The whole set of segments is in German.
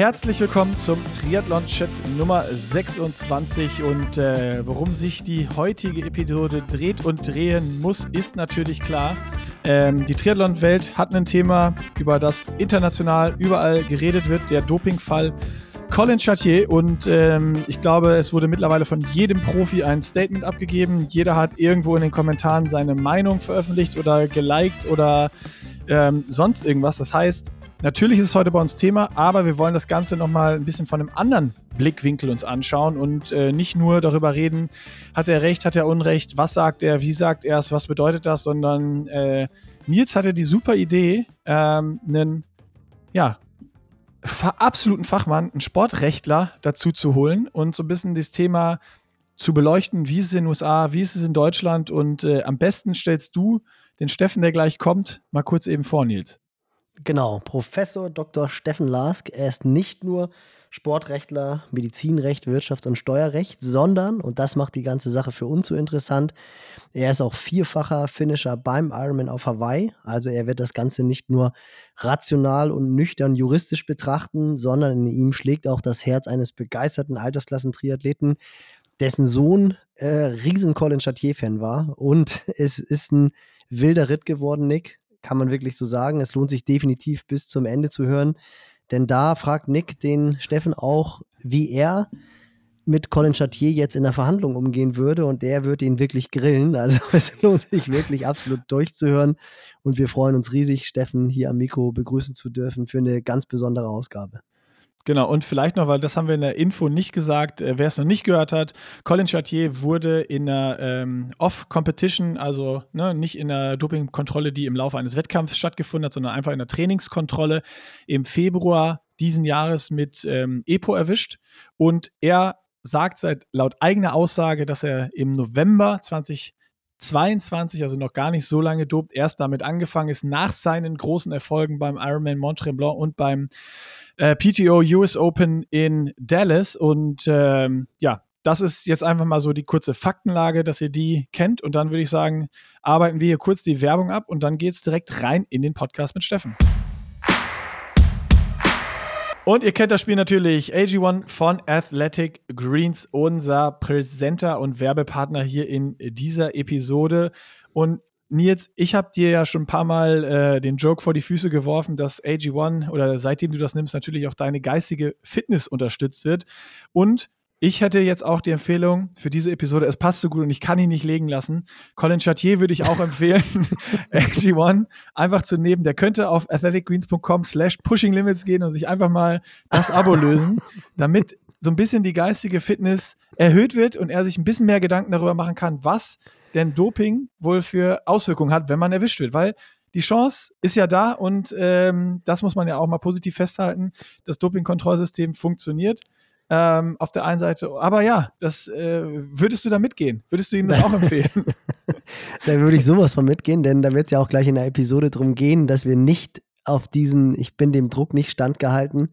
Herzlich willkommen zum Triathlon-Chat Nummer 26 und äh, worum sich die heutige Episode dreht und drehen muss, ist natürlich klar. Ähm, die Triathlon-Welt hat ein Thema, über das international überall geredet wird, der Dopingfall Colin Chartier und ähm, ich glaube, es wurde mittlerweile von jedem Profi ein Statement abgegeben. Jeder hat irgendwo in den Kommentaren seine Meinung veröffentlicht oder geliked oder ähm, sonst irgendwas. Das heißt, natürlich ist es heute bei uns Thema, aber wir wollen das Ganze nochmal ein bisschen von einem anderen Blickwinkel uns anschauen und äh, nicht nur darüber reden, hat er recht, hat er Unrecht, was sagt er, wie sagt er es, was bedeutet das, sondern äh, Nils hatte die super Idee, ähm, einen, ja, absoluten Fachmann, einen Sportrechtler dazu zu holen und so ein bisschen das Thema zu beleuchten, wie ist es in den USA, wie ist es in Deutschland und äh, am besten stellst du den Steffen, der gleich kommt, mal kurz eben vor, Nils. Genau, Professor Dr. Steffen Lask. Er ist nicht nur Sportrechtler, Medizinrecht, Wirtschaft und Steuerrecht, sondern, und das macht die ganze Sache für uns so interessant, er ist auch vierfacher Finisher beim Ironman auf Hawaii. Also er wird das Ganze nicht nur rational und nüchtern juristisch betrachten, sondern in ihm schlägt auch das Herz eines begeisterten Altersklassen-Triathleten, dessen Sohn äh, riesen Colin Chartier-Fan war. Und es ist ein wilder Ritt geworden, Nick. Kann man wirklich so sagen. Es lohnt sich definitiv bis zum Ende zu hören. Denn da fragt Nick den Steffen auch, wie er mit Colin Chartier jetzt in der Verhandlung umgehen würde und der wird ihn wirklich grillen. Also es lohnt sich wirklich absolut durchzuhören und wir freuen uns riesig, Steffen hier am Mikro begrüßen zu dürfen für eine ganz besondere Ausgabe. Genau, und vielleicht noch, weil das haben wir in der Info nicht gesagt, äh, wer es noch nicht gehört hat, Colin Chartier wurde in einer ähm, Off-Competition, also ne, nicht in der Dopingkontrolle, die im Laufe eines Wettkampfs stattgefunden hat, sondern einfach in der Trainingskontrolle im Februar diesen Jahres mit ähm, EPO erwischt. Und er sagt seit laut eigener Aussage, dass er im November 2022, also noch gar nicht so lange dopt, erst damit angefangen ist, nach seinen großen Erfolgen beim Ironman Mont Tremblant und beim äh, PTO US Open in Dallas. Und ähm, ja, das ist jetzt einfach mal so die kurze Faktenlage, dass ihr die kennt. Und dann würde ich sagen, arbeiten wir hier kurz die Werbung ab und dann geht es direkt rein in den Podcast mit Steffen. Und ihr kennt das Spiel natürlich. AG1 von Athletic Greens, unser Präsenter und Werbepartner hier in dieser Episode. Und Nils, ich habe dir ja schon ein paar Mal äh, den Joke vor die Füße geworfen, dass AG1 oder seitdem du das nimmst, natürlich auch deine geistige Fitness unterstützt wird. Und ich hätte jetzt auch die Empfehlung für diese Episode, es passt so gut und ich kann ihn nicht legen lassen. Colin Chartier würde ich auch empfehlen, AG1 einfach zu nehmen. Der könnte auf athleticgreens.com slash pushing limits gehen und sich einfach mal das Abo lösen, damit so ein bisschen die geistige Fitness erhöht wird und er sich ein bisschen mehr Gedanken darüber machen kann, was denn Doping wohl für Auswirkungen hat, wenn man erwischt wird. Weil die Chance ist ja da und ähm, das muss man ja auch mal positiv festhalten. Das Dopingkontrollsystem funktioniert. Ähm, auf der einen Seite, aber ja, das äh, würdest du da mitgehen? Würdest du ihm das auch empfehlen? da würde ich sowas von mitgehen, denn da wird es ja auch gleich in der Episode darum gehen, dass wir nicht auf diesen, ich bin dem Druck nicht standgehalten,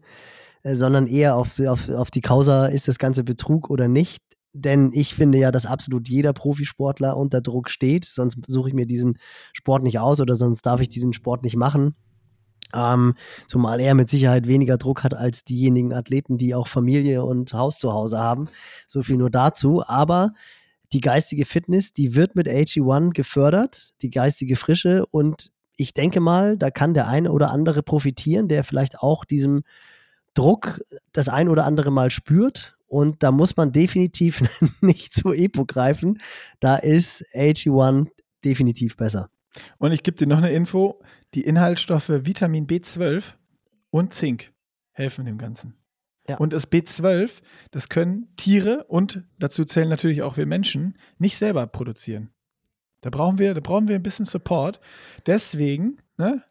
äh, sondern eher auf, auf, auf die Causa, ist das Ganze Betrug oder nicht, denn ich finde ja, dass absolut jeder Profisportler unter Druck steht. Sonst suche ich mir diesen Sport nicht aus oder sonst darf ich diesen Sport nicht machen. Ähm, zumal er mit Sicherheit weniger Druck hat als diejenigen Athleten, die auch Familie und Haus zu Hause haben. So viel nur dazu. Aber die geistige Fitness, die wird mit AG1 gefördert, die geistige Frische. Und ich denke mal, da kann der eine oder andere profitieren, der vielleicht auch diesem Druck das ein oder andere Mal spürt und da muss man definitiv nicht zu Epo greifen. Da ist AG1 definitiv besser. Und ich gebe dir noch eine Info: Die Inhaltsstoffe Vitamin B12 und Zink helfen dem Ganzen. Ja. Und das B12, das können Tiere und dazu zählen natürlich auch wir Menschen nicht selber produzieren. Da brauchen wir, da brauchen wir ein bisschen Support. Deswegen, ne,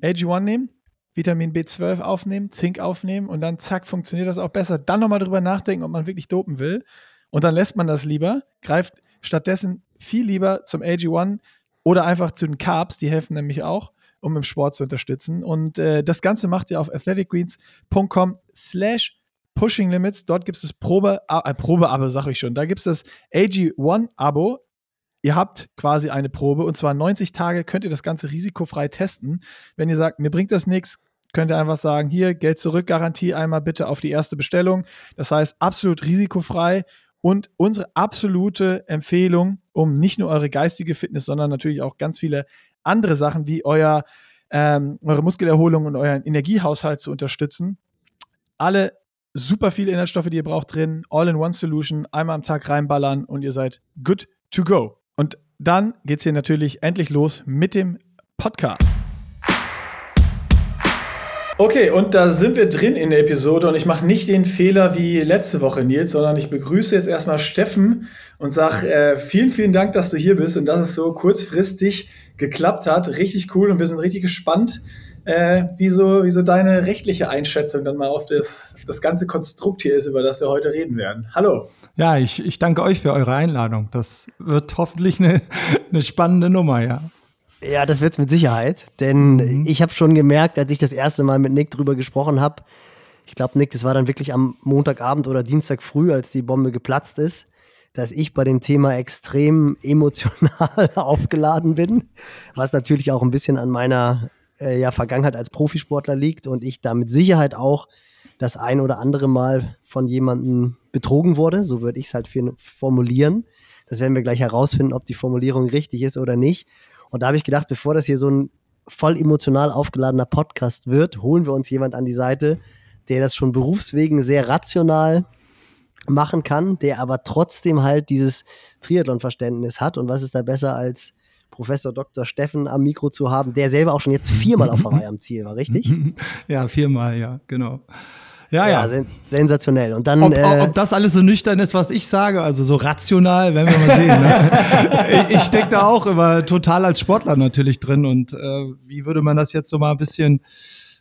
AG1 nehmen, Vitamin B12 aufnehmen, Zink aufnehmen und dann zack, funktioniert das auch besser. Dann nochmal drüber nachdenken, ob man wirklich dopen will. Und dann lässt man das lieber, greift stattdessen viel lieber zum AG1 oder einfach zu den Carbs, die helfen nämlich auch, um im Sport zu unterstützen. Und äh, das Ganze macht ihr auf athleticgreens.com slash Pushing Limits. Dort gibt es das Probe, äh, Probeabo, sag ich schon. Da gibt es das AG1-Abo ihr habt quasi eine Probe und zwar 90 Tage könnt ihr das Ganze risikofrei testen. Wenn ihr sagt, mir bringt das nichts, könnt ihr einfach sagen, hier, Geld zurück, Garantie einmal bitte auf die erste Bestellung. Das heißt, absolut risikofrei und unsere absolute Empfehlung, um nicht nur eure geistige Fitness, sondern natürlich auch ganz viele andere Sachen wie euer, ähm, eure Muskelerholung und euren Energiehaushalt zu unterstützen. Alle super viele Inhaltsstoffe, die ihr braucht, drin. All-in-One-Solution, einmal am Tag reinballern und ihr seid good to go. Und dann geht es hier natürlich endlich los mit dem Podcast. Okay, und da sind wir drin in der Episode und ich mache nicht den Fehler wie letzte Woche, Nils, sondern ich begrüße jetzt erstmal Steffen und sage äh, vielen, vielen Dank, dass du hier bist und dass es so kurzfristig geklappt hat. Richtig cool und wir sind richtig gespannt, äh, wie, so, wie so deine rechtliche Einschätzung dann mal auf das, auf das ganze Konstrukt hier ist, über das wir heute reden werden. Hallo. Ja, ich, ich danke euch für eure Einladung. Das wird hoffentlich eine, eine spannende Nummer, ja. Ja, das wird's mit Sicherheit. Denn mhm. ich habe schon gemerkt, als ich das erste Mal mit Nick drüber gesprochen habe, ich glaube, Nick, das war dann wirklich am Montagabend oder Dienstag früh, als die Bombe geplatzt ist, dass ich bei dem Thema extrem emotional aufgeladen bin, was natürlich auch ein bisschen an meiner äh, ja, Vergangenheit als Profisportler liegt und ich da mit Sicherheit auch das ein oder andere Mal von jemandem betrogen wurde, so würde ich es halt formulieren. Das werden wir gleich herausfinden, ob die Formulierung richtig ist oder nicht. Und da habe ich gedacht, bevor das hier so ein voll emotional aufgeladener Podcast wird, holen wir uns jemand an die Seite, der das schon berufswegen sehr rational machen kann, der aber trotzdem halt dieses Triathlon-Verständnis hat. Und was ist da besser als Professor Dr. Steffen am Mikro zu haben, der selber auch schon jetzt viermal auf Hawaii am Ziel war, richtig? Ja, viermal, ja, genau. Ja, ja. ja. Sen sensationell. Und dann, ob, äh, ob, das alles so nüchtern ist, was ich sage, also so rational, werden wir mal sehen. Ne? ich, ich stecke da auch immer total als Sportler natürlich drin. Und äh, wie würde man das jetzt so mal ein bisschen,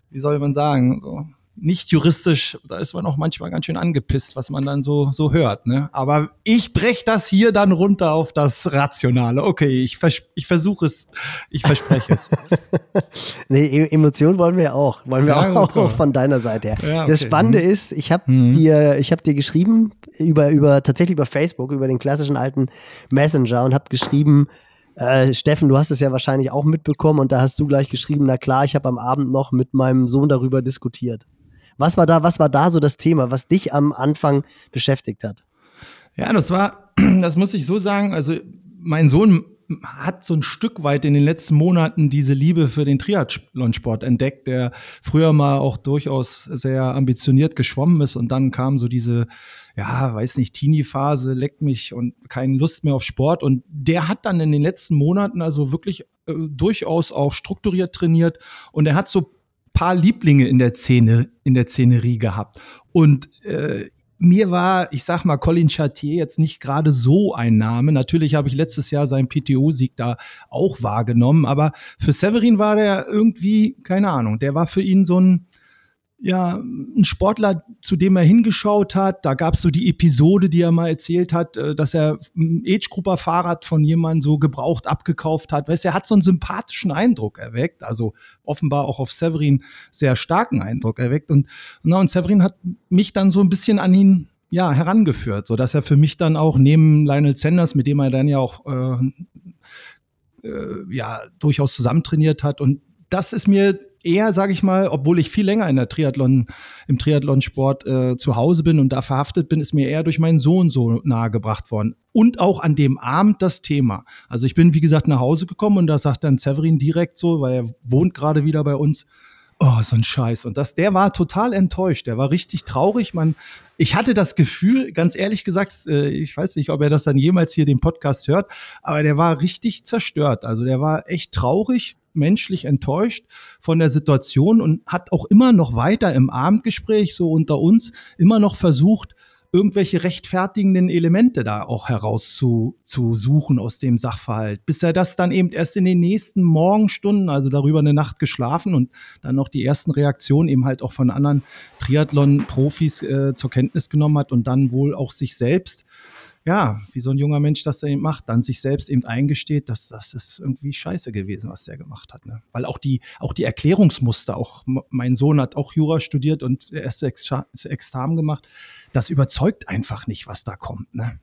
wie soll man sagen, so nicht juristisch, da ist man auch manchmal ganz schön angepisst, was man dann so, so hört. Ne? Aber ich brech das hier dann runter auf das Rationale. Okay, ich, vers ich versuche es, ich verspreche es. nee, e-, Emotionen wollen wir ja auch. Wollen wir ja, auch, auch von deiner Seite her. Ja, okay. Das Spannende mhm. ist, ich habe mhm. dir, ich habe dir geschrieben über, über, tatsächlich über Facebook, über den klassischen alten Messenger und habe geschrieben, äh, Steffen, du hast es ja wahrscheinlich auch mitbekommen und da hast du gleich geschrieben, na klar, ich habe am Abend noch mit meinem Sohn darüber diskutiert. Was war da, was war da so das Thema, was dich am Anfang beschäftigt hat? Ja, das war, das muss ich so sagen, also mein Sohn hat so ein Stück weit in den letzten Monaten diese Liebe für den Triathlonsport entdeckt, der früher mal auch durchaus sehr ambitioniert geschwommen ist und dann kam so diese, ja, weiß nicht, Teenie-Phase, leckt mich und keine Lust mehr auf Sport und der hat dann in den letzten Monaten also wirklich äh, durchaus auch strukturiert trainiert und er hat so paar Lieblinge in der Szene, in der Szenerie gehabt. Und äh, mir war, ich sag mal, Colin Chartier jetzt nicht gerade so ein Name. Natürlich habe ich letztes Jahr seinen PTO-Sieg da auch wahrgenommen, aber für Severin war der irgendwie, keine Ahnung, der war für ihn so ein, ja, ein Sportler, zu dem er hingeschaut hat. Da gab es so die Episode, die er mal erzählt hat, äh, dass er ein Age-Grupper-Fahrrad von jemandem so gebraucht abgekauft hat. Weißt, er hat so einen sympathischen Eindruck erweckt, also offenbar auch auf Severin sehr starken Eindruck erweckt. Und, na, und Severin hat mich dann so ein bisschen an ihn ja, herangeführt, so dass er für mich dann auch neben Lionel Sanders, mit dem er dann ja auch äh, äh, ja durchaus zusammentrainiert hat und das ist mir eher, sage ich mal, obwohl ich viel länger in der Triathlon, im Triathlonsport äh, zu Hause bin und da verhaftet bin, ist mir eher durch meinen Sohn so nahegebracht worden. Und auch an dem Abend das Thema. Also ich bin, wie gesagt, nach Hause gekommen und da sagt dann Severin direkt so, weil er wohnt gerade wieder bei uns, oh, so ein Scheiß. Und das, der war total enttäuscht. Der war richtig traurig. Man, ich hatte das Gefühl, ganz ehrlich gesagt, äh, ich weiß nicht, ob er das dann jemals hier den Podcast hört, aber der war richtig zerstört. Also der war echt traurig, menschlich enttäuscht von der Situation und hat auch immer noch weiter im Abendgespräch so unter uns immer noch versucht, irgendwelche rechtfertigenden Elemente da auch herauszusuchen aus dem Sachverhalt, bis er das dann eben erst in den nächsten Morgenstunden, also darüber eine Nacht geschlafen und dann noch die ersten Reaktionen eben halt auch von anderen Triathlon-Profis äh, zur Kenntnis genommen hat und dann wohl auch sich selbst ja, wie so ein junger Mensch das eben macht, dann sich selbst eben eingesteht, dass das ist irgendwie scheiße gewesen, was der gemacht hat. Ne? Weil auch die, auch die Erklärungsmuster, auch mein Sohn hat auch Jura studiert und erste Examen gemacht, das überzeugt einfach nicht, was da kommt. Ne?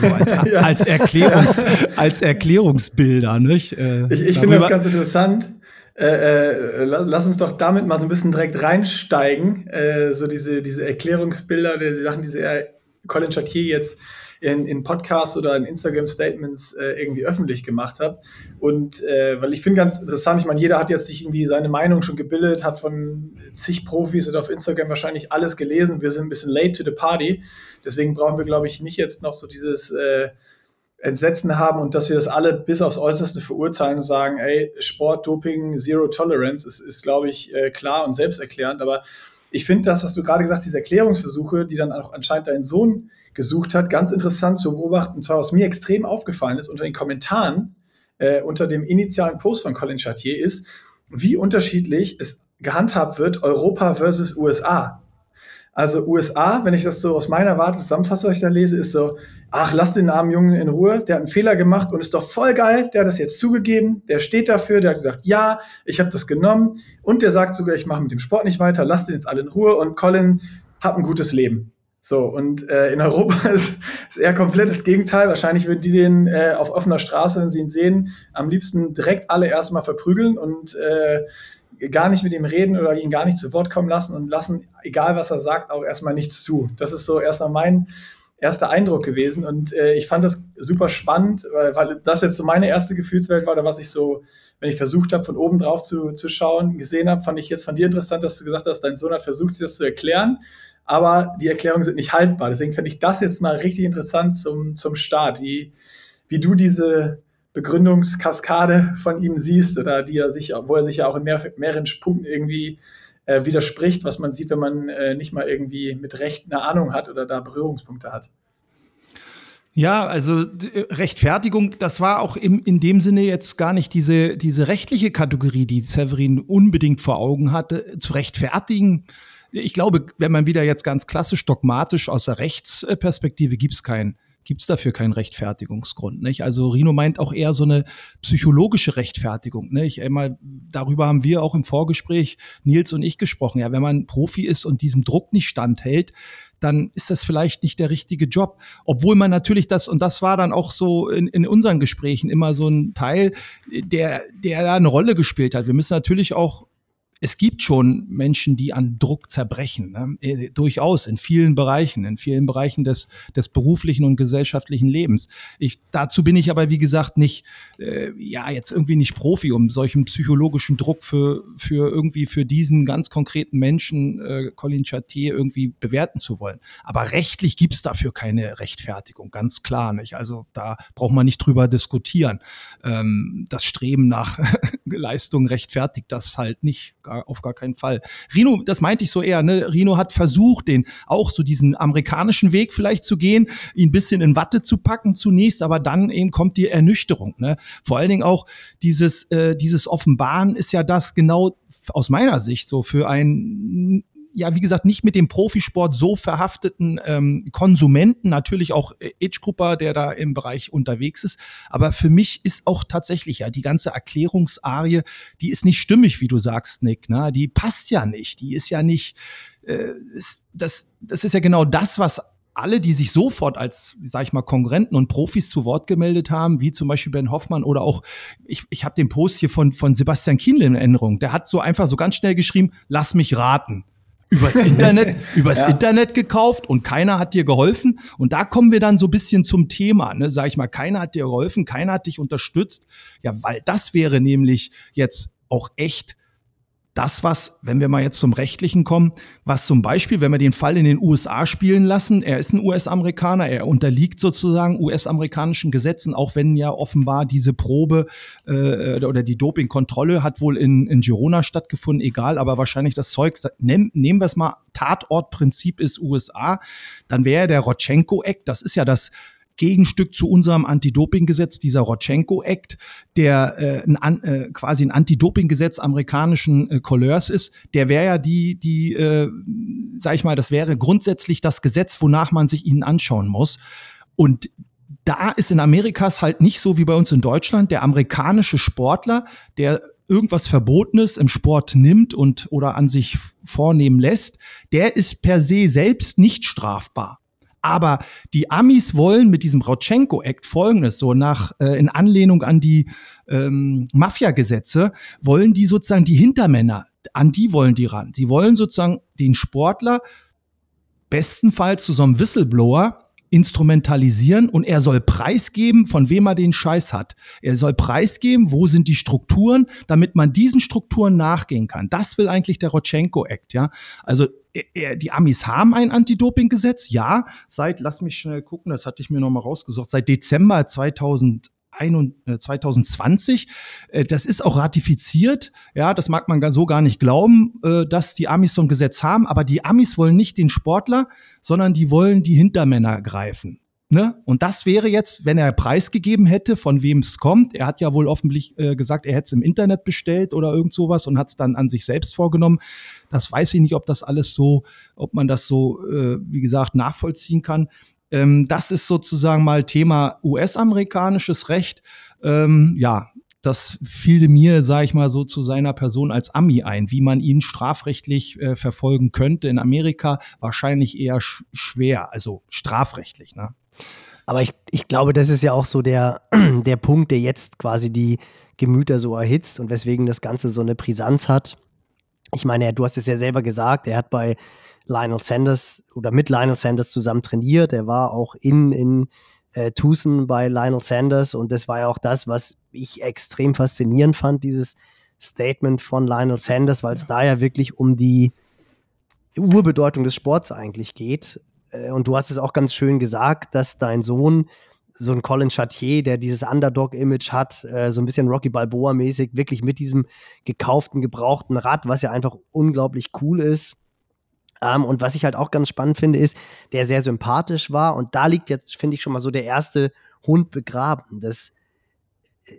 So als, ja. als, Erklärungs, als Erklärungsbilder. Nicht? Äh, ich ich finde das ganz interessant. äh, äh, lass uns doch damit mal so ein bisschen direkt reinsteigen. Äh, so diese, diese Erklärungsbilder, die Sachen, die er Colin Chatier jetzt in, in Podcasts oder in Instagram-Statements äh, irgendwie öffentlich gemacht hat. Und äh, weil ich finde ganz interessant, ich meine, jeder hat jetzt sich irgendwie seine Meinung schon gebildet, hat von zig Profis oder auf Instagram wahrscheinlich alles gelesen. Wir sind ein bisschen late to the party. Deswegen brauchen wir, glaube ich, nicht jetzt noch so dieses äh, Entsetzen haben und dass wir das alle bis aufs Äußerste verurteilen und sagen, ey, Sport, Doping, Zero Tolerance ist, ist glaube ich, äh, klar und selbsterklärend. Aber ich finde das, was du gerade gesagt hast, diese Erklärungsversuche, die dann auch anscheinend dein Sohn gesucht hat, ganz interessant zu beobachten. Und zwar, was mir extrem aufgefallen ist unter den Kommentaren, äh, unter dem initialen Post von Colin Chartier, ist, wie unterschiedlich es gehandhabt wird, Europa versus USA. Also USA, wenn ich das so aus meiner Warte zusammenfasse, was ich da lese, ist so, ach, lass den armen Jungen in Ruhe, der hat einen Fehler gemacht und ist doch voll geil, der hat das jetzt zugegeben, der steht dafür, der hat gesagt, ja, ich habe das genommen und der sagt sogar, ich mache mit dem Sport nicht weiter, lass den jetzt alle in Ruhe und Colin hat ein gutes Leben. So, und äh, in Europa ist, ist eher komplett das Gegenteil. Wahrscheinlich würden die den äh, auf offener Straße, wenn sie ihn sehen, am liebsten direkt alle erstmal verprügeln und äh, gar nicht mit ihm reden oder ihn gar nicht zu Wort kommen lassen und lassen, egal was er sagt, auch erstmal nichts zu. Das ist so erstmal mein erster Eindruck gewesen. Und äh, ich fand das super spannend, weil, weil das jetzt so meine erste Gefühlswelt war, oder was ich so, wenn ich versucht habe, von oben drauf zu, zu schauen, gesehen habe, fand ich jetzt von dir interessant, dass du gesagt hast, dein Sohn hat versucht, sich das zu erklären, aber die Erklärungen sind nicht haltbar. Deswegen fände ich das jetzt mal richtig interessant zum, zum Start, wie, wie du diese Begründungskaskade von ihm siehst oder die er sich, wo er sich ja auch in mehr, mehreren Punkten irgendwie äh, widerspricht, was man sieht, wenn man äh, nicht mal irgendwie mit Recht eine Ahnung hat oder da Berührungspunkte hat. Ja, also Rechtfertigung, das war auch im, in dem Sinne jetzt gar nicht diese, diese rechtliche Kategorie, die Severin unbedingt vor Augen hatte, zu rechtfertigen. Ich glaube, wenn man wieder jetzt ganz klassisch dogmatisch aus der Rechtsperspektive gibt es keinen gibt es dafür keinen Rechtfertigungsgrund. Nicht? Also Rino meint auch eher so eine psychologische Rechtfertigung. Nicht? Einmal, darüber haben wir auch im Vorgespräch Nils und ich gesprochen. Ja, wenn man Profi ist und diesem Druck nicht standhält, dann ist das vielleicht nicht der richtige Job. Obwohl man natürlich das, und das war dann auch so in, in unseren Gesprächen immer so ein Teil, der, der da eine Rolle gespielt hat. Wir müssen natürlich auch es gibt schon Menschen, die an Druck zerbrechen, ne? äh, durchaus in vielen Bereichen, in vielen Bereichen des, des beruflichen und gesellschaftlichen Lebens. Ich, dazu bin ich aber, wie gesagt, nicht, äh, ja, jetzt irgendwie nicht Profi, um solchen psychologischen Druck für, für irgendwie für diesen ganz konkreten Menschen, äh, Colin Chartier, irgendwie bewerten zu wollen. Aber rechtlich gibt's dafür keine Rechtfertigung, ganz klar nicht. Also da braucht man nicht drüber diskutieren. Ähm, das Streben nach Leistung rechtfertigt das halt nicht gar, auf gar keinen Fall. Rino, das meinte ich so eher, ne? Rino hat versucht, den auch so diesen amerikanischen Weg vielleicht zu gehen, ihn ein bisschen in Watte zu packen zunächst, aber dann eben kommt die Ernüchterung. Ne? Vor allen Dingen auch dieses, äh, dieses Offenbaren ist ja das genau aus meiner Sicht so für ein ja, wie gesagt, nicht mit dem Profisport so verhafteten ähm, Konsumenten, natürlich auch Age-Grupper, der da im Bereich unterwegs ist. Aber für mich ist auch tatsächlich ja die ganze Erklärungsarie, die ist nicht stimmig, wie du sagst, Nick. Ne? Die passt ja nicht. Die ist ja nicht, äh, ist, das, das ist ja genau das, was alle, die sich sofort als, sag ich mal, Konkurrenten und Profis zu Wort gemeldet haben, wie zum Beispiel Ben Hoffmann oder auch, ich, ich habe den Post hier von, von Sebastian Kienle in Erinnerung, der hat so einfach so ganz schnell geschrieben, lass mich raten übers Internet, übers ja. Internet gekauft und keiner hat dir geholfen. Und da kommen wir dann so ein bisschen zum Thema, ne? Sag ich mal, keiner hat dir geholfen, keiner hat dich unterstützt. Ja, weil das wäre nämlich jetzt auch echt das, was, wenn wir mal jetzt zum Rechtlichen kommen, was zum Beispiel, wenn wir den Fall in den USA spielen lassen, er ist ein US-Amerikaner, er unterliegt sozusagen US-amerikanischen Gesetzen, auch wenn ja offenbar diese Probe äh, oder die Dopingkontrolle hat wohl in, in Girona stattgefunden, egal, aber wahrscheinlich das Zeug, nehm, nehmen wir es mal, Tatortprinzip ist USA, dann wäre der Rotchenko-Act, das ist ja das Gegenstück zu unserem Anti-Doping-Gesetz, dieser Rotchenko-Act, der äh, ein, äh, quasi ein Anti-Doping-Gesetz amerikanischen äh, Couleurs ist, der wäre ja die, die, äh, sag ich mal, das wäre grundsätzlich das Gesetz, wonach man sich ihnen anschauen muss. Und da ist in Amerikas halt nicht so wie bei uns in Deutschland. Der amerikanische Sportler, der irgendwas Verbotenes im Sport nimmt und oder an sich vornehmen lässt, der ist per se selbst nicht strafbar. Aber die Amis wollen mit diesem Rotchenko-Act folgendes, so nach äh, in Anlehnung an die ähm, Mafia-Gesetze, wollen die sozusagen die Hintermänner, an die wollen die ran. Sie wollen sozusagen den Sportler bestenfalls zu so einem Whistleblower instrumentalisieren und er soll preisgeben, von wem er den Scheiß hat. Er soll preisgeben, wo sind die Strukturen, damit man diesen Strukturen nachgehen kann. Das will eigentlich der Rotchenko-Act, ja. Also die Amis haben ein Anti-Doping-Gesetz, ja, seit, lass mich schnell gucken, das hatte ich mir nochmal rausgesucht, seit Dezember 2000 2020. Äh, das ist auch ratifiziert. Ja, das mag man so gar nicht glauben, äh, dass die Amis so ein Gesetz haben. Aber die Amis wollen nicht den Sportler, sondern die wollen die Hintermänner greifen. Ne? Und das wäre jetzt, wenn er preisgegeben hätte, von wem es kommt. Er hat ja wohl offensichtlich äh, gesagt, er hätte es im Internet bestellt oder irgend sowas und hat es dann an sich selbst vorgenommen. Das weiß ich nicht, ob das alles so, ob man das so, äh, wie gesagt, nachvollziehen kann. Ähm, das ist sozusagen mal Thema US-amerikanisches Recht. Ähm, ja, das fiel mir, sage ich mal, so zu seiner Person als Ami ein, wie man ihn strafrechtlich äh, verfolgen könnte. In Amerika wahrscheinlich eher sch schwer, also strafrechtlich. Ne? Aber ich, ich glaube, das ist ja auch so der, der Punkt, der jetzt quasi die Gemüter so erhitzt und weswegen das Ganze so eine Brisanz hat. Ich meine, du hast es ja selber gesagt, er hat bei Lionel Sanders oder mit Lionel Sanders zusammen trainiert. Er war auch in, in äh, Tucson bei Lionel Sanders und das war ja auch das, was ich extrem faszinierend fand, dieses Statement von Lionel Sanders, weil es da ja wirklich um die Urbedeutung des Sports eigentlich geht. Äh, und du hast es auch ganz schön gesagt, dass dein Sohn so ein Colin Chartier, der dieses Underdog-Image hat, äh, so ein bisschen Rocky Balboa-mäßig, wirklich mit diesem gekauften, gebrauchten Rad, was ja einfach unglaublich cool ist, ähm, und was ich halt auch ganz spannend finde, ist, der sehr sympathisch war. Und da liegt jetzt, finde ich, schon mal so der erste Hund begraben. Das,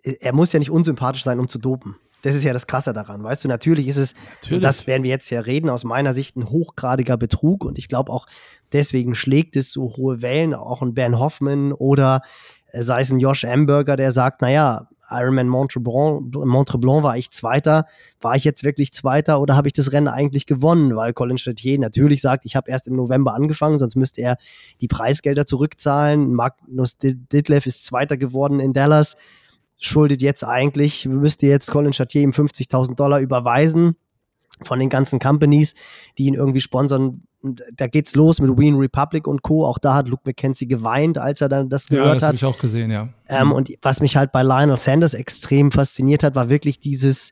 äh, er muss ja nicht unsympathisch sein, um zu dopen. Das ist ja das Krasse daran. Weißt du, natürlich ist es, natürlich. das werden wir jetzt ja reden, aus meiner Sicht ein hochgradiger Betrug. Und ich glaube auch, deswegen schlägt es so hohe Wellen. Auch ein Ben Hoffman oder äh, sei es ein Josh Amberger, der sagt, naja, Ironman Montreblanc, Montreblanc war ich Zweiter. War ich jetzt wirklich Zweiter oder habe ich das Rennen eigentlich gewonnen? Weil Colin Chatier natürlich sagt, ich habe erst im November angefangen, sonst müsste er die Preisgelder zurückzahlen. Magnus Ditlev ist Zweiter geworden in Dallas, schuldet jetzt eigentlich, müsste jetzt Colin Chatier ihm 50.000 Dollar überweisen von den ganzen Companies, die ihn irgendwie sponsern. Da geht's los mit Wien Republic und Co. Auch da hat Luke McKenzie geweint, als er dann das gehört ja, das hat. Das habe ich auch gesehen, ja. Ähm, und was mich halt bei Lionel Sanders extrem fasziniert hat, war wirklich dieses,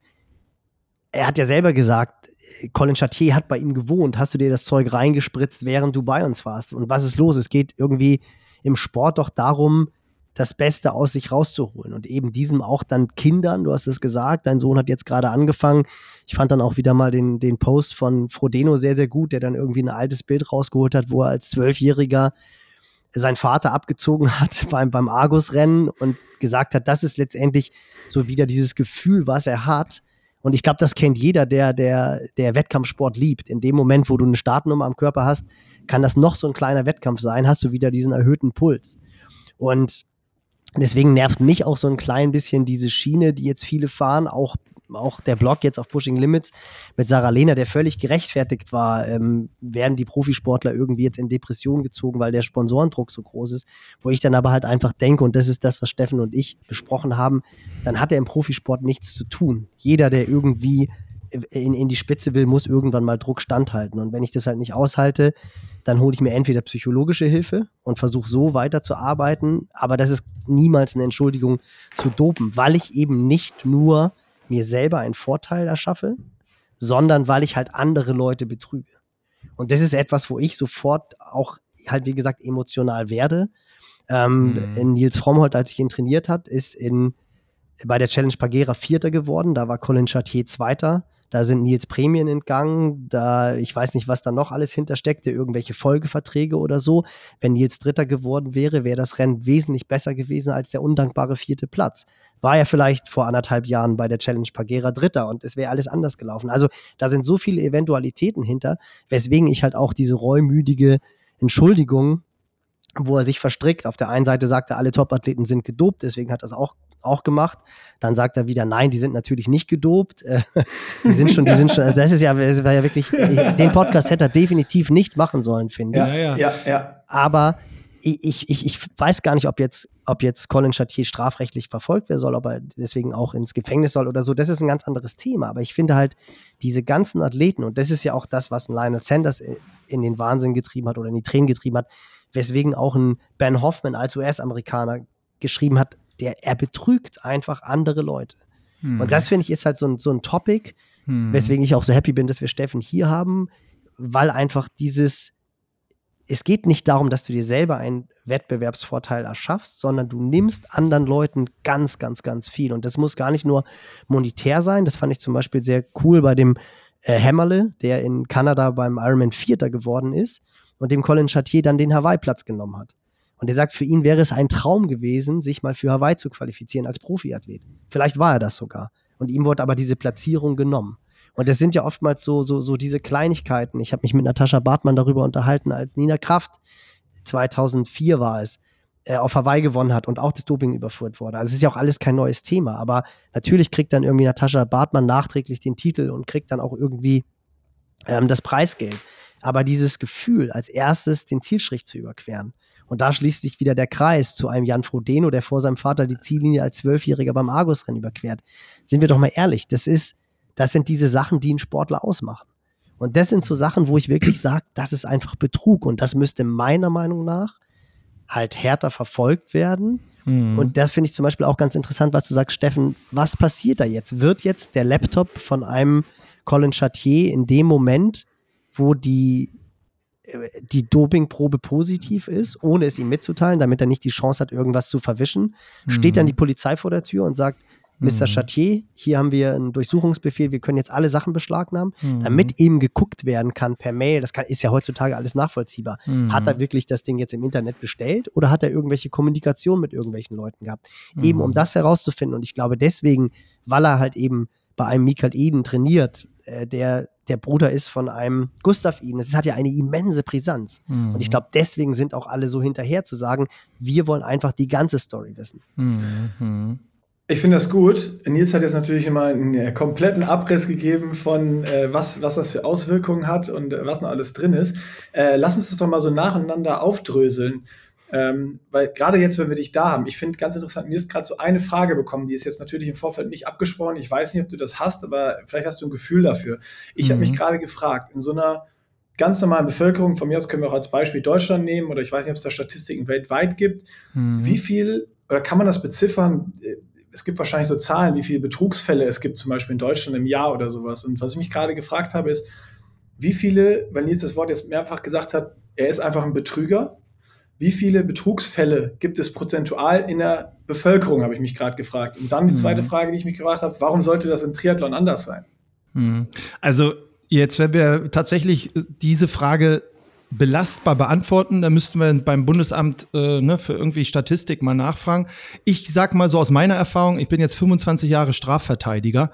er hat ja selber gesagt, Colin Chartier hat bei ihm gewohnt. Hast du dir das Zeug reingespritzt, während du bei uns warst? Und was ist los? Es geht irgendwie im Sport doch darum, das Beste aus sich rauszuholen und eben diesem auch dann Kindern, du hast es gesagt, dein Sohn hat jetzt gerade angefangen. Ich fand dann auch wieder mal den, den Post von Frodeno sehr, sehr gut, der dann irgendwie ein altes Bild rausgeholt hat, wo er als Zwölfjähriger seinen Vater abgezogen hat beim, beim Argus-Rennen und gesagt hat, das ist letztendlich so wieder dieses Gefühl, was er hat. Und ich glaube, das kennt jeder, der, der, der Wettkampfsport liebt. In dem Moment, wo du eine Startnummer am Körper hast, kann das noch so ein kleiner Wettkampf sein, hast du wieder diesen erhöhten Puls. Und Deswegen nervt mich auch so ein klein bisschen diese Schiene, die jetzt viele fahren, auch auch der Blog jetzt auf Pushing Limits mit Sarah Lehner, der völlig gerechtfertigt war, ähm, werden die Profisportler irgendwie jetzt in Depression gezogen, weil der Sponsorendruck so groß ist. Wo ich dann aber halt einfach denke, und das ist das, was Steffen und ich besprochen haben, dann hat er im Profisport nichts zu tun. Jeder, der irgendwie in, in die Spitze will, muss irgendwann mal Druck standhalten. Und wenn ich das halt nicht aushalte, dann hole ich mir entweder psychologische Hilfe und versuche so weiterzuarbeiten. Aber das ist niemals eine Entschuldigung zu dopen, weil ich eben nicht nur mir selber einen Vorteil erschaffe, sondern weil ich halt andere Leute betrüge. Und das ist etwas, wo ich sofort auch halt, wie gesagt, emotional werde. Ähm, mhm. Nils Frommholt, als ich ihn trainiert hat, ist in, bei der Challenge Pagera Vierter geworden. Da war Colin Chartier Zweiter. Da sind Nils Prämien entgangen. Da, ich weiß nicht, was da noch alles hintersteckte, irgendwelche Folgeverträge oder so. Wenn Nils Dritter geworden wäre, wäre das Rennen wesentlich besser gewesen als der undankbare vierte Platz. War er vielleicht vor anderthalb Jahren bei der Challenge Pagera Dritter und es wäre alles anders gelaufen. Also da sind so viele Eventualitäten hinter, weswegen ich halt auch diese reumüdige Entschuldigung wo er sich verstrickt. Auf der einen Seite sagt er, alle Topathleten sind gedopt, deswegen hat das auch auch gemacht. Dann sagt er wieder, nein, die sind natürlich nicht gedopt. Äh, die sind schon, die sind schon, also das ist ja, das war ja wirklich, den Podcast hätte er definitiv nicht machen sollen, finde ich. Ja, ja, ja. ja. Aber ich, ich, ich weiß gar nicht, ob jetzt, ob jetzt Colin Chatier strafrechtlich verfolgt werden soll, ob er deswegen auch ins Gefängnis soll oder so. Das ist ein ganz anderes Thema. Aber ich finde halt, diese ganzen Athleten, und das ist ja auch das, was ein Lionel Sanders in den Wahnsinn getrieben hat oder in die Tränen getrieben hat, weswegen auch ein Ben Hoffman als US-Amerikaner geschrieben hat, der, er betrügt einfach andere Leute. Hm. Und das finde ich ist halt so ein, so ein Topic, hm. weswegen ich auch so happy bin, dass wir Steffen hier haben, weil einfach dieses, es geht nicht darum, dass du dir selber einen Wettbewerbsvorteil erschaffst, sondern du nimmst anderen Leuten ganz, ganz, ganz viel. Und das muss gar nicht nur monetär sein. Das fand ich zum Beispiel sehr cool bei dem äh, Hämmerle, der in Kanada beim Ironman Vierter geworden ist und dem Colin Chatier dann den Hawaii-Platz genommen hat. Und er sagt, für ihn wäre es ein Traum gewesen, sich mal für Hawaii zu qualifizieren als Profiathlet. Vielleicht war er das sogar. Und ihm wurde aber diese Platzierung genommen. Und das sind ja oftmals so, so, so diese Kleinigkeiten. Ich habe mich mit Natascha Bartmann darüber unterhalten, als Nina Kraft, 2004 war es, äh, auf Hawaii gewonnen hat und auch das Doping überführt wurde. Also es ist ja auch alles kein neues Thema, aber natürlich kriegt dann irgendwie Natascha Bartmann nachträglich den Titel und kriegt dann auch irgendwie ähm, das Preisgeld. Aber dieses Gefühl, als erstes den Zielstrich zu überqueren, und da schließt sich wieder der Kreis zu einem Jan Frodeno, der vor seinem Vater die Ziellinie als Zwölfjähriger beim Argos-Rennen überquert. Sind wir doch mal ehrlich, das ist, das sind diese Sachen, die einen Sportler ausmachen. Und das sind so Sachen, wo ich wirklich sage, das ist einfach Betrug. Und das müsste meiner Meinung nach halt härter verfolgt werden. Mhm. Und das finde ich zum Beispiel auch ganz interessant, was du sagst, Steffen. Was passiert da jetzt? Wird jetzt der Laptop von einem Colin Chatier in dem Moment, wo die die Dopingprobe positiv ist, ohne es ihm mitzuteilen, damit er nicht die Chance hat, irgendwas zu verwischen, mhm. steht dann die Polizei vor der Tür und sagt, Mr. Mhm. Chatier, hier haben wir einen Durchsuchungsbefehl, wir können jetzt alle Sachen beschlagnahmen, mhm. damit eben geguckt werden kann per Mail, das kann, ist ja heutzutage alles nachvollziehbar. Mhm. Hat er wirklich das Ding jetzt im Internet bestellt oder hat er irgendwelche Kommunikation mit irgendwelchen Leuten gehabt? Eben um mhm. das herauszufinden und ich glaube deswegen, weil er halt eben bei einem Michael Eden trainiert, äh, der der Bruder ist von einem Gustav Iden. Es hat ja eine immense Brisanz. Mhm. Und ich glaube, deswegen sind auch alle so hinterher zu sagen, wir wollen einfach die ganze Story wissen. Mhm. Ich finde das gut. Nils hat jetzt natürlich immer einen äh, kompletten Abriss gegeben von, äh, was, was das für Auswirkungen hat und äh, was noch alles drin ist. Äh, lass uns das doch mal so nacheinander aufdröseln. Ähm, weil gerade jetzt, wenn wir dich da haben, ich finde ganz interessant, mir ist gerade so eine Frage bekommen, die ist jetzt natürlich im Vorfeld nicht abgesprochen. Ich weiß nicht, ob du das hast, aber vielleicht hast du ein Gefühl dafür. Ich mhm. habe mich gerade gefragt, in so einer ganz normalen Bevölkerung, von mir aus können wir auch als Beispiel Deutschland nehmen, oder ich weiß nicht, ob es da Statistiken weltweit gibt, mhm. wie viel, oder kann man das beziffern? Es gibt wahrscheinlich so Zahlen, wie viele Betrugsfälle es gibt, zum Beispiel in Deutschland im Jahr oder sowas. Und was ich mich gerade gefragt habe, ist, wie viele, wenn Nils das Wort jetzt mehrfach gesagt hat, er ist einfach ein Betrüger, wie viele Betrugsfälle gibt es prozentual in der Bevölkerung, habe ich mich gerade gefragt. Und dann die zweite mhm. Frage, die ich mich gefragt habe, warum sollte das im Triathlon anders sein? Mhm. Also jetzt, wenn wir tatsächlich diese Frage belastbar beantworten, dann müssten wir beim Bundesamt äh, ne, für irgendwie Statistik mal nachfragen. Ich sag mal so aus meiner Erfahrung, ich bin jetzt 25 Jahre Strafverteidiger.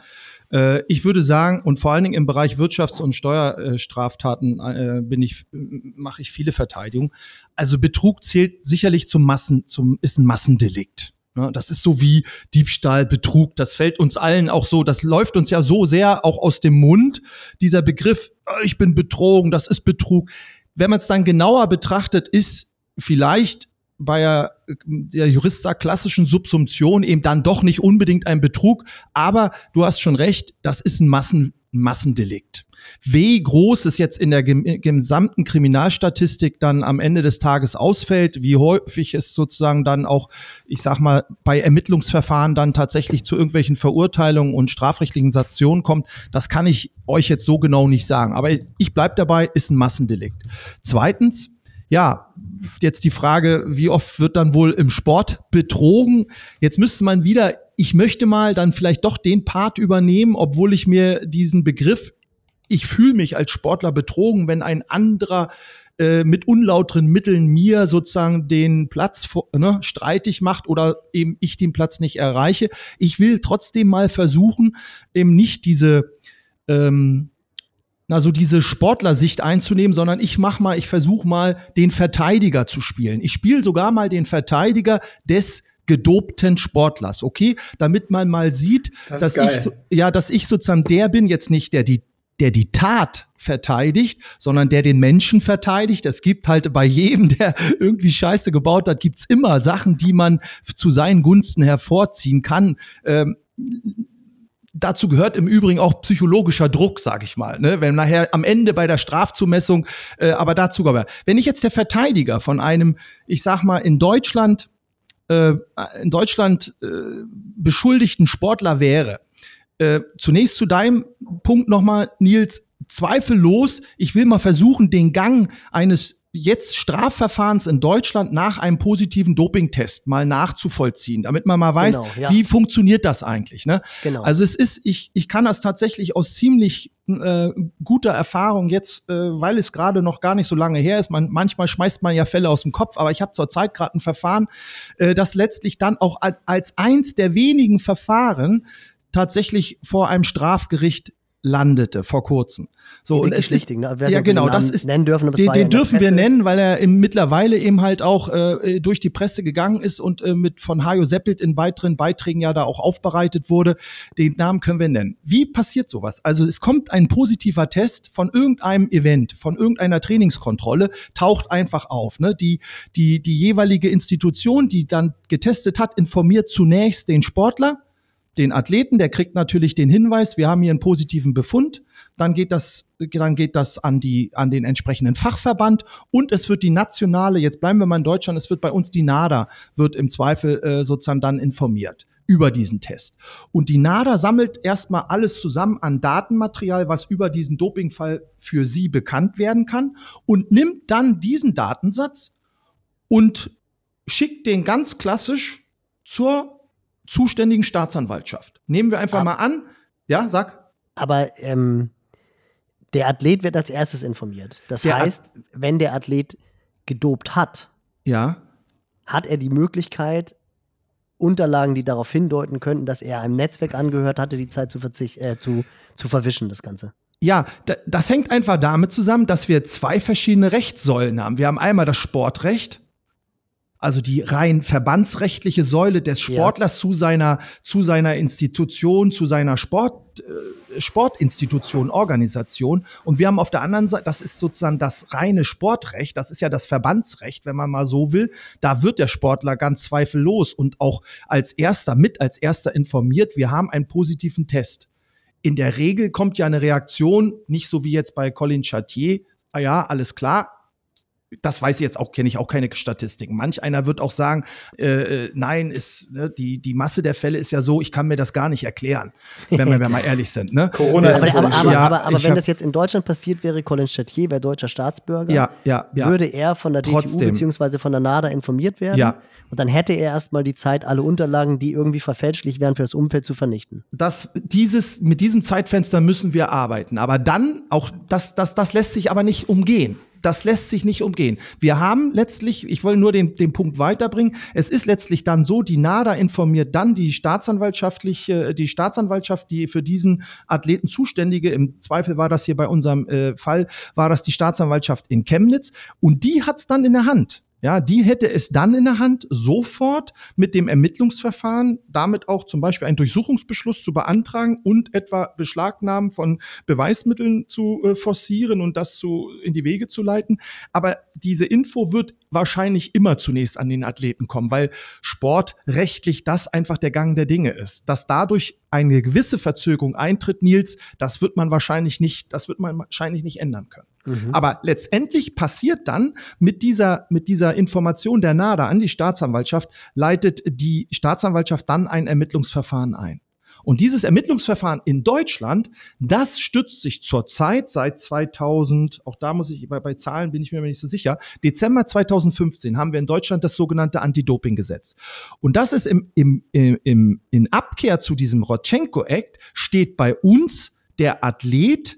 Äh, ich würde sagen, und vor allen Dingen im Bereich Wirtschafts- und Steuerstraftaten äh, bin ich, mache ich viele Verteidigung. Also Betrug zählt sicherlich zum Massen, zum, ist ein Massendelikt. Ne? Das ist so wie Diebstahl, Betrug. Das fällt uns allen auch so. Das läuft uns ja so sehr auch aus dem Mund. Dieser Begriff, äh, ich bin betrogen, das ist Betrug. Wenn man es dann genauer betrachtet, ist vielleicht bei der, der Jurist sagt, klassischen Subsumption eben dann doch nicht unbedingt ein Betrug. Aber du hast schon recht, das ist ein Massen, Massendelikt. Wie groß es jetzt in der gesamten Kriminalstatistik dann am Ende des Tages ausfällt, wie häufig es sozusagen dann auch, ich sag mal, bei Ermittlungsverfahren dann tatsächlich zu irgendwelchen Verurteilungen und strafrechtlichen Sanktionen kommt, das kann ich euch jetzt so genau nicht sagen. Aber ich bleib dabei, ist ein Massendelikt. Zweitens, ja, jetzt die Frage, wie oft wird dann wohl im Sport betrogen? Jetzt müsste man wieder, ich möchte mal dann vielleicht doch den Part übernehmen, obwohl ich mir diesen Begriff, ich fühle mich als Sportler betrogen, wenn ein anderer äh, mit unlauteren Mitteln mir sozusagen den Platz ne, streitig macht oder eben ich den Platz nicht erreiche. Ich will trotzdem mal versuchen, eben nicht diese ähm, na, so diese Sportlersicht einzunehmen, sondern ich mach mal, ich versuche mal, den Verteidiger zu spielen. Ich spiele sogar mal den Verteidiger des gedopten Sportlers, okay? Damit man mal sieht, Das dass ich so, ja, dass ich sozusagen der bin, jetzt nicht der die der die Tat verteidigt, sondern der den Menschen verteidigt. Es gibt halt bei jedem, der irgendwie Scheiße gebaut hat, gibt's immer Sachen, die man zu seinen Gunsten hervorziehen kann. Ähm, Dazu gehört im Übrigen auch psychologischer Druck, sag ich mal. Ne? Wenn nachher am Ende bei der Strafzumessung, äh, aber dazu aber. Wenn ich jetzt der Verteidiger von einem, ich sag mal, in Deutschland, äh, in Deutschland äh, beschuldigten Sportler wäre, äh, zunächst zu deinem Punkt nochmal, Nils, zweifellos, ich will mal versuchen, den Gang eines jetzt Strafverfahrens in Deutschland nach einem positiven Dopingtest mal nachzuvollziehen, damit man mal weiß, Genau, ja. wie funktioniert das eigentlich. Ne? Genau. Also es ist, ich, ich kann das tatsächlich aus ziemlich äh, guter Erfahrung jetzt, äh, weil es gerade noch gar nicht so lange her ist. Man, manchmal schmeißt man ja Fälle aus dem Kopf, aber ich habe zurzeit gerade ein Verfahren, äh, das letztlich dann auch als, als eins der wenigen Verfahren tatsächlich vor einem Strafgericht landete vor kurzem. So und es ist ne? Ja genau, das ist nennen dürfen, den, den dürfen wir nennen, weil er im, mittlerweile eben halt auch äh, durch die Presse gegangen ist und äh, mit von Hajo Seppelt in weiteren Beiträgen ja da auch aufbereitet wurde. Den Namen können wir nennen. Wie passiert sowas? Also es kommt ein positiver Test von irgendeinem Event, von irgendeiner Trainingskontrolle, taucht einfach auf. Ne? Die, die, die jeweilige Institution, die dann getestet hat, informiert zunächst den Sportler, den Athleten, der kriegt natürlich den Hinweis, wir haben hier einen positiven Befund. Dann geht das, dann geht das an die, an den entsprechenden Fachverband und es wird die nationale, jetzt bleiben wir mal in Deutschland, es wird bei uns die NADA, wird im Zweifel äh, sozusagen dann informiert über diesen Test. Und die NADA sammelt erstmal alles zusammen an Datenmaterial, was über diesen Dopingfall für sie bekannt werden kann und nimmt dann diesen Datensatz und schickt den ganz klassisch zur zuständigen Staatsanwaltschaft. Nehmen wir einfach Ab- mal an, ja, sag. Aber ähm, der Athlet wird als erstes informiert. Das Der heißt, wenn der Athlet gedopt hat, Ja, hat er die Möglichkeit, Unterlagen, die darauf hindeuten könnten, dass er einem Netzwerk angehört hatte, die Zeit zu, äh, zu, zu verwischen, das Ganze. Ja, da- das hängt einfach damit zusammen, dass wir zwei verschiedene Rechtssäulen haben. Wir haben einmal das Sportrecht, also die rein verbandsrechtliche Säule des Ja. Sportlers zu seiner zu seiner Institution, zu seiner Sport äh, Sportinstitution, Organisation. Und wir haben auf der anderen Seite, das ist sozusagen das reine Sportrecht, das ist ja das Verbandsrecht, wenn man mal so will, da wird der Sportler ganz zweifellos und auch als erster mit als erster informiert, wir haben einen positiven Test. In der Regel kommt ja eine Reaktion, nicht so wie jetzt bei Colin Chartier, ah ja, alles klar. Das weiß ich jetzt auch, kenne ich auch keine Statistiken. Manch einer wird auch sagen, äh, äh, nein, ist, ne, die, die Masse der Fälle ist ja so, ich kann mir das gar nicht erklären, wenn wir mal ehrlich sind. Ne? Corona Das ist Aber, aber, aber, aber, aber wenn hab- das jetzt in Deutschland passiert wäre, Colin Chatier wäre deutscher Staatsbürger, Ja, ja, ja. würde er von der DTU Trotzdem. beziehungsweise von der NADA informiert werden. Ja. Und dann hätte er erstmal die Zeit, alle Unterlagen, die irgendwie verfälschlich wären, für das Umfeld zu vernichten. das, dieses, mit diesem Zeitfenster müssen wir arbeiten. Aber dann auch, das, das, das lässt sich aber nicht umgehen. Das lässt sich nicht umgehen. Wir haben letztlich, ich will nur den, den Punkt weiterbringen, es ist letztlich dann so, die NADA informiert dann die staatsanwaltschaftliche, die Staatsanwaltschaft, die für diesen Athleten zuständige, im Zweifel war das hier bei unserem äh, Fall, war das die Staatsanwaltschaft in Chemnitz und die hat's dann in der Hand. Ja, die hätte es dann in der Hand, sofort mit dem Ermittlungsverfahren, damit auch zum Beispiel einen Durchsuchungsbeschluss zu beantragen und etwa Beschlagnahmen von Beweismitteln zu äh, forcieren und das zu, in die Wege zu leiten. Aber diese Info wird wahrscheinlich immer zunächst an den Athleten kommen, weil sportrechtlich das einfach der Gang der Dinge ist. Dass dadurch eine gewisse Verzögerung eintritt, Nils, das wird man wahrscheinlich nicht, das wird man wahrscheinlich nicht ändern können. Aber letztendlich passiert dann mit dieser, mit dieser Information der NADA an die Staatsanwaltschaft, leitet die Staatsanwaltschaft dann ein Ermittlungsverfahren ein. Und dieses Ermittlungsverfahren in Deutschland, das stützt sich zurzeit seit 2000, auch da muss ich, bei, bei Zahlen bin ich mir nicht so sicher, Dezember 2015 haben wir in Deutschland das sogenannte Anti-Doping-Gesetz. Und das ist im, im, im, im, in Abkehr zu diesem Rodchenko-Act, steht bei uns der Athlet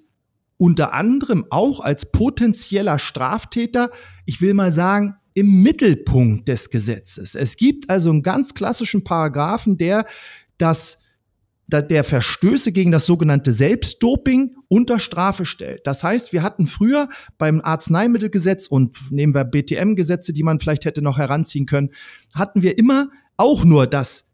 unter anderem auch als potenzieller Straftäter, ich will mal sagen, im Mittelpunkt des Gesetzes. Es gibt also einen ganz klassischen Paragraphen, der das da- der Verstöße gegen das sogenannte Selbstdoping unter Strafe stellt. Das heißt, wir hatten früher beim Arzneimittelgesetz und nehmen wir BTM-Gesetze, die man vielleicht hätte noch heranziehen können, hatten wir immer auch nur das,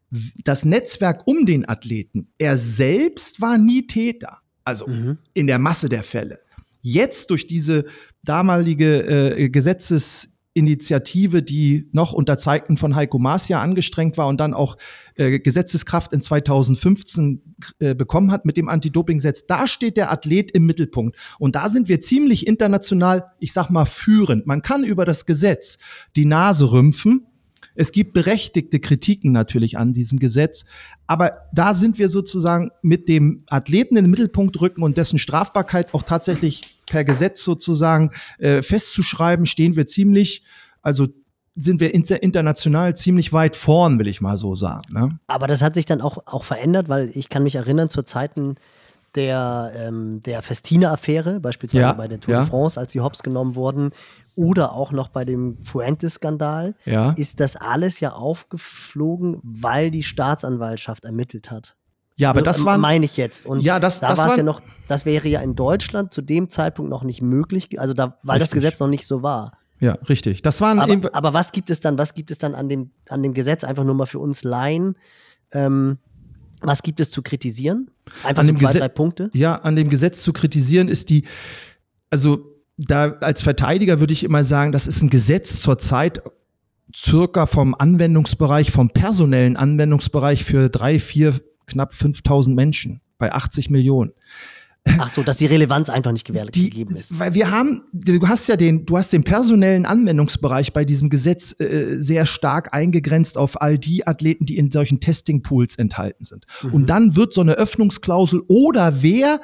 das Netzwerk um den Athleten. Er selbst war nie Täter. Also mhm. in der Masse der Fälle. Jetzt durch diese damalige äh, Gesetzesinitiative, die noch unter Zeiten von Heiko Maas ja angestrengt war und dann auch äh, Gesetzeskraft in 2015 äh, bekommen hat mit dem Anti-Doping-Gesetz, da steht der Athlet im Mittelpunkt. Und da sind wir ziemlich international, ich sag mal, führend. Man kann über das Gesetz die Nase rümpfen, es gibt berechtigte Kritiken natürlich an diesem Gesetz, aber da sind wir sozusagen mit dem Athleten in den Mittelpunkt rücken und dessen Strafbarkeit auch tatsächlich per Gesetz sozusagen äh, festzuschreiben, stehen wir ziemlich, also sind wir inter international ziemlich weit vorn, will ich mal so sagen. Ne? Aber das hat sich dann auch, auch verändert, weil ich kann mich erinnern, zu Zeiten der, ähm, der Festina-Affäre, beispielsweise ja, bei der Tour ja. de France, als die Hops genommen wurden, oder auch noch bei dem Fuentes-Skandal, ja. ist das alles ja aufgeflogen, weil die Staatsanwaltschaft ermittelt hat. Ja, aber also, das war meine ich jetzt. Und ja, das, da das war es ja noch, das wäre ja in Deutschland zu dem Zeitpunkt noch nicht möglich, also da, weil richtig. das Gesetz noch nicht so war. Ja, richtig. Das waren aber, aber was gibt es dann, was gibt es dann an dem, an dem Gesetz, einfach nur mal für uns Laien, ähm, was gibt es zu kritisieren? Einfach an so zwei, drei Punkte? Ja, an dem Gesetz zu kritisieren ist die, also da als Verteidiger würde ich immer sagen, das ist ein Gesetz zur Zeit circa vom Anwendungsbereich, vom personellen Anwendungsbereich für drei, vier, knapp 5000 Menschen bei 80 Millionen. Ach so, dass die Relevanz einfach nicht gewährleistet die, gegeben ist. Weil wir haben, du hast ja den, du hast den personellen Anwendungsbereich bei diesem Gesetz äh, sehr stark eingegrenzt auf all die Athleten, die in solchen Testing-Pools enthalten sind. Mhm. Und dann wird so eine Öffnungsklausel oder wer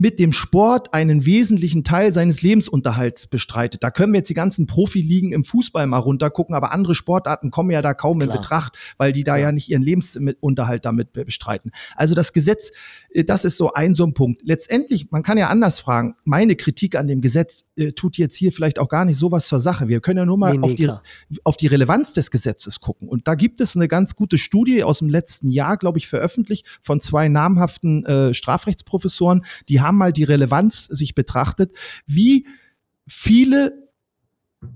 mit dem Sport einen wesentlichen Teil seines Lebensunterhalts bestreitet. Da können wir jetzt die ganzen Profiligen im Fußball mal runtergucken, aber andere Sportarten kommen ja da kaum Klar. in Betracht, weil die da ja. ja nicht ihren Lebensunterhalt damit bestreiten. Also das Gesetz, äh, das ist so ein so ein Punkt. Letztendlich, man kann ja anders fragen, meine Kritik an dem Gesetz äh, tut jetzt hier vielleicht auch gar nicht sowas zur Sache. Wir können ja nur mal nee, nee, auf, die, auf die Relevanz des Gesetzes gucken. Und da gibt es eine ganz gute Studie aus dem letzten Jahr, glaube ich, veröffentlicht von zwei namhaften äh, Strafrechtsprofessoren, die haben mal die Relevanz sich betrachtet, wie viele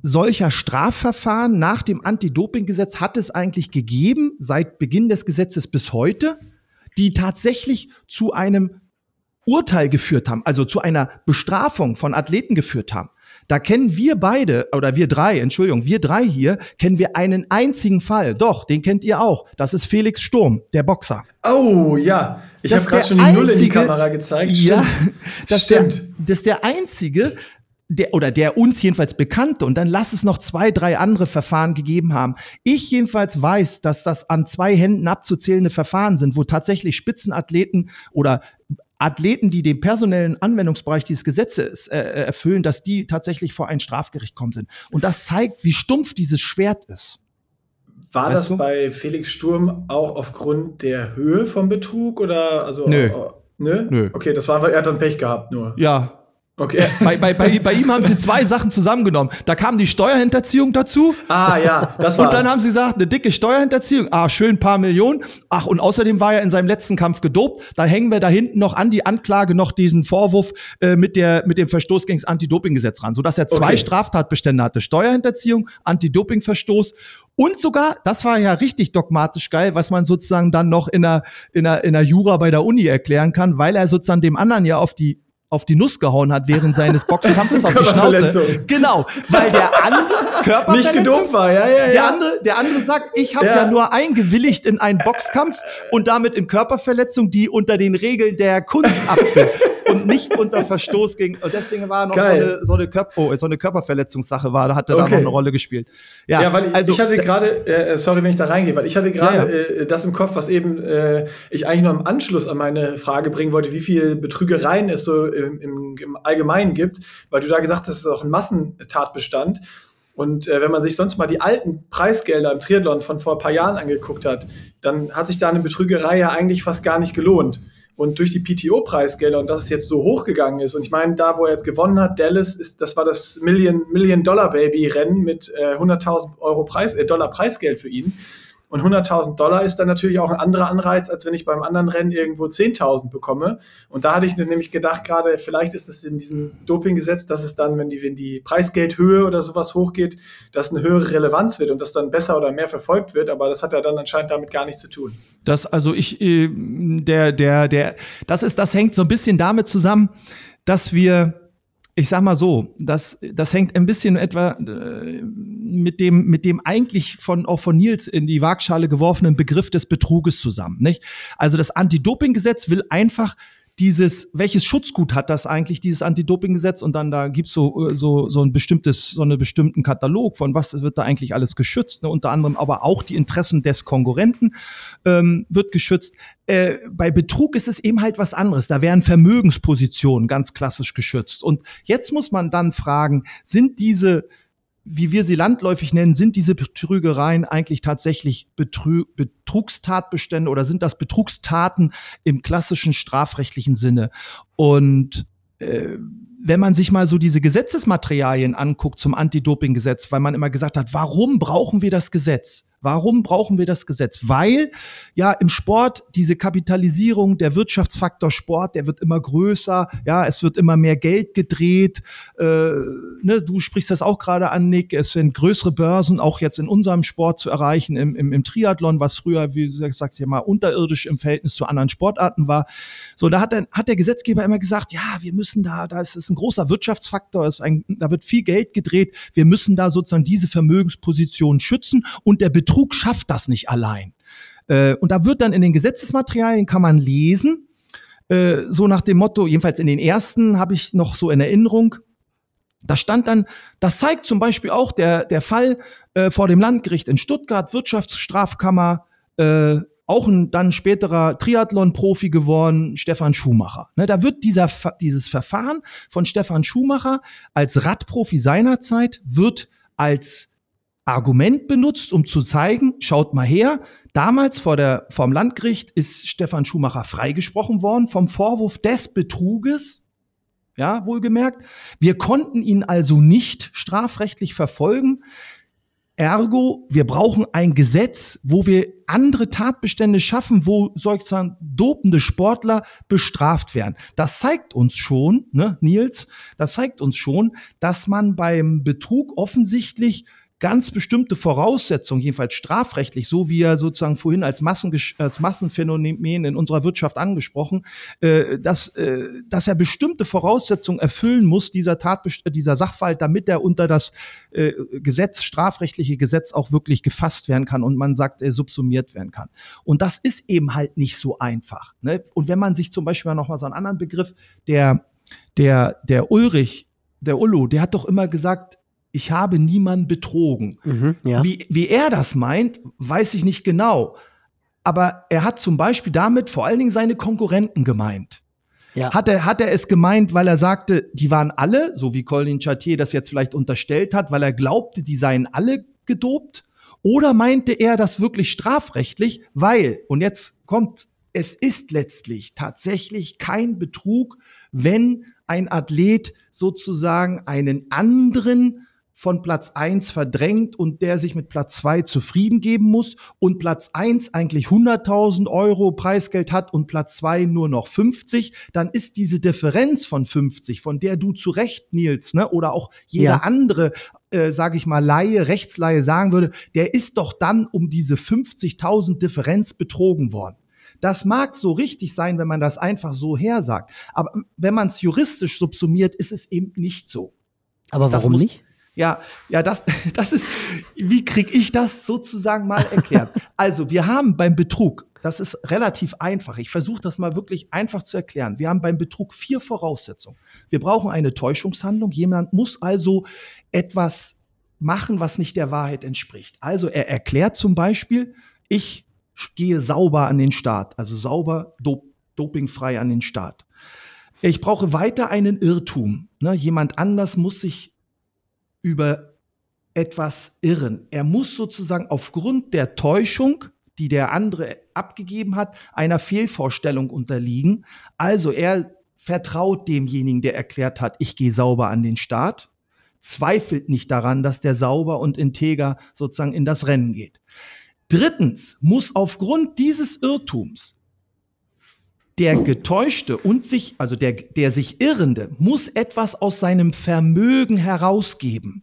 solcher Strafverfahren nach dem Anti-Doping-Gesetz hat es eigentlich gegeben, seit Beginn des Gesetzes bis heute, die tatsächlich zu einem Urteil geführt haben, also zu einer Bestrafung von Athleten geführt haben. Da kennen wir beide, oder wir drei, Entschuldigung, wir drei hier, kennen wir einen einzigen Fall. Doch, den kennt ihr auch. Das ist Felix Sturm, der Boxer. Oh, ja. Ich habe gerade schon die einzige, Null in die Kamera gezeigt. Ja, Stimmt. das, Stimmt. Der, das ist der einzige, der, oder der uns jedenfalls bekannte, und dann lass es noch zwei, drei andere Verfahren gegeben haben. Ich jedenfalls weiß, dass das an zwei Händen abzuzählende Verfahren sind, wo tatsächlich Spitzenathleten oder Athleten, die den personellen Anwendungsbereich dieses Gesetzes äh, äh, erfüllen, dass die tatsächlich vor ein Strafgericht kommen sind. Und das zeigt, wie stumpf dieses Schwert ist. War weißt das du? bei Felix Sturm auch aufgrund der Höhe vom Betrug oder also? Nö. Äh, nö? Nö. Okay, das war, er hat dann Pech gehabt nur. Ja, Okay. Bei, bei, bei, bei ihm haben sie zwei Sachen zusammengenommen. Da kam die Steuerhinterziehung dazu. Ah ja, das war's. Und dann haben sie gesagt, eine dicke Steuerhinterziehung. Ah, schön ein paar Millionen. Ach, und außerdem war er in seinem letzten Kampf gedopt. Da hängen wir da hinten noch an die Anklage noch diesen Vorwurf äh, mit, der, mit dem Verstoß gegen das Anti-Doping-Gesetz ran, sodass er zwei okay. Straftatbestände hatte. Steuerhinterziehung, Anti-Doping-Verstoß und sogar, das war ja richtig dogmatisch geil, was man sozusagen dann noch in der, in der, in der Jura bei der Uni erklären kann, weil er sozusagen dem anderen ja auf die auf die Nuss gehauen hat während seines Boxkampfes auf die Schnauze. Genau, weil der andere Körperverletzung nicht gedopt war, ja, ja, ja. Der andere, der andere sagt, ich habe ja. ja. nur eingewilligt in einen Boxkampf und damit in Körperverletzung, die unter den Regeln der Kunst abfällt und nicht unter Verstoß gegen. Und deswegen war noch so eine, so eine, Körper, oh, so eine Körperverletzungssache war, da hat er okay. da noch eine Rolle gespielt. Ja, ja weil also, ich hatte gerade, äh, sorry, wenn ich da reingehe, weil ich hatte gerade ja, ja. äh, das im Kopf, was eben äh, ich eigentlich nur im Anschluss an meine Frage bringen wollte, wie viel Betrügereien es so im, im, Allgemeinen gibt, weil du da gesagt hast, es ist auch ein Massentatbestand. Und äh, wenn man sich sonst mal die alten Preisgelder im Triathlon von vor ein paar Jahren angeguckt hat, dann hat sich da eine Betrügerei ja eigentlich fast gar nicht gelohnt. Und durch die PTO-Preisgelder und dass es jetzt so hochgegangen ist, und ich meine, da, wo er jetzt gewonnen hat, Dallas, ist, das war das Million, Million mit äh, 100.000 Euro Preis, äh, Dollar Preisgeld für ihn. Und 100.000 Dollar ist dann natürlich auch ein anderer Anreiz, als wenn ich beim anderen Rennen irgendwo 10.000 bekomme. Und da hatte ich nämlich gedacht, gerade vielleicht ist es in diesem Dopinggesetz, dass es dann, wenn die, wenn die Preisgeldhöhe oder sowas hochgeht, dass eine höhere Relevanz wird und das dann besser oder mehr verfolgt wird. Aber das hat ja dann anscheinend damit gar nichts zu tun. Das, also ich, äh, der, der, der, das ist, das hängt so ein bisschen damit zusammen, dass wir ich sag mal so, das, das hängt ein bisschen etwa äh, mit dem, mit dem eigentlich von, auch von Nils in die Waagschale geworfenen Begriff des Betruges zusammen, nicht? Also das Anti-Doping-Gesetz will einfach dieses, welches Schutzgut hat das eigentlich, dieses Anti-Doping-Gesetz? Und dann da gibt's so, so, so ein bestimmtes, so einen bestimmten Katalog von was wird da eigentlich alles geschützt, ne? unter anderem aber auch die Interessen des Konkurrenten ähm, wird geschützt. Äh, bei Betrug ist es eben halt was anderes. Da werden Vermögenspositionen ganz klassisch geschützt. Und jetzt muss man dann fragen, sind diese wie wir sie landläufig nennen, sind diese Betrügereien eigentlich tatsächlich Betrü Betrugstatbestände oder sind das Betrugstaten im klassischen strafrechtlichen Sinne? Und äh, wenn man sich mal so diese Gesetzesmaterialien anguckt zum Anti-Doping-Gesetz, weil man immer gesagt hat, warum brauchen wir das Gesetz? Warum brauchen wir das Gesetz? Weil ja im Sport diese Kapitalisierung, der Wirtschaftsfaktor Sport, der wird immer größer, ja, es wird immer mehr Geld gedreht. Äh, ne, du sprichst das auch gerade an, Nick. Es sind größere Börsen, auch jetzt in unserem Sport zu erreichen, im, im, im Triathlon, was früher, wie du sagst, ja mal unterirdisch im Verhältnis zu anderen Sportarten war. So, da hat, der, hat der Gesetzgeber immer gesagt, ja, wir müssen da, da ist es ein großer Wirtschaftsfaktor, ist ein, da wird viel Geld gedreht, wir müssen da sozusagen diese Vermögensposition schützen und der Betrug Betrug schafft das nicht allein. Äh, und da wird dann in den Gesetzesmaterialien kann man lesen, äh, so nach dem Motto, jedenfalls in den ersten habe ich noch so in Erinnerung, da stand dann, das zeigt zum Beispiel auch der, der Fall äh, vor dem Landgericht in Stuttgart, Wirtschaftsstrafkammer, äh, auch ein dann späterer Triathlon-Profi geworden, Stefan Schumacher. Ne, da wird dieser, dieses Verfahren von Stefan Schumacher als Radprofi seinerzeit wird als Argument benutzt, um zu zeigen, schaut mal her, damals vor der, vom Landgericht ist Stefan Schumacher freigesprochen worden vom Vorwurf des Betruges. Ja, wohlgemerkt. Wir konnten ihn also nicht strafrechtlich verfolgen. Ergo, wir brauchen ein Gesetz, wo wir andere Tatbestände schaffen, wo sozusagen dopende Sportler bestraft werden. Das zeigt uns schon, ne, Nils, das zeigt uns schon, dass man beim Betrug offensichtlich ganz bestimmte Voraussetzungen, jedenfalls strafrechtlich, so wie er sozusagen vorhin als, Massen, als Massenphänomen in unserer Wirtschaft angesprochen, äh, dass, äh, dass er bestimmte Voraussetzungen erfüllen muss, dieser Tatbest dieser Sachverhalt, damit er unter das äh, Gesetz, strafrechtliche Gesetz auch wirklich gefasst werden kann und man sagt, er subsumiert werden kann. Und das ist eben halt nicht so einfach. Ne? Und wenn man sich zum Beispiel noch mal so einen anderen Begriff, der, der, der Ulrich, der Ullo, der hat doch immer gesagt, ich habe niemanden betrogen. Mhm, ja. wie, wie er das meint, weiß ich nicht genau. Aber er hat zum Beispiel damit vor allen Dingen seine Konkurrenten gemeint. Ja. Hat, er, hat er es gemeint, weil er sagte, die waren alle, so wie Colin Chartier das jetzt vielleicht unterstellt hat, weil er glaubte, die seien alle gedopt? Oder meinte er das wirklich strafrechtlich, weil, und jetzt kommt, es ist letztlich tatsächlich kein Betrug, wenn ein Athlet sozusagen einen anderen von Platz eins verdrängt und der sich mit Platz zwei zufrieden geben muss und Platz eins eigentlich 100.000 Euro Preisgeld hat und Platz zwei nur noch 50, dann ist diese Differenz von 50, von der du zu Recht, Nils, ne, oder auch jeder ja. andere, äh, sage ich mal, Laie, Rechtsleihe sagen würde, der ist doch dann um diese 50.000 Differenz betrogen worden. Das mag so richtig sein, wenn man das einfach so hersagt. Aber wenn man es juristisch subsumiert, ist es eben nicht so. Aber warum nicht? Ja, ja, das, das ist, wie kriege ich das sozusagen mal erklärt? also, wir haben beim Betrug, das ist relativ einfach. Ich versuche das mal wirklich einfach zu erklären. Wir haben beim Betrug vier Voraussetzungen. Wir brauchen eine Täuschungshandlung. Jemand muss also etwas machen, was nicht der Wahrheit entspricht. Also er erklärt zum Beispiel, ich gehe sauber an den Start, also sauber, dop dopingfrei an den Start. Ich brauche weiter einen Irrtum. Ne? Jemand anders muss sich über etwas irren. Er muss sozusagen aufgrund der Täuschung, die der andere abgegeben hat, einer Fehlvorstellung unterliegen. Also er vertraut demjenigen, der erklärt hat, ich gehe sauber an den Start, zweifelt nicht daran, dass der sauber und integer sozusagen in das Rennen geht. Drittens muss aufgrund dieses Irrtums der Getäuschte und sich, also der, der sich Irrende, muss etwas aus seinem Vermögen herausgeben.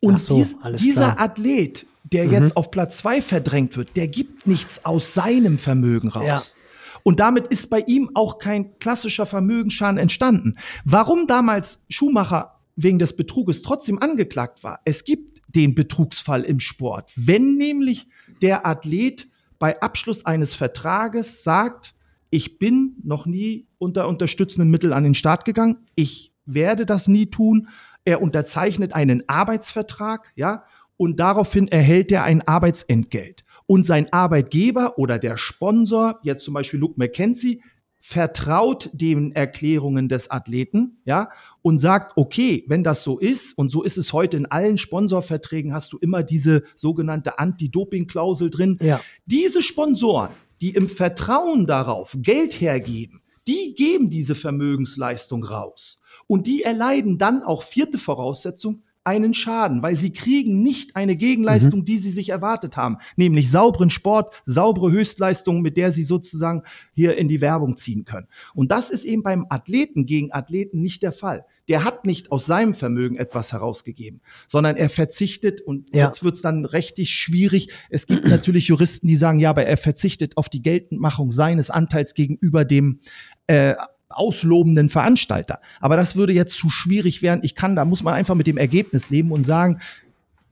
Und so, dies, dieser klar. Athlet, der mhm. jetzt auf Platz zwei verdrängt wird, der gibt nichts aus seinem Vermögen raus. Ja. Und damit ist bei ihm auch kein klassischer Vermögensschaden entstanden. Warum damals Schumacher wegen des Betruges trotzdem angeklagt war? Es gibt den Betrugsfall im Sport. Wenn nämlich der Athlet bei Abschluss eines Vertrages sagt, ich bin noch nie unter unterstützenden Mitteln an den Start gegangen, ich werde das nie tun, er unterzeichnet einen Arbeitsvertrag, ja, und daraufhin erhält er ein Arbeitsentgelt. Und sein Arbeitgeber oder der Sponsor, jetzt zum Beispiel Luke McKenzie, vertraut den Erklärungen des Athleten, ja, und sagt, okay, wenn das so ist, und so ist es heute in allen Sponsorverträgen, hast du immer diese sogenannte Anti-Doping-Klausel drin. Ja. Diese Sponsoren, die im Vertrauen darauf Geld hergeben, die geben diese Vermögensleistung raus. Und die erleiden dann auch vierte Voraussetzung, einen Schaden, weil sie kriegen nicht eine Gegenleistung, mhm. die sie sich erwartet haben, nämlich sauberen Sport, saubere Höchstleistung, mit der sie sozusagen hier in die Werbung ziehen können. Und das ist eben beim Athleten gegen Athleten nicht der Fall. Der hat nicht aus seinem Vermögen etwas herausgegeben, sondern er verzichtet und ja. jetzt wird's dann richtig schwierig. Es gibt natürlich Juristen, die sagen, ja, aber er verzichtet auf die Geltendmachung seines Anteils gegenüber dem äh, auslobenden Veranstalter. Aber das würde jetzt zu schwierig werden. Ich kann, da muss man einfach mit dem Ergebnis leben und sagen,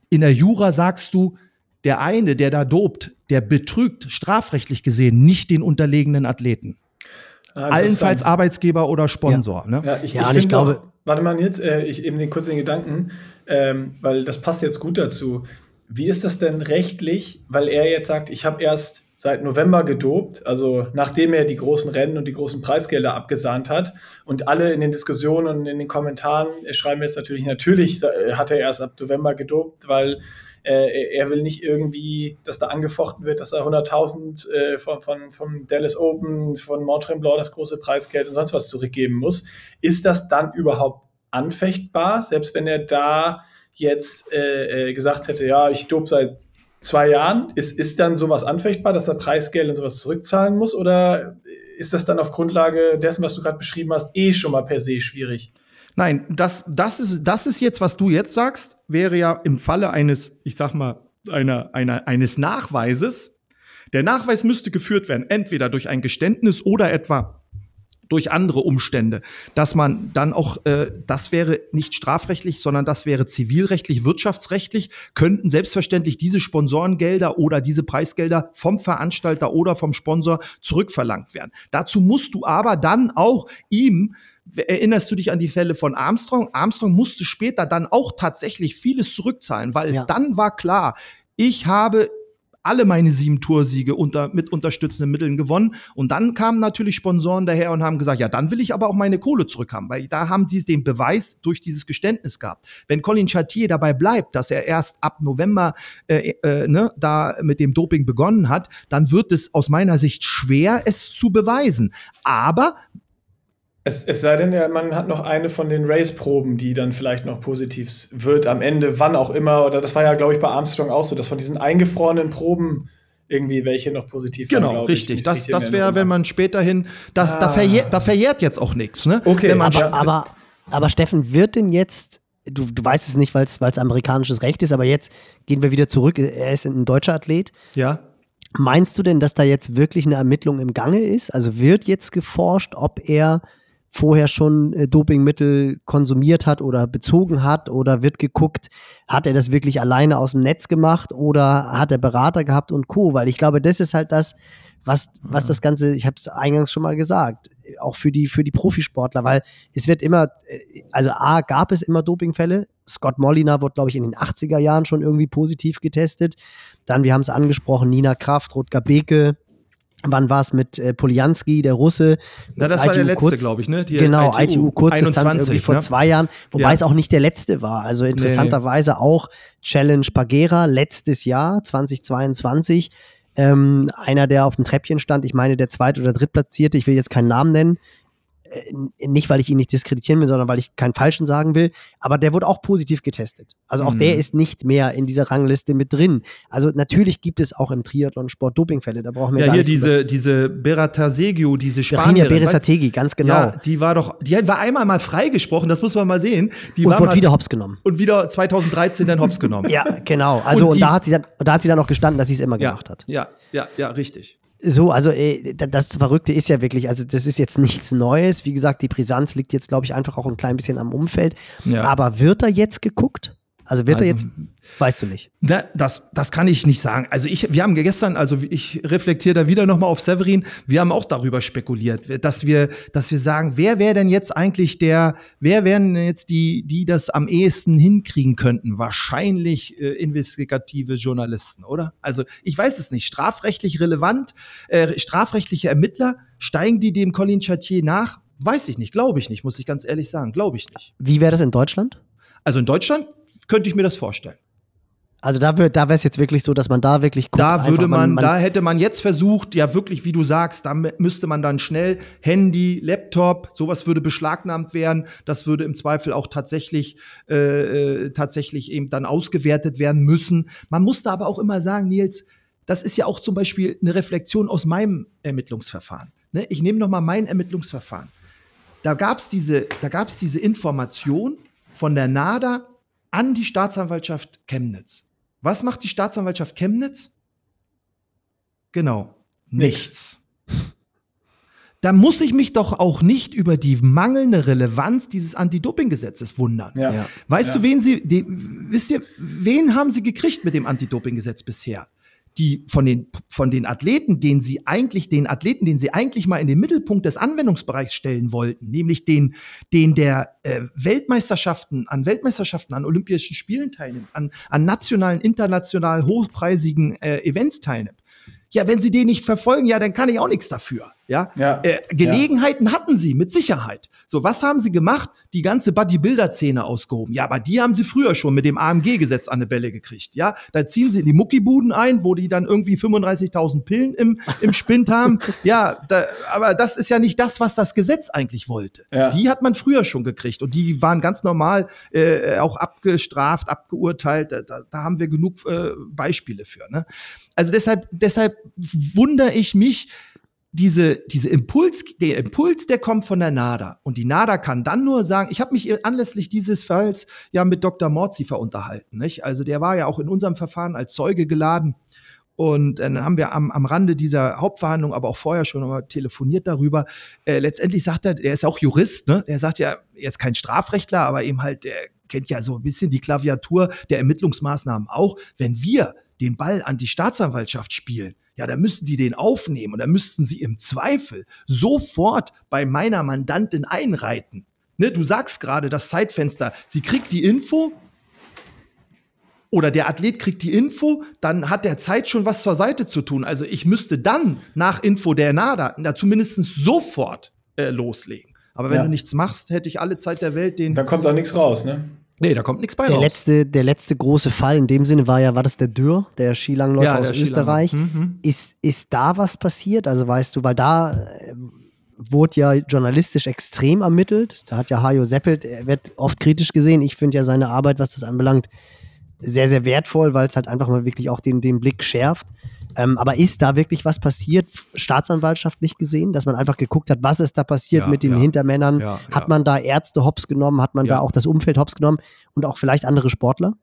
in der Jura sagst du, der eine, der da dobt, der betrügt strafrechtlich gesehen nicht den unterlegenen Athleten. Ah, Allenfalls Arbeitsgeber oder Sponsor. Ja, ne? ja ich, ja, ich, ich glaube. Auch, warte mal jetzt, äh, ich eben den kurzen Gedanken, ähm, weil das passt jetzt gut dazu. Wie ist das denn rechtlich, weil er jetzt sagt, ich habe erst seit November gedopt, also nachdem er die großen Rennen und die großen Preisgelder abgesahnt hat. Und alle in den Diskussionen und in den Kommentaren schreiben jetzt natürlich, natürlich hat er erst ab November gedopt, weil äh, er will nicht irgendwie, dass da angefochten wird, dass er 100.000 äh, von, von, vom Dallas Open, von Mont Tremblant das große Preisgeld und sonst was zurückgeben muss. Ist das dann überhaupt anfechtbar, selbst wenn er da jetzt äh, äh gesagt hätte, ja, ich dope seit zwei Jahren, ist, ist dann sowas anfechtbar, dass er Preisgeld und sowas zurückzahlen muss? Oder ist das dann auf Grundlage dessen, was du gerade beschrieben hast, eh schon mal per se schwierig? Nein, das, das, ist, das ist jetzt, was du jetzt sagst, wäre ja im Falle eines, ich sag mal, einer, einer, eines Nachweises. Der Nachweis müsste geführt werden, entweder durch ein Geständnis oder etwa durch andere Umstände, dass man dann auch, äh, das wäre nicht strafrechtlich, sondern das wäre zivilrechtlich, wirtschaftsrechtlich, könnten selbstverständlich diese Sponsorengelder oder diese Preisgelder vom Veranstalter oder vom Sponsor zurückverlangt werden. Dazu musst du aber dann auch ihm Erinnerst du dich an die Fälle von Armstrong? Armstrong musste später dann auch tatsächlich vieles zurückzahlen, weil ja. es dann war klar, ich habe alle meine sieben Toursiege unter, mit unterstützenden Mitteln gewonnen. Und dann kamen natürlich Sponsoren daher und haben gesagt, ja, dann will ich aber auch meine Kohle zurückhaben, weil da haben die den Beweis durch dieses Geständnis gehabt. Wenn Colin Chartier dabei bleibt, dass er erst ab November äh, äh, ne, da mit dem Doping begonnen hat, dann wird es aus meiner Sicht schwer, es zu beweisen. Aber es, es sei denn, ja, man hat noch eine von den Race-Proben, die dann vielleicht noch positiv wird am Ende, wann auch immer. Oder das war ja, glaube ich, bei Armstrong auch so, dass von diesen eingefrorenen Proben irgendwie welche noch positiv Genau, waren, richtig. Ich, das das wäre, wenn man späterhin, da, ah. da, verjährt, da verjährt jetzt auch nichts. Ne? Okay, aber, aber, aber Steffen, wird denn jetzt du, du weißt es nicht, weil es amerikanisches Recht ist, aber jetzt gehen wir wieder zurück. Er ist ein deutscher Athlet. Ja. Meinst du denn, dass da jetzt wirklich eine Ermittlung im Gange ist? Also wird jetzt geforscht, ob er vorher schon äh, Dopingmittel konsumiert hat oder bezogen hat oder wird geguckt, hat er das wirklich alleine aus dem Netz gemacht oder hat er Berater gehabt und Co. Weil ich glaube, das ist halt das, was, was das Ganze, ich habe es eingangs schon mal gesagt, auch für die, für die Profisportler, weil es wird immer, äh, also A, gab es immer Dopingfälle. Scott Molina wurde, glaube ich, in den 80er Jahren schon irgendwie positiv getestet. Dann, wir haben es angesprochen, Nina Kraft, Rutger Beke, Wann war es mit äh, Polianski, der Russe? Na, das ITU war der letzte, glaube ich, ne? Die genau, ITU, ITU Kurzdistanz irgendwie ne? vor zwei Jahren, wobei ja. es auch nicht der letzte war. Also interessanterweise nee, nee. auch Challenge Pagera letztes Jahr, 2022. Ähm, einer, der auf dem Treppchen stand, ich meine der zweit- oder drittplatzierte, ich will jetzt keinen Namen nennen, nicht, weil ich ihn nicht diskreditieren will, sondern weil ich keinen Falschen sagen will. Aber der wurde auch positiv getestet. Also auch mhm. der ist nicht mehr in dieser Rangliste mit drin. Also natürlich gibt es auch im Triathlon Sport Dopingfälle. Da brauchen wir ja hier diese diese Beratasegio, diese Spanierin. Beresategi, ganz genau. Ja, die war doch, die war einmal mal freigesprochen. Das muss man mal sehen. Die und wurde wieder hops genommen. Und wieder 2013 dann hops genommen. ja, genau. Also und, und da hat sie dann, da hat sie dann auch gestanden, dass sie es immer ja, gemacht hat. Ja, ja, ja, richtig. So, also äh, das Verrückte ist ja wirklich, also das ist jetzt nichts Neues. Wie gesagt, die Brisanz liegt jetzt, glaube ich, einfach auch ein klein bisschen am Umfeld. Ja. Aber wird da jetzt geguckt? Also wird also, er jetzt, weißt du nicht. Na, das, das kann ich nicht sagen. Also ich, wir haben gestern, also ich reflektiere da wieder nochmal auf Severin, wir haben auch darüber spekuliert, dass wir, dass wir sagen, wer wäre denn jetzt eigentlich der, wer wären denn jetzt die, die das am ehesten hinkriegen könnten? Wahrscheinlich äh, investigative Journalisten, oder? Also ich weiß es nicht. Strafrechtlich relevant, äh, strafrechtliche Ermittler, steigen die dem Colin Chartier nach? Weiß ich nicht, glaube ich nicht, muss ich ganz ehrlich sagen, glaube ich nicht. Wie wäre das in Deutschland? Also in Deutschland könnte ich mir das vorstellen. Also da, da wäre es jetzt wirklich so, dass man da wirklich guckt. Da würde man, man, man, da hätte man jetzt versucht, ja wirklich, wie du sagst, da müsste man dann schnell Handy, Laptop, sowas würde beschlagnahmt werden. Das würde im Zweifel auch tatsächlich, äh, äh tatsächlich eben dann ausgewertet werden müssen. Man musste aber auch immer sagen, Nils, das ist ja auch zum Beispiel eine Reflexion aus meinem Ermittlungsverfahren. Ne? Ich nehme noch mal mein Ermittlungsverfahren. Da gab es diese, da gab's diese Information von der NADA an die Staatsanwaltschaft Chemnitz. Was macht die Staatsanwaltschaft Chemnitz? Genau, nichts. Da muss ich mich doch auch nicht über die mangelnde Relevanz dieses Anti-Doping-Gesetzes wundern. Ja. Weißt ja. du, wen sie, die, wisst ihr, wen haben sie gekriegt mit dem Anti-Doping-Gesetz bisher? Die von den, von den Athleten, den sie eigentlich, den Athleten, den sie eigentlich mal in den Mittelpunkt des Anwendungsbereichs stellen wollten, nämlich den, den der äh, Weltmeisterschaften, an Weltmeisterschaften, an Olympischen Spielen teilnimmt, an, an nationalen, international hochpreisigen äh, Events teilnimmt. Ja, wenn sie den nicht verfolgen, ja, dann kann ich auch nichts dafür. Ja, ja äh, Gelegenheiten ja. hatten sie mit Sicherheit. So, was haben sie gemacht? Die ganze Bodybuilder-Szene ausgehoben. Ja, aber die haben sie früher schon mit dem AMG-Gesetz an eine Bälle gekriegt. Ja, da ziehen sie in die Muckibuden ein, wo die dann irgendwie 35.000 Pillen im, im Spind haben. Ja, da, aber das ist ja nicht das, was das Gesetz eigentlich wollte. Ja. Die hat man früher schon gekriegt und die waren ganz normal äh, auch abgestraft, abgeurteilt. Da, da haben wir genug äh, Beispiele für. Ne? Also deshalb, deshalb wundere ich mich, diese, diese Impuls, der Impuls, der kommt von der NADA. Und die NADA kann dann nur sagen, ich habe mich anlässlich dieses Falls ja mit Dr. Morzifer unterhalten. Nicht? Also der war ja auch in unserem Verfahren als Zeuge geladen. Und dann haben wir am, am Rande dieser Hauptverhandlung, aber auch vorher schon mal telefoniert darüber. Äh, letztendlich sagt er, der ist auch Jurist, ne? Der sagt ja, jetzt kein Strafrechtler, aber eben halt, der kennt ja so ein bisschen die Klaviatur der Ermittlungsmaßnahmen auch. Wenn wir den Ball an die Staatsanwaltschaft spielen, ja, da müssten die den aufnehmen und da müssten sie im Zweifel sofort bei meiner Mandantin einreiten. Ne, du sagst gerade das Zeitfenster, sie kriegt die Info oder der Athlet kriegt die Info, dann hat der Zeit schon was zur Seite zu tun. Also ich müsste dann nach Info der NADA da zumindest sofort äh, loslegen. Aber wenn ja. du nichts machst, hätte ich alle Zeit der Welt den. Da kommt auch nichts raus, ne? Nee, da kommt nichts bei der raus. Letzte, der letzte große Fall in dem Sinne war ja, war das der Dürr, der Skilangläufer ja, aus Österreich. Mhm. Ist, ist da was passiert? Also weißt du, weil da äh, wurde ja journalistisch extrem ermittelt. Da hat ja Hajo Seppelt, er wird oft kritisch gesehen. Ich finde ja seine Arbeit, was das anbelangt, sehr, sehr wertvoll, weil es halt einfach mal wirklich auch den, den Blick schärft. Ähm, aber ist da wirklich was passiert, staatsanwaltschaftlich gesehen, dass man einfach geguckt hat, was ist da passiert ja, mit den ja, Hintermännern? Ja, hat man da Ärzte hops genommen? Hat man da auch das Umfeld hops genommen und auch vielleicht andere Sportler?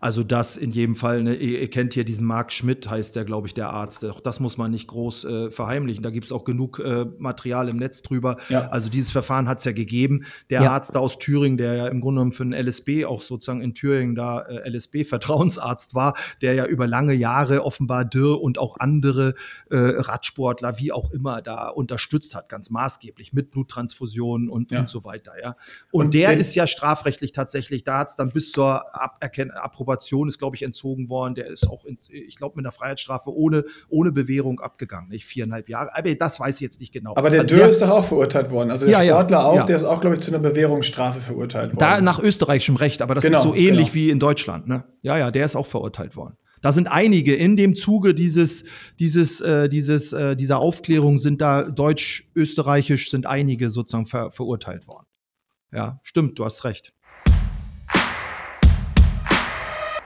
Also das in jedem Fall, ne, ihr, kennt hier diesen Marc Schmidt, heißt der, glaube ich, der Arzt. Auch das muss man nicht groß äh, verheimlichen. Da gibt es auch genug äh, Material im Netz drüber. Ja. Also dieses Verfahren hat es ja gegeben. Der ja. Arzt da aus Thüringen, der ja im Grunde genommen für den LSB auch sozusagen in Thüringen da äh, LSB-Vertrauensarzt war, der ja über lange Jahre offenbar Dürr und auch andere äh, Radsportler, wie auch immer, da unterstützt hat, ganz maßgeblich mit Bluttransfusionen und, ja. und so weiter. Ja. Und, und der ist ja strafrechtlich tatsächlich, da hat es dann bis zur Aberkennung Approbation ist, glaube ich, entzogen worden. Der ist auch, in, ich glaube, mit einer Freiheitsstrafe ohne, ohne Bewährung abgegangen. Nicht viereinhalb Jahre. Aber das weiß ich jetzt nicht genau. Aber der also Dürr ist doch auch verurteilt worden. Also der ja, Sportler ja, auch, ja. der ist auch, glaube ich, zu einer Bewährungsstrafe verurteilt worden. Da nach österreichischem Recht, aber das genau, ist so ähnlich genau. wie in Deutschland. Ne? Ja, ja, der ist auch verurteilt worden. Da sind einige in dem Zuge dieses, dieses, äh, dieses, äh, dieser Aufklärung sind da deutsch-österreichisch sind einige sozusagen ver verurteilt worden. Ja, stimmt, du hast recht.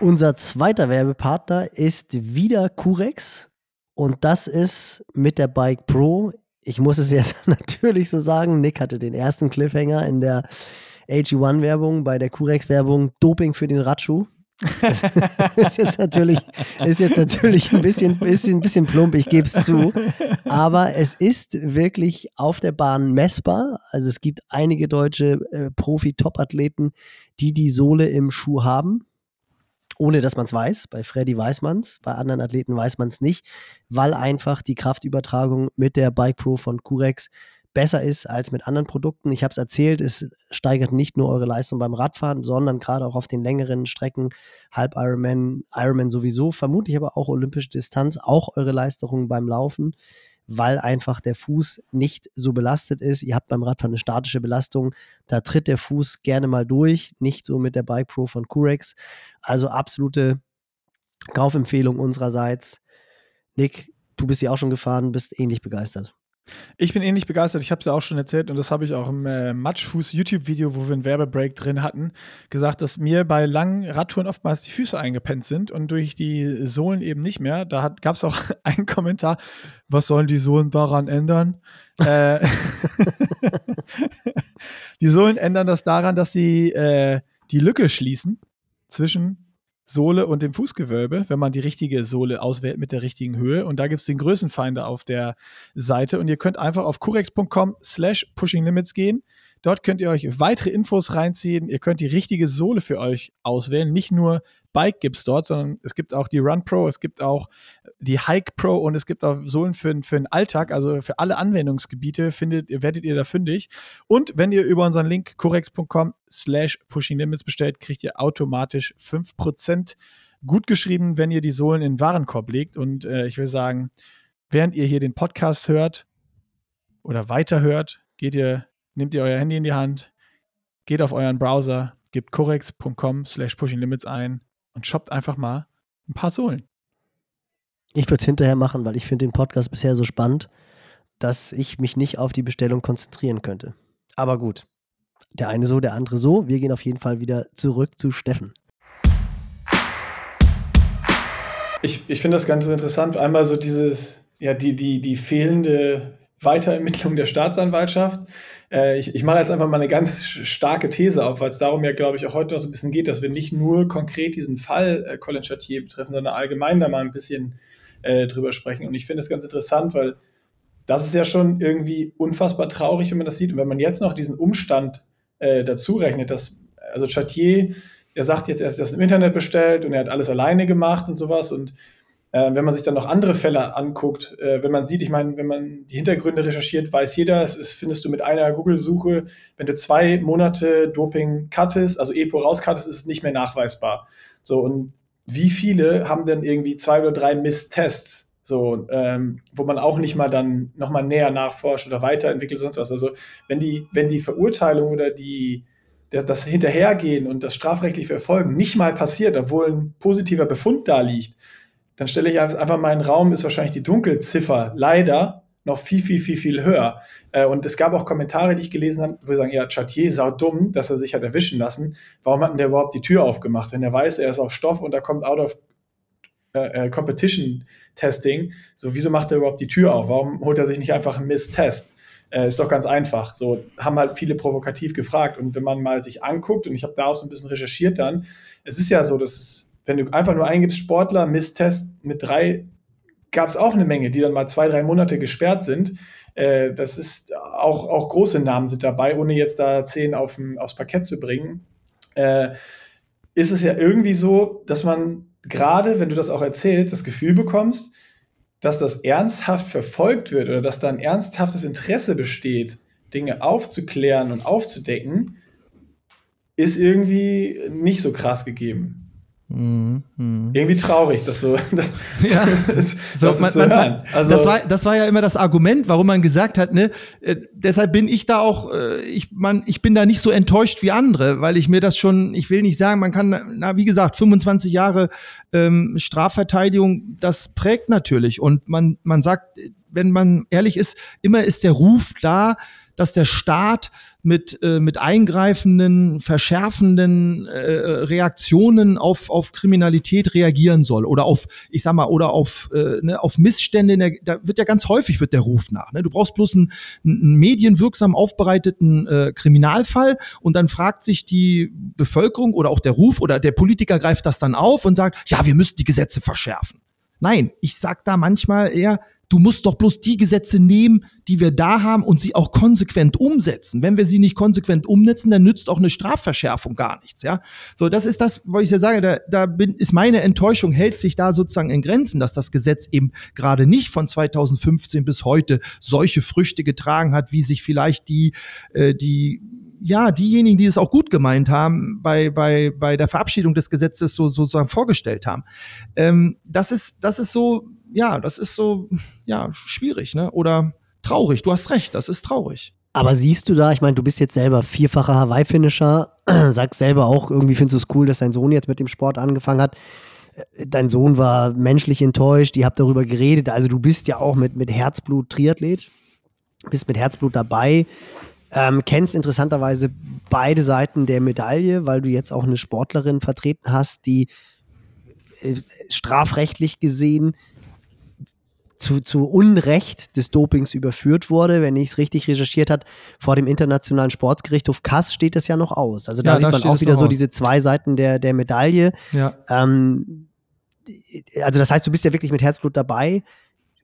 Unser zweiter Werbepartner ist wieder Curex und das ist mit der Bike Pro. Ich muss es jetzt natürlich so sagen, Nick hatte den ersten Cliffhanger in der AG1-Werbung, bei der Curex-Werbung Doping für den Radschuh. ist jetzt natürlich, ist jetzt natürlich ein bisschen, bisschen, bisschen plump, ich gebe es zu. Aber es ist wirklich auf der Bahn messbar. Also es gibt einige deutsche äh, Profi-Top-Athleten, die die Sohle im Schuh haben ohne dass man es weiß. Bei Freddy weiß man es, bei anderen Athleten weiß man es nicht, weil einfach die Kraftübertragung mit der Bike Pro von Curex besser ist als mit anderen Produkten. Ich habe es erzählt, es steigert nicht nur eure Leistung beim Radfahren, sondern gerade auch auf den längeren Strecken, Halb Ironman, Ironman sowieso, vermutlich aber auch olympische Distanz, auch eure Leistung beim Laufen weil einfach der Fuß nicht so belastet ist. Ihr habt beim Radfahren eine statische Belastung, da tritt der Fuß gerne mal durch, nicht so mit der Bike Pro von Curex. Also absolute Kaufempfehlung unsererseits. Nick, du bist ja auch schon gefahren, bist ähnlich begeistert. Ich bin ähnlich begeistert. Ich habe es ja auch schon erzählt und das habe ich auch im äh, Matschfuß YouTube-Video, wo wir einen Werbebreak drin hatten, gesagt, dass mir bei langen Radtouren oftmals die Füße eingepennt sind und durch die Sohlen eben nicht mehr. Da gab es auch einen Kommentar, was sollen die Sohlen daran ändern? äh, die Sohlen ändern das daran, dass sie äh, die Lücke schließen zwischen Sohle und dem Fußgewölbe, wenn man die richtige Sohle auswählt mit der richtigen Höhe. Und da gibt es den Größenfinder auf der Seite. Und ihr könnt einfach auf curex.com slash pushinglimits gehen. Dort könnt ihr euch weitere Infos reinziehen. Ihr könnt die richtige Sohle für euch auswählen. Nicht nur Bike gibt es dort, sondern es gibt auch die Run Pro, es gibt auch die Hike Pro und es gibt auch Sohlen für, für den Alltag, also für alle Anwendungsgebiete findet, werdet ihr da fündig. Und wenn ihr über unseren Link correx.com slash pushing limits bestellt, kriegt ihr automatisch 5% gut geschrieben, wenn ihr die Sohlen in den Warenkorb legt. Und äh, ich will sagen, während ihr hier den Podcast hört oder weiterhört, geht ihr, nehmt ihr euer Handy in die Hand, geht auf euren Browser, gebt correx.com slash pushing limits ein und shoppt einfach mal ein paar Sohlen. Ich würde es hinterher machen, weil ich finde den Podcast bisher so spannend, dass ich mich nicht auf die Bestellung konzentrieren könnte. Aber gut. Der eine so, der andere so. Wir gehen auf jeden Fall wieder zurück zu Steffen. Ich, ich finde das ganz interessant. Einmal so dieses, ja, die, die, die fehlende Weiterermittlung der Staatsanwaltschaft. Äh, ich, ich mache jetzt einfach mal eine ganz starke These auf, weil es darum ja, glaube ich, auch heute noch so ein bisschen geht, dass wir nicht nur konkret diesen Fall äh, Colin Chatier betreffen, sondern allgemein da mal ein bisschen äh, drüber sprechen. Und ich finde es ganz interessant, weil das ist ja schon irgendwie unfassbar traurig, wenn man das sieht. Und wenn man jetzt noch diesen Umstand äh, dazu rechnet, dass, also Chatier, er sagt jetzt, er ist das im Internet bestellt und er hat alles alleine gemacht und sowas und äh, wenn man sich dann noch andere Fälle anguckt, äh, wenn man sieht, ich meine, wenn man die Hintergründe recherchiert, weiß jeder, es ist, findest du mit einer Google-Suche, wenn du zwei Monate Doping cuttest, also EPO rauscuttest, ist es nicht mehr nachweisbar. So, und wie viele haben denn irgendwie zwei oder drei Misstests, so, ähm, wo man auch nicht mal dann nochmal näher nachforscht oder weiterentwickelt, sonst was. Also, wenn die, wenn die Verurteilung oder die, das Hinterhergehen und das strafrechtliche Verfolgen nicht mal passiert, obwohl ein positiver Befund da liegt, dann stelle ich einfach mal in den Raum, ist wahrscheinlich die Dunkelziffer leider noch viel, viel, viel, viel höher. Äh, und es gab auch Kommentare, die ich gelesen habe, wo sie sagen, ja, Chatier sau dumm, dass er sich hat erwischen lassen. Warum hat denn der überhaupt die Tür aufgemacht? Wenn er weiß, er ist auf Stoff und da kommt out of äh, äh, Competition Testing, so wieso macht er überhaupt die Tür auf? Warum holt er sich nicht einfach einen Miss-Test? Äh, ist doch ganz einfach. So haben halt viele provokativ gefragt. Und wenn man mal sich anguckt, und ich habe da auch so ein bisschen recherchiert dann, es ist ja so, dass es wenn du einfach nur eingibst Sportler, Misstest mit drei, gab es auch eine Menge, die dann mal zwei, drei Monate gesperrt sind. Äh, das ist auch, auch große Namen sind dabei, ohne jetzt da zehn auf, aufs Parkett zu bringen. Äh, ist es ja irgendwie so, dass man gerade, wenn du das auch erzählst, das Gefühl bekommst, dass das ernsthaft verfolgt wird oder dass da ein ernsthaftes Interesse besteht, Dinge aufzuklären und aufzudecken, ist irgendwie nicht so krass gegeben. Mhm, mh. Irgendwie traurig, dass so. Das, ja. das, so, das, man, man, also, das, war, das war ja immer das Argument, warum man gesagt hat, ne, äh, deshalb bin ich da auch, äh, ich, man, ich bin da nicht so enttäuscht wie andere, weil ich mir das schon, ich will nicht sagen, man kann, na, wie gesagt, 25 Jahre ähm, Strafverteidigung, das prägt natürlich. Und man, man sagt, wenn man ehrlich ist, immer ist der Ruf da, dass der Staat mit, äh, mit eingreifenden, verschärfenden äh, Reaktionen auf, auf Kriminalität reagieren soll oder auf, ich sag mal, oder auf, äh, ne, auf Missstände. In der, da wird ja ganz häufig wird der Ruf nach. Ne? Du brauchst bloß einen, einen medienwirksam aufbereiteten äh, Kriminalfall und dann fragt sich die Bevölkerung oder auch der Ruf oder der Politiker greift das dann auf und sagt, ja, wir müssen die Gesetze verschärfen. Nein, ich sag da manchmal eher, Du musst doch bloß die Gesetze nehmen, die wir da haben und sie auch konsequent umsetzen. Wenn wir sie nicht konsequent umsetzen, dann nützt auch eine Strafverschärfung gar nichts, ja. So, das ist das, was ich ja sage, da, da bin, ist meine Enttäuschung, hält sich da sozusagen in Grenzen, dass das Gesetz eben gerade nicht von 2015 bis heute solche Früchte getragen hat, wie sich vielleicht die, äh, die ja, diejenigen, die es auch gut gemeint haben, bei, bei, bei der Verabschiedung des Gesetzes so, sozusagen vorgestellt haben. Ähm, das ist, das ist so, ja, das ist so, ja, schwierig, ne? Oder traurig. Du hast recht, das ist traurig. Aber siehst du da, ich meine, du bist jetzt selber vierfacher Hawaii-Finisher, sagst selber auch, irgendwie findest du es cool, dass dein Sohn jetzt mit dem Sport angefangen hat. Dein Sohn war menschlich enttäuscht, ihr habt darüber geredet, also du bist ja auch mit, mit Herzblut Triathlet, bist mit Herzblut dabei, ähm, kennst interessanterweise beide Seiten der Medaille, weil du jetzt auch eine Sportlerin vertreten hast, die äh, strafrechtlich gesehen zu, zu Unrecht des Dopings überführt wurde, wenn ich es richtig recherchiert hat, vor dem Internationalen Sportsgerichtshof Kass steht das ja noch aus. Also da ja, sieht man auch wieder so aus. diese zwei Seiten der, der Medaille. Ja. Ähm, also das heißt, du bist ja wirklich mit Herzblut dabei,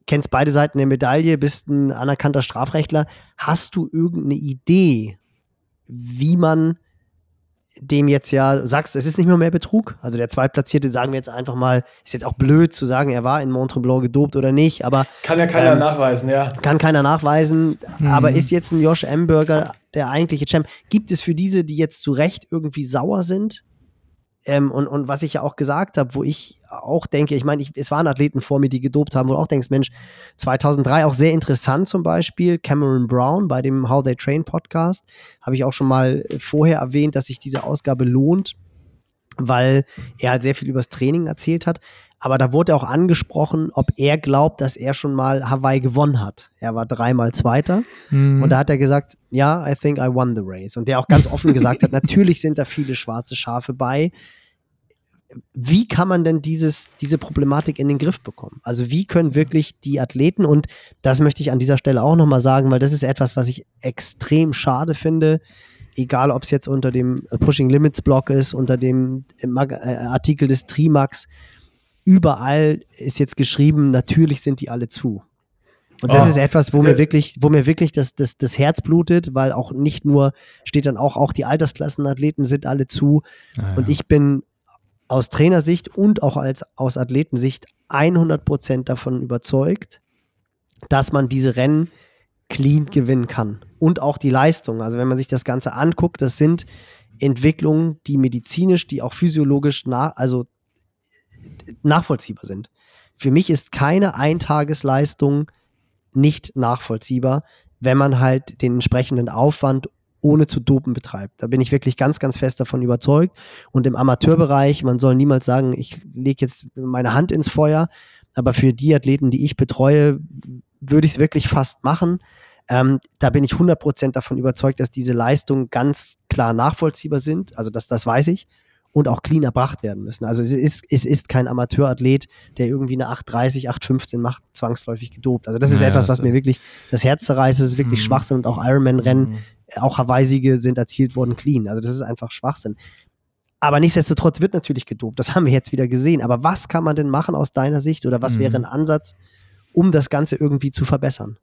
kennst beide Seiten der Medaille, bist ein anerkannter Strafrechtler. Hast du irgendeine Idee, wie man dem jetzt ja sagst, es ist nicht mehr mehr Betrug. Also der Zweitplatzierte, sagen wir jetzt einfach mal, ist jetzt auch blöd zu sagen, er war in Montreblanc gedopt oder nicht, aber. Kann ja keiner ähm, nachweisen, ja. Kann keiner nachweisen, mhm. aber ist jetzt ein Josh Amberger der eigentliche Champ? Gibt es für diese, die jetzt zu Recht irgendwie sauer sind, ähm, und, und was ich ja auch gesagt habe, wo ich auch denke, ich meine, es waren Athleten vor mir, die gedopt haben, wo du auch denkst, Mensch, 2003 auch sehr interessant zum Beispiel, Cameron Brown bei dem How They Train Podcast, habe ich auch schon mal vorher erwähnt, dass sich diese Ausgabe lohnt, weil er halt sehr viel übers Training erzählt hat. Aber da wurde auch angesprochen, ob er glaubt, dass er schon mal Hawaii gewonnen hat. Er war dreimal Zweiter. Mhm. Und da hat er gesagt, ja, I think I won the race. Und der auch ganz offen gesagt hat, natürlich sind da viele schwarze Schafe bei. Wie kann man denn dieses, diese Problematik in den Griff bekommen? Also wie können wirklich die Athleten, und das möchte ich an dieser Stelle auch nochmal sagen, weil das ist etwas, was ich extrem schade finde, egal ob es jetzt unter dem Pushing Limits Blog ist, unter dem äh, Artikel des Trimax, überall ist jetzt geschrieben, natürlich sind die alle zu. Und das oh, ist etwas, wo mir wirklich, wo mir wirklich das, das, das Herz blutet, weil auch nicht nur, steht dann auch, auch die Altersklassenathleten sind alle zu. Ah, ja. Und ich bin aus Trainersicht und auch als, aus Athletensicht 100% davon überzeugt, dass man diese Rennen clean gewinnen kann. Und auch die Leistung. Also wenn man sich das Ganze anguckt, das sind Entwicklungen, die medizinisch, die auch physiologisch nach, also nachvollziehbar sind. Für mich ist keine Eintagesleistung nicht nachvollziehbar, wenn man halt den entsprechenden Aufwand ohne zu dopen betreibt. Da bin ich wirklich ganz, ganz fest davon überzeugt. Und im Amateurbereich, man soll niemals sagen, ich lege jetzt meine Hand ins Feuer, aber für die Athleten, die ich betreue, würde ich es wirklich fast machen. Ähm, da bin ich 100% davon überzeugt, dass diese Leistungen ganz klar nachvollziehbar sind. Also das, das weiß ich und auch clean erbracht werden müssen. Also es ist, es ist kein Amateurathlet, der irgendwie eine 8,30, 8,15 macht, zwangsläufig gedopt. Also das ist ja, etwas, was mir wirklich das Herz zerreißt. Das ist wirklich mhm. Schwachsinn und auch Ironman-Rennen, mhm. auch Hawaii-Siege sind erzielt worden clean. Also das ist einfach Schwachsinn. Aber nichtsdestotrotz wird natürlich gedopt. Das haben wir jetzt wieder gesehen. Aber was kann man denn machen aus deiner Sicht oder was mhm. wäre ein Ansatz, um das Ganze irgendwie zu verbessern?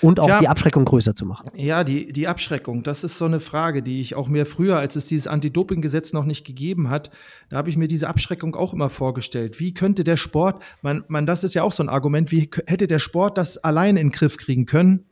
Und auch Tja, die Abschreckung größer zu machen. Ja, die, die Abschreckung, das ist so eine Frage, die ich auch mir früher, als es dieses Anti-Doping-Gesetz noch nicht gegeben hat, da habe ich mir diese Abschreckung auch immer vorgestellt. Wie könnte der Sport, man, man, das ist ja auch so ein Argument, wie hätte der Sport das allein in den Griff kriegen können?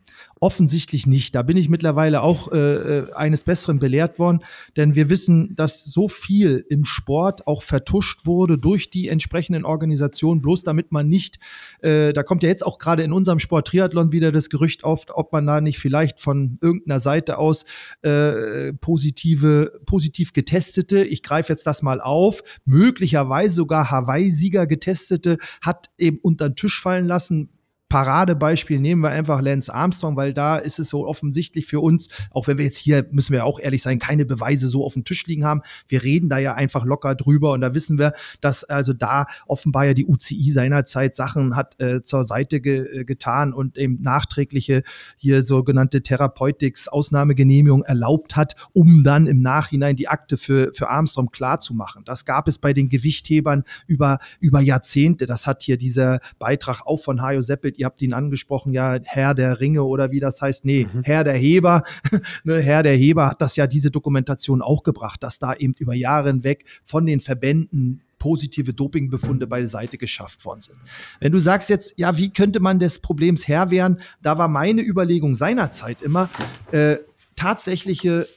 Offensichtlich nicht. Da bin ich mittlerweile auch äh, äh, eines Besseren belehrt worden, denn wir wissen, dass so viel im Sport auch vertuscht wurde durch die entsprechenden Organisationen, bloß damit man nicht, äh, da kommt ja jetzt auch gerade in unserem Sport Triathlon wieder das Gerücht auf, ob man da nicht vielleicht von irgendeiner Seite aus äh, positive, positiv getestete, ich greife jetzt das mal auf, möglicherweise sogar Hawaii-Sieger getestete, hat eben unter den Tisch fallen lassen, Paradebeispiel nehmen wir einfach Lance Armstrong, weil da ist es so offensichtlich für uns, auch wenn wir jetzt hier, müssen wir auch ehrlich sein, keine Beweise so auf dem Tisch liegen haben. Wir reden da ja einfach locker drüber und da wissen wir, dass also da offenbar ja die UCI seinerzeit Sachen hat äh, zur Seite ge äh, getan und eben nachträgliche hier sogenannte Therapeutics Ausnahmegenehmigung erlaubt hat, um dann im Nachhinein die Akte für, für Armstrong klar zu machen. Das gab es bei den Gewichthebern über, über Jahrzehnte. Das hat hier dieser Beitrag auch von Hajo Seppelt ihr habt ihn angesprochen, ja, Herr der Ringe oder wie das heißt. Nee, mhm. Herr der Heber. ne, Herr der Heber hat das ja diese Dokumentation auch gebracht, dass da eben über Jahre hinweg von den Verbänden positive Dopingbefunde bei der Seite geschafft worden sind. Wenn du sagst jetzt, ja, wie könnte man des Problems Herr werden, da war meine Überlegung seinerzeit immer, äh, tatsächliche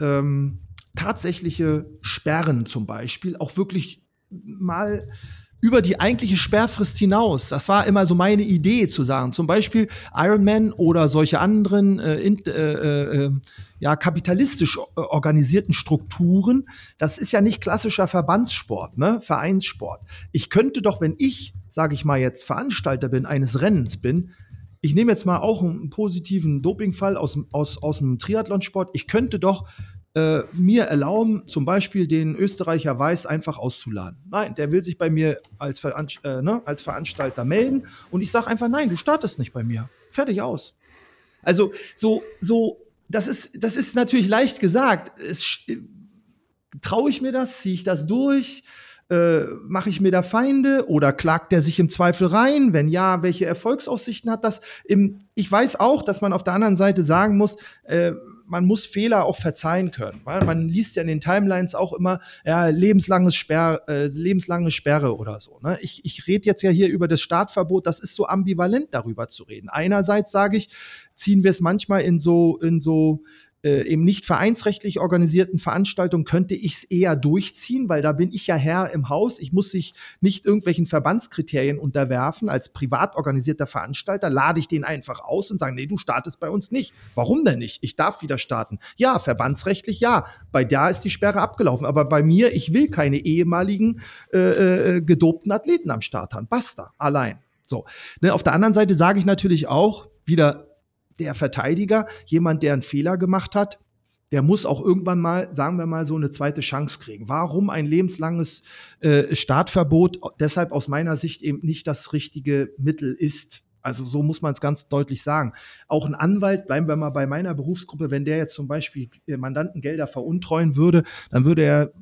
ähm, tatsächliche Sperren zum Beispiel auch wirklich mal über die eigentliche Sperrfrist hinaus. Das war immer so meine Idee zu sagen. Zum Beispiel Ironman oder solche anderen äh, in, äh, äh, äh ja, kapitalistisch äh, organisierten Strukturen. Das ist ja nicht klassischer Verbandssport, ne? Vereinssport. Ich könnte doch, wenn ich, sage ich mal jetzt, Veranstalter bin, eines Rennens bin, ich nehme jetzt mal auch einen positiven Dopingfall aus, aus, aus dem Triathlonsport. Ich könnte doch äh, mir erlauben, zum Beispiel den Österreicher Weiß einfach auszuladen. Nein, der will sich bei mir als, Veranst äh, ne, als Veranstalter melden und ich sage einfach, nein, du startest nicht bei mir. Fertig aus. Also so, so, das ist, das ist natürlich leicht gesagt. Traue ich mir das? Ziehe ich das durch? Äh, Mache ich mir da Feinde oder klagt der sich im Zweifel rein? Wenn ja, welche Erfolgsaussichten hat das? Im, ich weiß auch, dass man auf der anderen Seite sagen muss, äh, man muss Fehler auch verzeihen können. Weil man liest ja in den Timelines auch immer, ja, lebenslanges Sperr, äh, lebenslange Sperre oder so. Ne? Ich, ich rede jetzt ja hier über das Startverbot, das ist so ambivalent darüber zu reden. Einerseits sage ich, ziehen wir es manchmal in so, in so äh, eben nicht vereinsrechtlich organisierten Veranstaltungen könnte ich es eher durchziehen, weil da bin ich ja Herr im Haus. Ich muss sich nicht irgendwelchen Verbandskriterien unterwerfen. Als privat organisierter Veranstalter lade ich den einfach aus und sage, nee, du startest bei uns nicht. Warum denn nicht? Ich darf wieder starten. Ja, verbandsrechtlich ja. Bei da ist die Sperre abgelaufen. Aber bei mir, ich will keine ehemaligen äh, äh, gedopten Athleten am Start haben. Basta, allein. So. Ne, auf der anderen Seite sage ich natürlich auch, wieder der Verteidiger, jemand, der einen Fehler gemacht hat, der muss auch irgendwann mal, sagen wir mal, so eine zweite Chance kriegen. Warum ein lebenslanges äh, Startverbot deshalb aus meiner Sicht eben nicht das richtige Mittel ist. Also so muss man es ganz deutlich sagen. Auch ein Anwalt, bleiben wir mal bei meiner Berufsgruppe, wenn der jetzt zum Beispiel Mandantengelder veruntreuen würde, dann würde er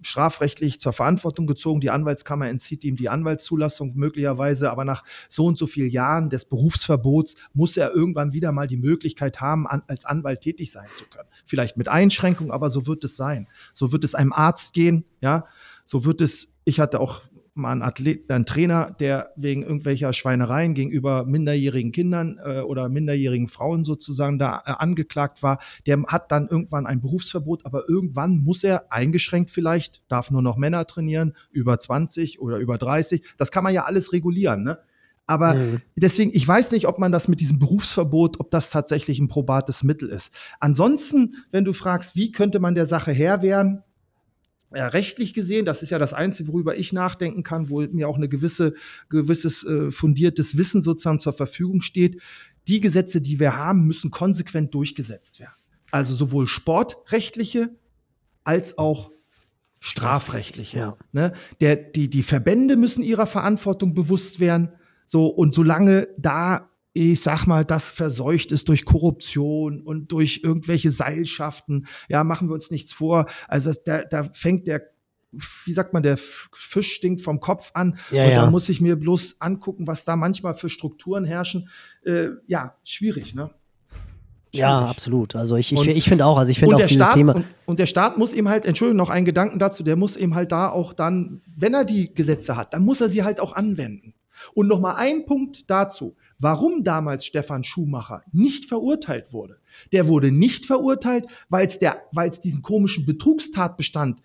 strafrechtlich zur Verantwortung gezogen. Die Anwaltskammer entzieht ihm die Anwaltszulassung möglicherweise, aber nach so und so vielen Jahren des Berufsverbots muss er irgendwann wieder mal die Möglichkeit haben, an, als Anwalt tätig sein zu können. Vielleicht mit Einschränkung, aber so wird es sein. So wird es einem Arzt gehen, ja. So wird es, ich hatte auch mal einen Athlet, einen Trainer, der wegen irgendwelcher Schweinereien gegenüber minderjährigen Kindern äh, oder minderjährigen Frauen sozusagen da äh, angeklagt war, der hat dann irgendwann ein Berufsverbot, aber irgendwann muss er eingeschränkt vielleicht, darf nur noch Männer trainieren, über 20 oder über 30. Das kann man ja alles regulieren, ne? Aber mhm. deswegen, ich weiß nicht, ob man das mit diesem Berufsverbot, ob das tatsächlich ein probates Mittel ist. Ansonsten, wenn du fragst, wie könnte man der Sache Herr werden, ja, rechtlich gesehen, das ist ja das Einzige, worüber ich nachdenken kann, wo mir auch eine gewisse, gewisses äh, fundiertes Wissen sozusagen zur Verfügung steht. Die Gesetze, die wir haben, müssen konsequent durchgesetzt werden. Also sowohl sportrechtliche als auch strafrechtliche. Ja. Ne? Der, die, die Verbände müssen ihrer Verantwortung bewusst werden. So, und solange da ich sag mal, das verseucht ist durch Korruption und durch irgendwelche Seilschaften. Ja, machen wir uns nichts vor. Also da, da fängt der wie sagt man, der Fisch stinkt vom Kopf an. Ja, und ja. da muss ich mir bloß angucken, was da manchmal für Strukturen herrschen. Äh, ja, schwierig, ne? Schwierig. Ja, absolut. Also ich, ich, ich finde auch, also ich finde auch dieses Staat, Thema. Und, und, der Staat muss eben halt, Entschuldigung, noch einen Gedanken dazu, der muss eben halt da auch dann, wenn er die Gesetze hat, dann muss er sie halt auch anwenden. Und noch mal ein Punkt dazu, warum damals Stefan Schumacher nicht verurteilt wurde. Der wurde nicht verurteilt, weil es der, weil es diesen komischen Betrugstatbestand,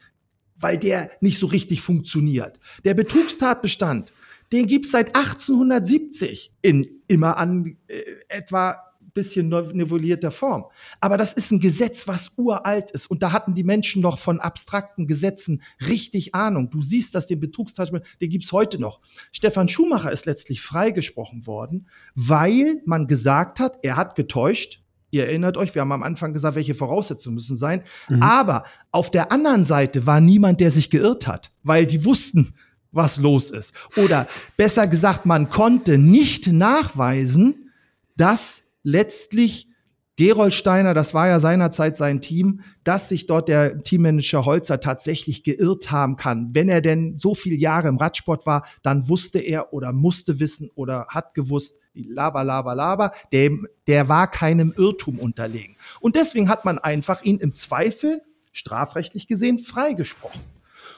weil der nicht so richtig funktioniert. Der Betrugstatbestand, den gibt's seit 1870 in immer an äh, etwa bisschen nivellierter Form. Aber das ist ein Gesetz, was uralt ist. Und da hatten die Menschen noch von abstrakten Gesetzen richtig Ahnung. Du siehst dass den Betrugstatbestand, den gibt's heute noch. Stefan Schumacher ist letztlich freigesprochen worden, weil man gesagt hat, er hat getäuscht. Ihr erinnert euch, wir haben am Anfang gesagt, welche Voraussetzungen müssen sein. Mhm. Aber auf der anderen Seite war niemand, der sich geirrt hat, weil die wussten, was los ist. Oder besser gesagt, man konnte nicht nachweisen, dass letztlich Gerold Steiner, das war ja seinerzeit sein Team, dass sich dort der Teammanager Holzer tatsächlich geirrt haben kann. Wenn er denn so viele Jahre im Radsport war, dann wusste er oder musste wissen oder hat gewusst, laber, laber, laber, dem, der war keinem Irrtum unterlegen. Und deswegen hat man einfach ihn im Zweifel, strafrechtlich gesehen, freigesprochen.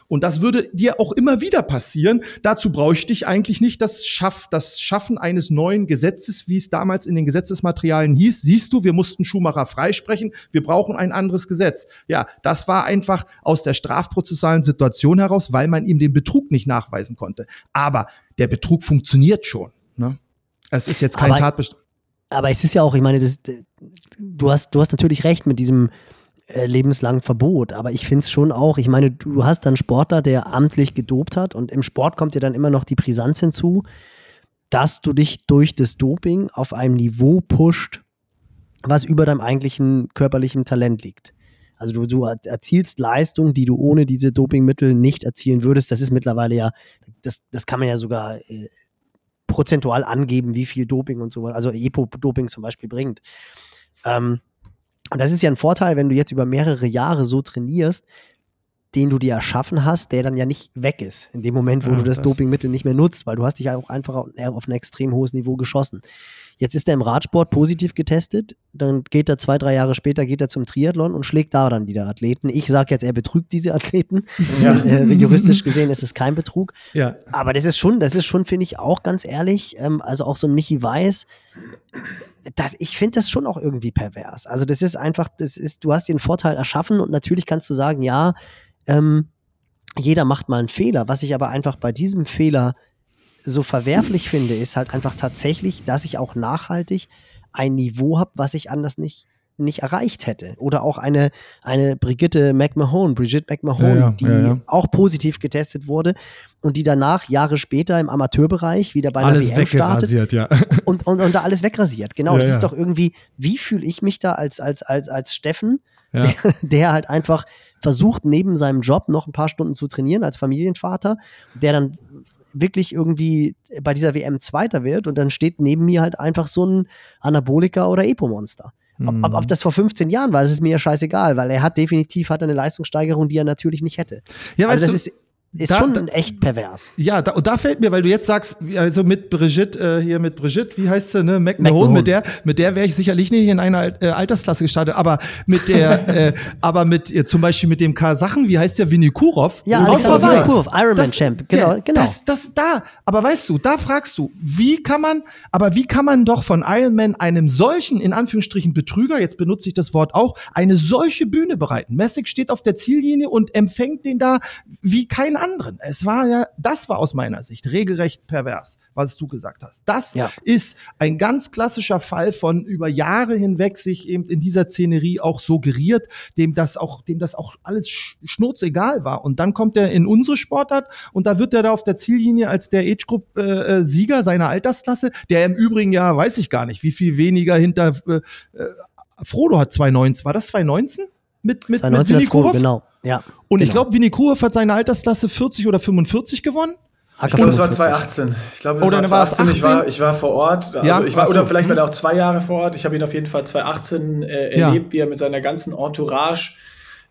Und das würde dir auch immer wieder passieren. Dazu bräuchte ich eigentlich nicht das, Schaff, das Schaffen eines neuen Gesetzes, wie es damals in den Gesetzesmaterialien hieß. Siehst du, wir mussten Schumacher freisprechen, wir brauchen ein anderes Gesetz. Ja, das war einfach aus der strafprozessualen Situation heraus, weil man ihm den Betrug nicht nachweisen konnte. Aber der Betrug funktioniert schon. Ne? Es ist jetzt kein Tatbestand. Aber es ist ja auch, ich meine, das, du hast, du hast natürlich recht mit diesem, äh, lebenslang Verbot. Aber ich finde es schon auch, ich meine, du hast dann Sportler, der amtlich gedopt hat und im Sport kommt dir dann immer noch die Brisanz hinzu, dass du dich durch das Doping auf einem Niveau pusht, was über deinem eigentlichen körperlichen Talent liegt. Also du, du erzielst Leistung, die du ohne diese Dopingmittel nicht erzielen würdest. Das ist mittlerweile ja, das, das kann man ja sogar äh, prozentual angeben, wie viel Doping und sowas, also Epo-Doping zum Beispiel bringt. Ähm, und das ist ja ein Vorteil, wenn du jetzt über mehrere Jahre so trainierst, den du dir erschaffen hast, der dann ja nicht weg ist. In dem Moment, wo ja, du das, das, Dopingmittel nicht mehr nutzt, weil du hast dich ja auch einfach auf ein extrem hohes Niveau geschossen. Jetzt ist er im Radsport positiv getestet, dann geht er zwei, drei Jahre später geht er zum Triathlon und schlägt da dann wieder Athleten. Ich sage jetzt, er betrügt diese Athleten. Ja. Äh, juristisch gesehen ist es kein Betrug. Ja. Aber das ist schon, das ist schon, finde ich, auch ganz ehrlich, ähm, also auch so ein Michi Weiß, das, ich finde das schon auch irgendwie pervers. Also das ist einfach, das ist, du hast einen Vorteil erschaffen und natürlich kannst du sagen, ja, ähm, jeder macht mal einen Fehler. Was ich aber einfach bei diesem Fehler so verwerflich finde, ist halt einfach tatsächlich, dass ich auch nachhaltig ein Niveau habe, was ich anders nicht nicht erreicht hätte. Oder auch eine, eine Brigitte McMahon, Brigitte McMahon, ja, ja, die ja, auch positiv getestet wurde und die danach Jahre später im Amateurbereich wieder bei alles einer WM startet ja. und, und, und da alles wegrasiert. Genau, das ist doch irgendwie, wie fühle ich mich da als, als, als, als Steffen, der, der halt einfach versucht, neben seinem Job noch ein paar Stunden zu trainieren als Familienvater, der dann wirklich irgendwie bei dieser WM Zweiter wird und dann steht neben mir halt einfach so ein Anabolika oder Epo-Monster. Ob, ob, ob, mhm. das vor 15 Jahren war, das ist mir ja scheißegal, weil er hat definitiv hat eine Leistungssteigerung, die er natürlich nicht hätte. Ja, also das du, ist ist da, schon da, echt pervers. Ja, da, und da fällt mir, weil du jetzt sagst, also mit Brigitte, äh, hier mit Brigitte, wie heißt sie, ne? McMahon, mit der, mit der wäre ich sicherlich nicht in einer äh, Altersklasse gestartet, aber mit der, äh, aber mit äh, zum Beispiel mit dem Kasachen, wie heißt der, Vinikurov? Ja, Alexander Vinikurov, Ironman-Champ, genau, der, genau. Das, das, da, aber weißt du, da fragst du, wie kann man, aber wie kann man doch von Ironman einem solchen, in Anführungsstrichen, Betrüger, jetzt benutze ich das Wort auch, eine solche Bühne bereiten? Messig steht auf der Ziellinie und empfängt den da wie kein anderen. Es war ja, das war aus meiner Sicht regelrecht pervers, was du gesagt hast. Das ja. ist ein ganz klassischer Fall von über Jahre hinweg sich eben in dieser Szenerie auch suggeriert, dem das auch, dem das auch alles schnurzegal war. Und dann kommt er in unsere Sportart und da wird er da auf der Ziellinie als der Age Group äh, Sieger seiner Altersklasse, der im Übrigen ja, weiß ich gar nicht, wie viel weniger hinter äh, äh Frodo hat 2019, war das 2019? Mit, mit, 2019 mit Frodo, genau. Ja, und genau. ich glaube, Winnie Kurov hat seine Altersklasse 40 oder 45 gewonnen. Ich glaube, es war 2018. Ich glaube, es oder war 2018. Ich war, ich war vor Ort. Also ja, ich war, oder so. vielleicht war er auch zwei Jahre vor Ort. Ich habe ihn auf jeden Fall 2018 äh, ja. erlebt, wie er mit seiner ganzen Entourage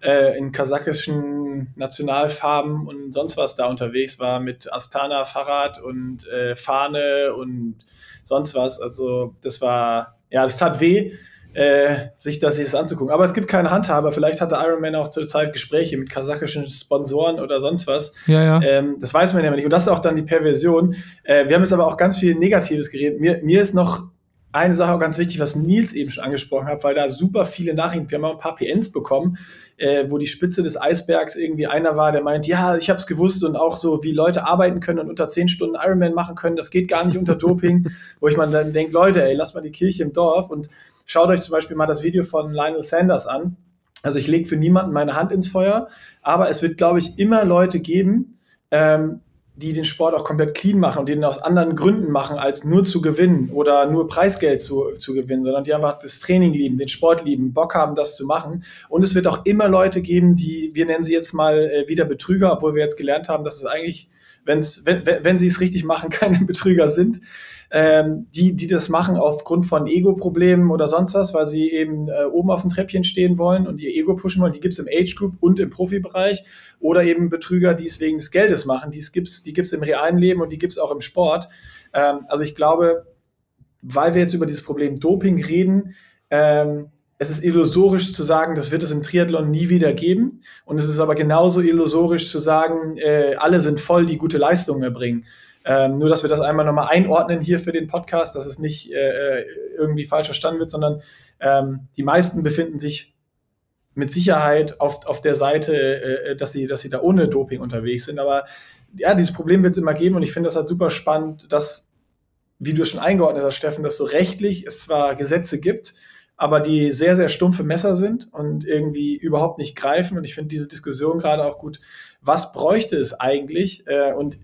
äh, in kasachischen Nationalfarben und sonst was da unterwegs war, mit Astana Fahrrad und äh, Fahne und sonst was. Also das war, ja, das tat weh äh, sich das, sich das anzugucken. Aber es gibt keine Handhaber. Vielleicht hatte Ironman auch zur Zeit Gespräche mit kasachischen Sponsoren oder sonst was. Ja, ja. Ähm, das weiß man ja nicht. Und das ist auch dann die Perversion. Äh, wir haben jetzt aber auch ganz viel Negatives geredet. Mir, mir ist noch eine Sache auch ganz wichtig, was Nils eben schon angesprochen hat, weil da super viele Nachrichten, wir haben auch ein paar PNs bekommen, äh, wo die Spitze des Eisbergs irgendwie einer war, der meint, ja, ich habe es gewusst und auch so, wie Leute arbeiten können und unter zehn Stunden Ironman machen können, das geht gar nicht unter Doping, wo ich mal dann denke, Leute, ey, lasst mal die Kirche im Dorf und schaut euch zum Beispiel mal das Video von Lionel Sanders an. Also ich lege für niemanden meine Hand ins Feuer, aber es wird, glaube ich, immer Leute geben, ähm, die den Sport auch komplett clean machen und den aus anderen Gründen machen, als nur zu gewinnen oder nur Preisgeld zu, zu gewinnen, sondern die einfach das Training lieben, den Sport lieben, Bock haben, das zu machen. Und es wird auch immer Leute geben, die, wir nennen sie jetzt mal äh, wieder Betrüger, obwohl wir jetzt gelernt haben, dass es eigentlich, wenn's, wenn, wenn sie es richtig machen, keine Betrüger sind ähm, die, die das machen aufgrund von Ego-Problemen oder sonst was, weil sie eben äh, oben auf dem Treppchen stehen wollen und ihr Ego pushen wollen. Die gibt es im Age-Group und im Profibereich. Oder eben Betrüger, die es wegen des Geldes machen. Die gibt es die gibt's im realen Leben und die gibt es auch im Sport. Ähm, also ich glaube, weil wir jetzt über dieses Problem Doping reden, ähm, es ist illusorisch zu sagen, das wird es im Triathlon nie wieder geben. Und es ist aber genauso illusorisch zu sagen, äh, alle sind voll, die gute Leistungen erbringen. Ähm, nur, dass wir das einmal nochmal einordnen hier für den Podcast, dass es nicht äh, äh, irgendwie falsch verstanden wird, sondern ähm, die meisten befinden sich mit Sicherheit auf, auf der Seite, äh, äh dass, sie, dass sie da ohne Doping unterwegs sind. Aber ja, dieses Problem wird es immer geben und ich finde das halt super spannend, dass, wie du schon eingeordnet hast, Steffen, dass so rechtlich es zwar Gesetze gibt, aber die sehr, sehr stumpfe Messer sind und irgendwie überhaupt nicht greifen. Und ich finde diese Diskussion gerade auch gut. Was bräuchte es eigentlich? Äh, und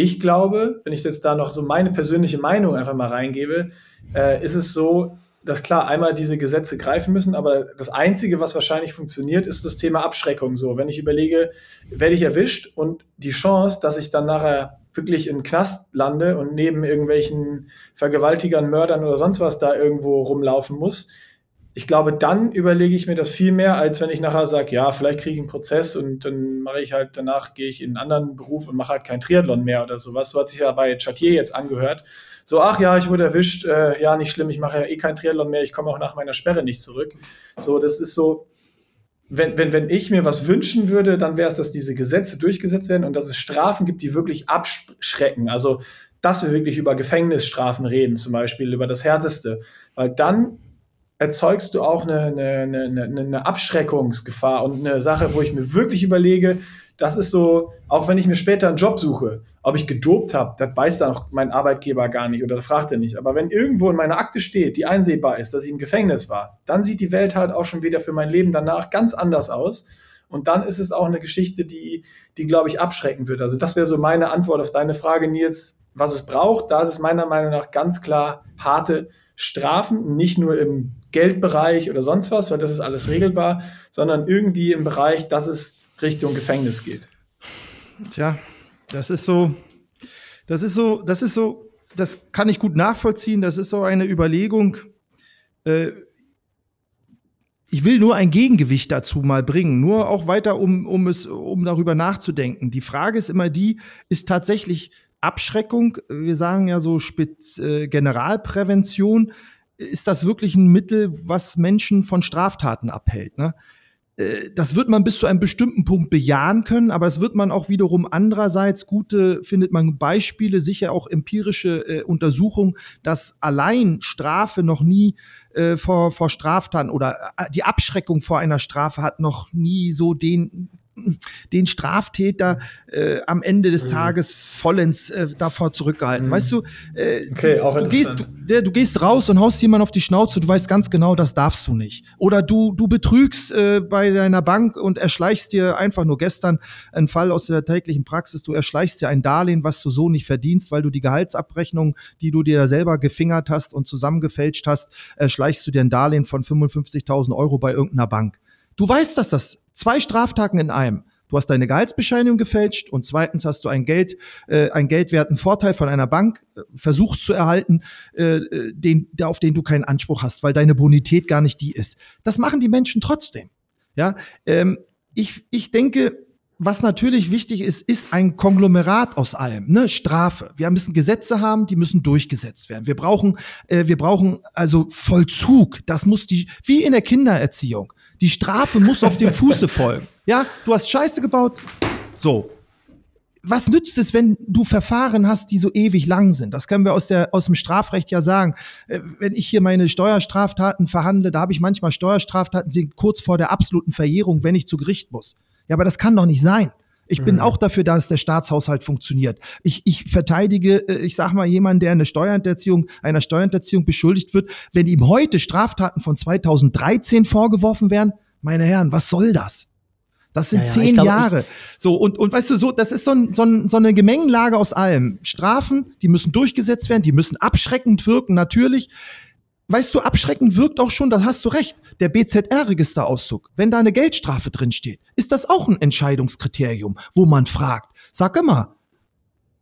ich glaube, wenn ich jetzt da noch so meine persönliche Meinung einfach mal reingebe, äh, ist es so, dass klar einmal diese Gesetze greifen müssen, aber das Einzige, was wahrscheinlich funktioniert, ist das Thema Abschreckung. So, wenn ich überlege, werde ich erwischt und die Chance, dass ich dann nachher wirklich in Knast lande und neben irgendwelchen Vergewaltigern, Mördern oder sonst was da irgendwo rumlaufen muss, ich glaube, dann überlege ich mir das viel mehr, als wenn ich nachher sage, ja, vielleicht kriege ich einen Prozess und dann mache ich halt, danach gehe ich in einen anderen Beruf und mache halt kein Triathlon mehr oder sowas. So hat sich ja bei Chatier jetzt angehört. So, ach ja, ich wurde erwischt, äh, ja, nicht schlimm, ich mache ja eh kein Triathlon mehr, ich komme auch nach meiner Sperre nicht zurück. So, das ist so, wenn, wenn, wenn ich mir was wünschen würde, dann wäre es, dass diese Gesetze durchgesetzt werden und dass es Strafen gibt, die wirklich abschrecken. Also, dass wir wirklich über Gefängnisstrafen reden, zum Beispiel über das Härteste. Weil dann erzeugst du auch eine, eine, eine, eine Abschreckungsgefahr und eine Sache, wo ich mir wirklich überlege, das ist so, auch wenn ich mir später einen Job suche, ob ich gedopt habe, das weiß dann auch mein Arbeitgeber gar nicht oder fragt er nicht. Aber wenn irgendwo in meiner Akte steht, die einsehbar ist, dass ich im Gefängnis war, dann sieht die Welt halt auch schon wieder für mein Leben danach ganz anders aus. Und dann ist es auch eine Geschichte, die, die glaube ich, abschrecken wird. Also das wäre so meine Antwort auf deine Frage, Nils, was es braucht. Da ist es meiner Meinung nach ganz klar harte Strafen, nicht nur im Geldbereich oder sonst was, weil das ist alles regelbar, sondern irgendwie im Bereich, dass es Richtung Gefängnis geht. Tja, das ist so, das ist so, das ist so, das kann ich gut nachvollziehen. Das ist so eine Überlegung. Äh, ich will nur ein Gegengewicht dazu mal bringen, nur auch weiter, um, um es, um darüber nachzudenken. Die Frage ist immer die, ist tatsächlich Abschreckung, wir sagen ja so Spitz, äh, Generalprävention, ist das wirklich ein Mittel, was Menschen von Straftaten abhält. Ne? Äh, das wird man bis zu einem bestimmten Punkt bejahen können, aber das wird man auch wiederum andererseits gute, findet man Beispiele, sicher auch empirische äh, Untersuchungen, dass allein Strafe noch nie äh, vor, vor Straftaten oder äh, die Abschreckung vor einer Strafe hat noch nie so den den Straftäter äh, am Ende des mhm. Tages vollends äh, davor zurückgehalten. Mhm. Weißt du, äh, okay, auch du, gehst, du, der, du gehst raus und haust jemand auf die Schnauze, du weißt ganz genau, das darfst du nicht. Oder du, du betrügst äh, bei deiner Bank und erschleichst dir einfach nur gestern ein Fall aus der täglichen Praxis, du erschleichst dir ein Darlehen, was du so nicht verdienst, weil du die Gehaltsabrechnung, die du dir da selber gefingert hast und zusammengefälscht hast, erschleichst du dir ein Darlehen von 55.000 Euro bei irgendeiner Bank. Du weißt, dass das zwei Straftaten in einem. Du hast deine Gehaltsbescheinigung gefälscht und zweitens hast du ein Geld, äh, einen geldwerten Vorteil von einer Bank äh, versucht zu erhalten, äh, äh den, auf den du keinen Anspruch hast, weil deine Bonität gar nicht die ist. Das machen die Menschen trotzdem. Ja, ähm, ich, ich denke, was natürlich wichtig ist, ist ein Konglomerat aus allem, ne? Strafe. Wir müssen Gesetze haben, die müssen durchgesetzt werden. Wir brauchen, äh, wir brauchen also Vollzug. Das muss die, wie in der Kindererziehung. Die Strafe muss auf dem Fuße folgen. Ja, du hast Scheiße gebaut. So. Was nützt es, wenn du Verfahren hast, die so ewig lang sind? Das können wir aus, der, aus dem Strafrecht ja sagen. Äh, wenn ich hier meine Steuerstraftaten verhandle, da habe ich manchmal Steuerstraftaten, die sind kurz vor der absoluten Verjährung, wenn ich zu Gericht muss. Ja, aber das kann doch nicht sein. Ich bin mhm. auch dafür da, dass der Staatshaushalt funktioniert. Ich, ich verteidige, äh, ich sag mal, jemanden, der eine Steuerhinterziehung, einer Steuerhinterziehung beschuldigt wird, wenn ihm heute Straftaten von 2013 vorgeworfen werden, meine Herren, was soll das? Das sind ja, ja, zehn glaub, Jahre. So, und, und weißt du, so, das ist so, ein, so, ein, so eine Gemengenlage aus allem. Strafen, die müssen durchgesetzt werden, die müssen abschreckend wirken, natürlich weißt du, abschreckend wirkt auch schon, da hast du recht, der BZR-Registerauszug. Wenn da eine Geldstrafe drin steht, ist das auch ein Entscheidungskriterium, wo man fragt, sag immer,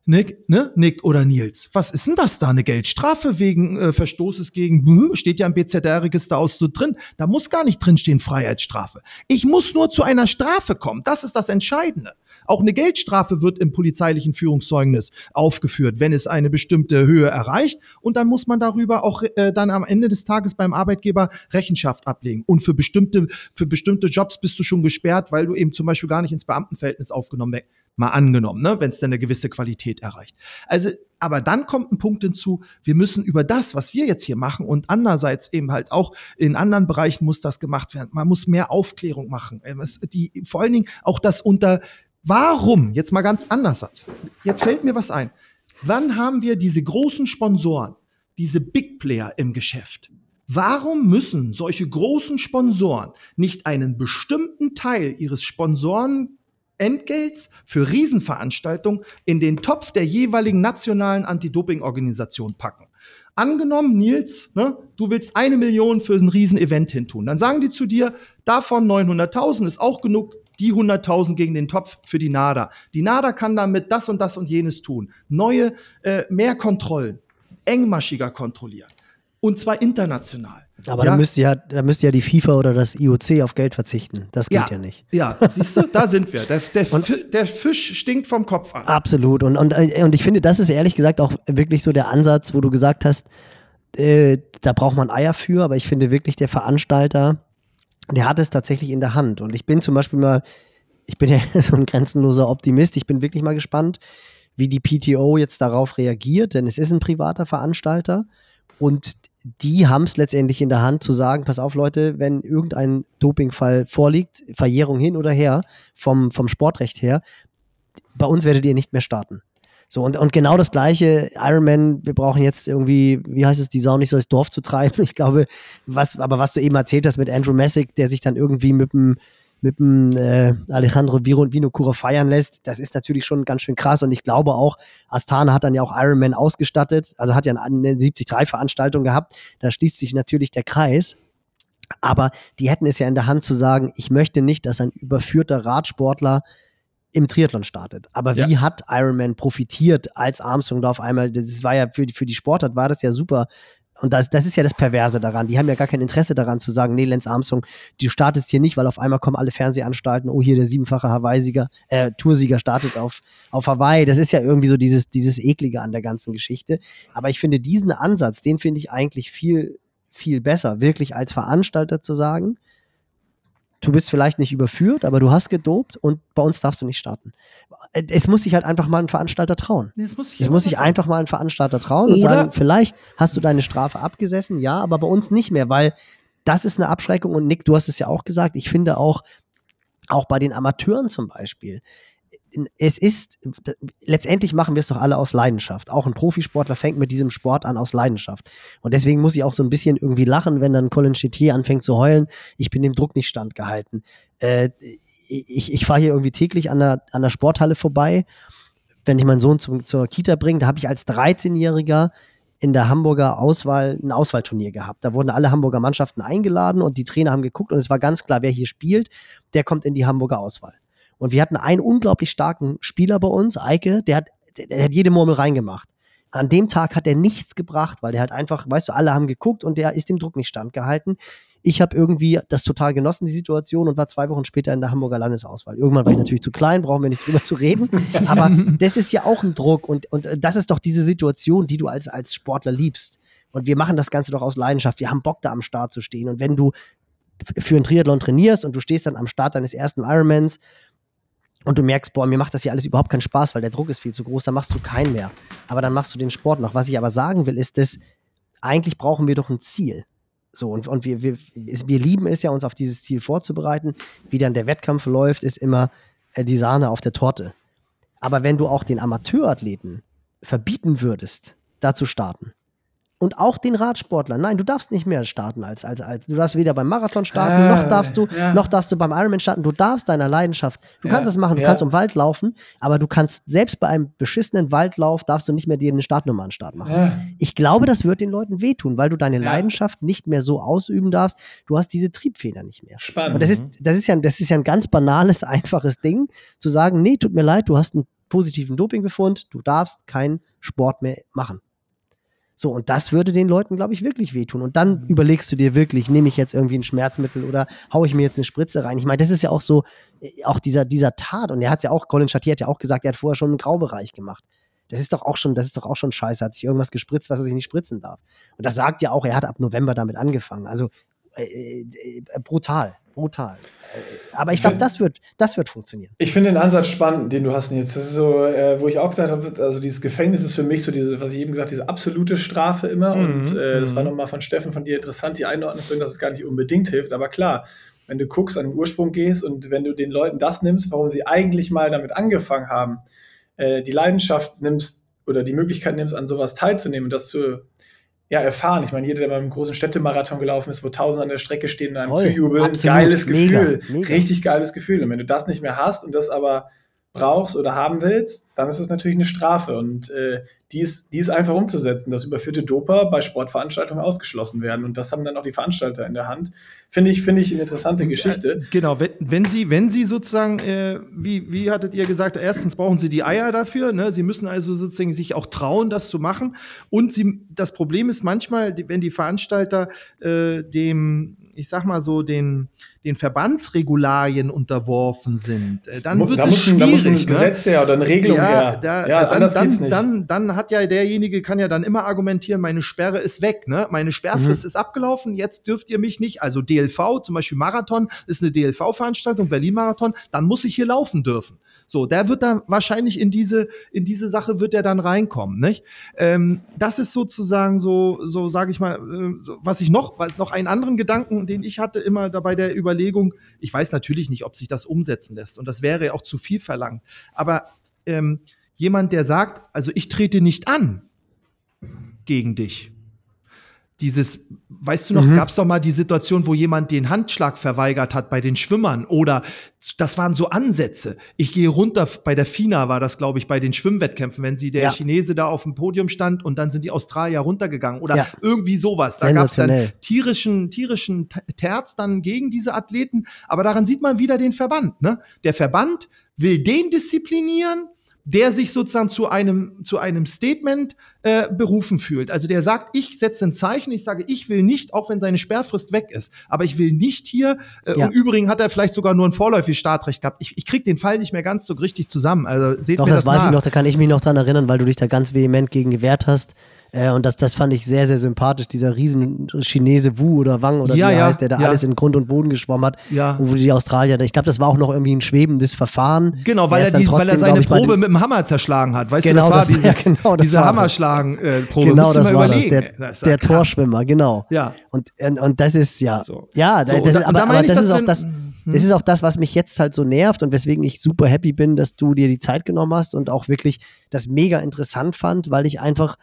Nick, ne, Nick oder Nils, was ist denn das da? Eine Geldstrafe wegen äh, Verstoßes gegen, steht ja im BZR-Registerauszug drin. Da muss gar nicht drinstehen Freiheitsstrafe. Ich muss nur zu einer Strafe kommen. Das ist das Entscheidende. Auch eine Geldstrafe wird im polizeilichen Führungszeugnis aufgeführt, wenn es eine bestimmte Höhe erreicht. Und dann muss man darüber auch äh, dann am Ende des Tages beim Arbeitgeber Rechenschaft ablegen. Und für bestimmte, für bestimmte Jobs bist du schon gesperrt, weil du eben zum Beispiel gar nicht ins Beamtenverhältnis aufgenommen wirst. Mal angenommen, ne, wenn es dann eine gewisse Qualität erreicht. Also, aber dann kommt ein Punkt hinzu, wir müssen über das, was wir jetzt hier machen und andererseits eben halt auch in anderen Bereichen muss das gemacht werden. Man muss mehr Aufklärung machen. Ähm, die, vor allen Dingen auch das unter Warum, jetzt mal ganz anders, jetzt fällt mir was ein. Wann haben wir diese großen Sponsoren, diese Big Player im Geschäft? Warum müssen solche großen Sponsoren nicht einen bestimmten Teil ihres Sponsorenentgelts für Riesenveranstaltungen in den Topf der jeweiligen nationalen Anti-Doping-Organisation packen? Angenommen, Nils, ne, du willst eine Million für ein Riesenevent hintun. Dann sagen die zu dir, davon 900.000 ist auch genug, die 100.000 gegen den Topf für die NADA. Die NADA kann damit das und das und jenes tun. Neue, äh, mehr Kontrollen, engmaschiger kontrollieren. Und zwar international. Aber ja. da müsste ja, da müsste ja die FIFA oder das IOC auf Geld verzichten. Das geht ja, ja nicht. Ja, siehst du, da sind wir. Der, der, und, der, Fisch stinkt vom Kopf an. Absolut. Und, und, und ich finde, das ist ehrlich gesagt auch wirklich so der Ansatz, wo du gesagt hast, äh, da braucht man Eier für, aber ich finde wirklich, der Veranstalter der hat es tatsächlich in der Hand. Und ich bin zum Beispiel mal, ich bin ja so ein grenzenloser Optimist, ich bin wirklich mal gespannt, wie die PTO jetzt darauf reagiert, denn es ist ein privater Veranstalter und die haben es letztendlich in der Hand zu sagen, pass auf Leute, wenn irgendein Dopingfall vorliegt, Verjährung hin oder her, vom, vom Sportrecht her, bei uns werdet ihr nicht mehr starten. So, und, und genau das gleiche, Ironman, wir brauchen jetzt irgendwie, wie heißt es, die Sau nicht so ins Dorf zu treiben. Ich glaube, was, aber was du eben erzählt hast mit Andrew Messick, der sich dann irgendwie mit dem mit dem äh, Alejandro Viro und Vino Cura feiern lässt, das ist natürlich schon ganz schön krass. Und ich glaube auch, Astana hat dann ja auch Ironman ausgestattet, also hat ja eine 73-Veranstaltung gehabt. Da schließt sich natürlich der Kreis. Aber die hätten es ja in der Hand zu sagen, ich möchte nicht, dass ein überführter Radsportler im Triathlon startet. Aber wie ja. hat Ironman profitiert, als Armstrong da auf einmal, das war ja für, für die Sportart, war das ja super. Und das, das ist ja das Perverse daran. Die haben ja gar kein Interesse daran zu sagen, nee, Lance Armstrong, du startest hier nicht, weil auf einmal kommen alle Fernsehanstalten, oh, hier der siebenfache Hawaii-Sieger, äh, Toursieger startet auf, auf Hawaii. Das ist ja irgendwie so dieses, dieses Eklige an der ganzen Geschichte. Aber ich finde diesen Ansatz, den finde ich eigentlich viel, viel besser, wirklich als Veranstalter zu sagen, du bist vielleicht nicht überführt, aber du hast gedopt und bei uns darfst du nicht starten. Es muss sich halt einfach mal ein Veranstalter trauen. Nee, es muss sich, es muss sich einfach mal ein Veranstalter trauen und sagen, vielleicht hast du deine Strafe abgesessen, ja, aber bei uns nicht mehr, weil das ist eine Abschreckung und Nick, du hast es ja auch gesagt, ich finde auch, auch bei den Amateuren zum Beispiel, es ist, letztendlich machen wir es doch alle aus Leidenschaft. Auch ein Profisportler fängt mit diesem Sport an aus Leidenschaft. Und deswegen muss ich auch so ein bisschen irgendwie lachen, wenn dann Colin Chetier anfängt zu heulen. Ich bin dem Druck nicht standgehalten. Äh, ich ich fahre hier irgendwie täglich an der, an der Sporthalle vorbei. Wenn ich meinen Sohn zum, zur Kita bringe, da habe ich als 13-Jähriger in der Hamburger Auswahl ein Auswahlturnier gehabt. Da wurden alle Hamburger Mannschaften eingeladen und die Trainer haben geguckt und es war ganz klar, wer hier spielt, der kommt in die Hamburger Auswahl. Und wir hatten einen unglaublich starken Spieler bei uns, Eike, der hat, der hat jede Murmel reingemacht. An dem Tag hat er nichts gebracht, weil der halt einfach, weißt du, alle haben geguckt und der ist dem Druck nicht standgehalten. ich habe irgendwie das total genossen, die Situation, und war zwei Wochen später in der Hamburger Landesauswahl. Irgendwann war ich natürlich zu klein, brauchen wir nicht drüber zu reden. Aber das ist ja auch ein Druck und, und das ist doch diese Situation, die du als, als Sportler liebst. Und wir machen das Ganze doch aus Leidenschaft. Wir haben Bock, da am Start zu stehen. Und wenn du für einen Triathlon trainierst und du stehst dann am Start deines ersten Ironmans und du merkst, boah, mir macht das hier alles überhaupt keinen Spaß, weil der Druck ist viel zu groß, dann machst du keinen mehr. Aber dann machst du den Sport noch. Was ich aber sagen will, ist, dass eigentlich brauchen wir doch ein Ziel. So, und, und wir, wir, wir lieben es ja, uns auf dieses Ziel vorzubereiten. Wie dann der Wettkampf läuft, ist immer äh, die Sahne auf der Torte. Aber wenn du auch den Amateurathleten verbieten würdest, da zu starten, und auch den Radsportler. Nein, du darfst nicht mehr starten als, als, als. Du darfst weder beim Marathon starten, äh, noch darfst du, ja. noch darfst du beim Ironman starten. Du darfst deiner Leidenschaft. Du ja, kannst das machen, du ja. kannst um Wald laufen, aber du kannst selbst bei einem beschissenen Waldlauf darfst du nicht mehr dir eine Startnummer an Start machen. Ich glaube, das wird den Leuten wehtun, weil du deine Leidenschaft nicht mehr so ausüben darfst. Du hast diese Triebfeder nicht mehr. Spannend. Und das ist, das ist ja, das ist ja ein ganz banales, einfaches Ding, zu sagen, nee, tut mir leid, du hast einen positiven Dopingbefund, du darfst keinen Sport mehr machen. So, und das würde den Leuten, glaube ich, wirklich wehtun. Und dann mhm. überlegst du dir wirklich, nehme ich jetzt irgendwie ein Schmerzmittel oder haue ich mir jetzt eine Spritze rein? Ich meine, das ist ja auch so, äh, auch dieser, dieser Tat, und er hat ja auch, Colin Chatier hat ja auch gesagt, er hat vorher schon einen Graubereich gemacht. Das ist doch auch schon, das ist doch auch schon scheiße, hat sich irgendwas gespritzt, was er sich nicht spritzen darf. Und das sagt ja auch, er hat ab November damit angefangen. Also äh, äh, brutal brutal. Aber ich glaube, das wird, das wird funktionieren. Ich finde den Ansatz spannend, den du hast jetzt. Das ist so, äh, wo ich auch gesagt habe, also dieses Gefängnis ist für mich so diese, was ich eben gesagt, diese absolute Strafe immer. Mhm. Und äh, das war mhm. nochmal von Steffen, von dir interessant, die Einordnung zu dass es gar nicht unbedingt hilft. Aber klar, wenn du guckst, an den Ursprung gehst und wenn du den Leuten das nimmst, warum sie eigentlich mal damit angefangen haben, äh, die Leidenschaft nimmst oder die Möglichkeit nimmst, an sowas teilzunehmen und das zu ja, erfahren. Ich meine, jeder, der beim großen Städtemarathon gelaufen ist, wo Tausende an der Strecke stehen und einem Toll, zujubeln, absolut, geiles Gefühl. Mega, mega. Richtig geiles Gefühl. Und wenn du das nicht mehr hast und das aber brauchst oder haben willst, dann ist es natürlich eine Strafe. Und äh, die, ist, die ist einfach umzusetzen, dass überführte Doper bei Sportveranstaltungen ausgeschlossen werden. Und das haben dann auch die Veranstalter in der Hand. Finde ich, finde ich eine interessante Geschichte. Äh, genau, wenn, wenn Sie, wenn Sie sozusagen, äh, wie, wie hattet ihr gesagt, erstens brauchen Sie die Eier dafür, ne? Sie müssen also sozusagen sich auch trauen, das zu machen. Und Sie, das Problem ist manchmal, wenn die Veranstalter äh, dem ich sag mal so, den, den Verbandsregularien unterworfen sind, äh, dann wird da es muss, schwierig. Da muss ein ne? Gesetz her oder eine Regelung ja, her. Da, ja, dann, anders dann, geht's nicht. Dann, dann hat ja derjenige, kann ja dann immer argumentieren, meine Sperre ist weg, ne? meine Sperrfrist mhm. ist abgelaufen, jetzt dürft ihr mich nicht, also DLV, zum Beispiel Marathon, ist eine DLV-Veranstaltung, Berlin-Marathon, dann muss ich hier laufen dürfen. So, der wird da wahrscheinlich in diese, in diese Sache wird er dann reinkommen, nicht? Ähm, das ist sozusagen so, so sage ich mal, äh, so, was ich noch, noch einen anderen Gedanken, den ich hatte immer dabei der Überlegung, ich weiß natürlich nicht, ob sich das umsetzen lässt und das wäre auch zu viel verlangt, aber ähm, jemand, der sagt, also ich trete nicht an gegen dich, dieses, weißt du noch, mhm. gab es doch mal die Situation, wo jemand den Handschlag verweigert hat bei den Schwimmern oder das waren so Ansätze. Ich gehe runter, bei der FINA war das, glaube ich, bei den Schwimmwettkämpfen, wenn sie der ja. Chinese da auf dem Podium stand und dann sind die Australier runtergegangen oder ja. irgendwie sowas. Da gab es dann tierischen, tierischen Terz dann gegen diese Athleten, aber daran sieht man wieder den Verband. Ne? Der Verband will den disziplinieren, der sich sozusagen zu einem, zu einem Statement äh, berufen fühlt. Also der sagt, ich setze ein Zeichen, ich sage, ich will nicht, auch wenn seine Sperrfrist weg ist, aber ich will nicht hier, äh, ja. im Übrigen hat er vielleicht sogar nur ein vorläufiges Startrecht gehabt. Ich, ich krieg den Fall nicht mehr ganz so richtig zusammen. Also seht Doch, mir das, das weiß nach. ich noch, da kann ich mich noch dran erinnern, weil du dich da ganz vehement gegen gewehrt hast. Äh, und das, das fand ich sehr, sehr sympathisch, dieser riesen Chinese Wu oder Wang oder ja, wie er ja, heißt, der da ja. alles in Grund und Boden geschwommen hat. Ja. wo die Australier, ich glaube, das war auch noch irgendwie ein schwebendes Verfahren. Genau, weil er, die, trotzdem, weil er seine Probe mit dem Hammer zerschlagen hat. Weißt genau, du, das war das dieses, genau, diese Hammerschlagen-Probe. Genau, das war das. Der, das der Torschwimmer, genau. Ja. Und, und, und das ist, ja. So. Ja, so, das, da, aber, aber das, ist auch das. Hm. Das ist auch das, was mich jetzt halt so nervt und weswegen ich super happy bin, dass du dir die Zeit genommen hast und auch wirklich das mega interessant fand, weil ich einfach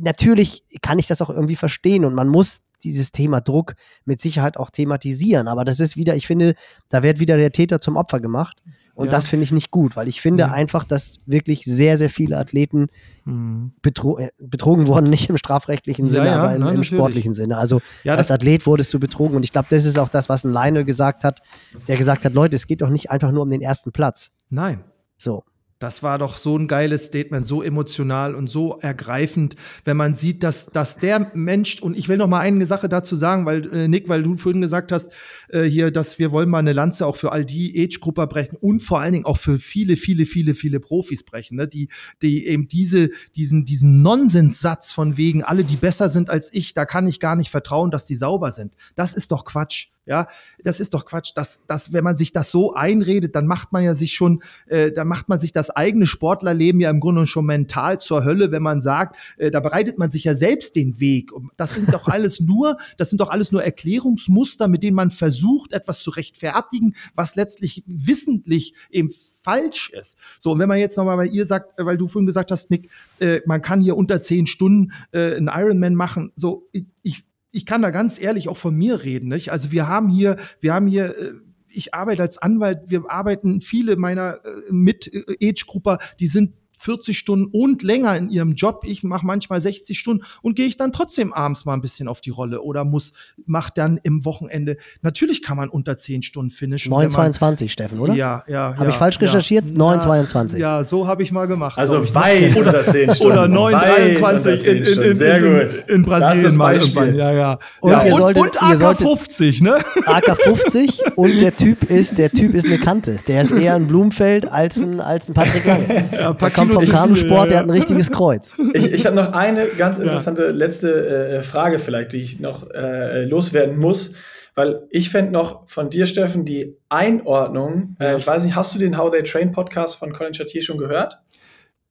natürlich kann ich das auch irgendwie verstehen und man muss dieses Thema Druck mit Sicherheit auch thematisieren. Aber das ist wieder, ich finde, da wird wieder der Täter zum Opfer gemacht. Und ja. das finde ich nicht gut, weil ich finde mhm. einfach, dass wirklich sehr, sehr viele Athleten mhm. betro äh, betrogen wurden, nicht im strafrechtlichen Sinne, ja, ja, aber im, nein, im sportlichen Sinne. Also als Athlet wurdest du betrogen. Und ich glaube, das ist auch das, was ein Lionel gesagt hat, der gesagt hat, Leute, es geht doch nicht einfach nur um den ersten Platz. Nein. So Das war doch so ein geiles Statement, so emotional und so ergreifend, wenn man sieht, dass, dass der Mensch, und ich will noch mal eine Sache dazu sagen, weil, äh, Nick, weil du vorhin gesagt hast, äh, hier, dass wir wollen mal eine Lanze auch für all die Age-Grupper brechen und vor allen Dingen auch für viele, viele, viele, viele Profis brechen, ne? die, die eben diese, diesen, diesen Nonsenssatz von wegen, alle, die besser sind als ich, da kann ich gar nicht vertrauen, dass die sauber sind. Das ist doch Quatsch. Ja, das ist doch Quatsch. dass, dass, wenn man sich das so einredet, dann macht man ja sich schon, äh, dann macht man sich das eigene Sportlerleben ja im Grunde schon mental zur Hölle, wenn man sagt, äh, da bereitet man sich ja selbst den Weg. Das sind doch alles nur, das sind doch alles nur Erklärungsmuster, mit denen man versucht, etwas zu rechtfertigen, was letztlich wissentlich eben falsch ist. So, und wenn man jetzt nochmal bei ihr sagt, weil du vorhin gesagt hast, Nick, äh, man kann hier unter zehn Stunden äh, einen Ironman machen, so, ich, ich kann da ganz ehrlich auch von mir reden. Nicht? Also wir haben hier, wir haben hier äh, ich arbeite als Anwalt, wir arbeiten viele meiner äh, Mit-Age-Grupper, die sind 40 Stunden und länger in ihrem Job. Ich mache manchmal 60 Stunden und gehe ich dann trotzdem abends mal ein bisschen auf die Rolle oder muss, mach dann im Wochenende. Natürlich kann man unter 10 Stunden finishen. 9,22, Steffen, oder? Ja, ja. Habe ja, ich falsch recherchiert? Ja. 9,22. Ja, so habe ich mal gemacht. Also weit oder, unter 10 Stunden. Oder 9,23 in, in, in, Sehr gut. in, Brasilien mal irgendwann. Ja, ja. Und, ja. Ihr solltet, und AK 50, ne? AK 50 und der Typ ist, der Typ ist eine Kante. Der ist eher ein Blumenfeld als ein, als ein Patrick Lange. Ja, vom Kanusport, der hat ein richtiges Kreuz. Ich, ich habe noch eine ganz interessante ja. letzte äh, Frage vielleicht, die ich noch äh, loswerden muss. Weil ich fände noch von dir, Steffen, die Einordnung, äh, ich weiß nicht, hast du den How They Train Podcast von Colin Chatier schon gehört?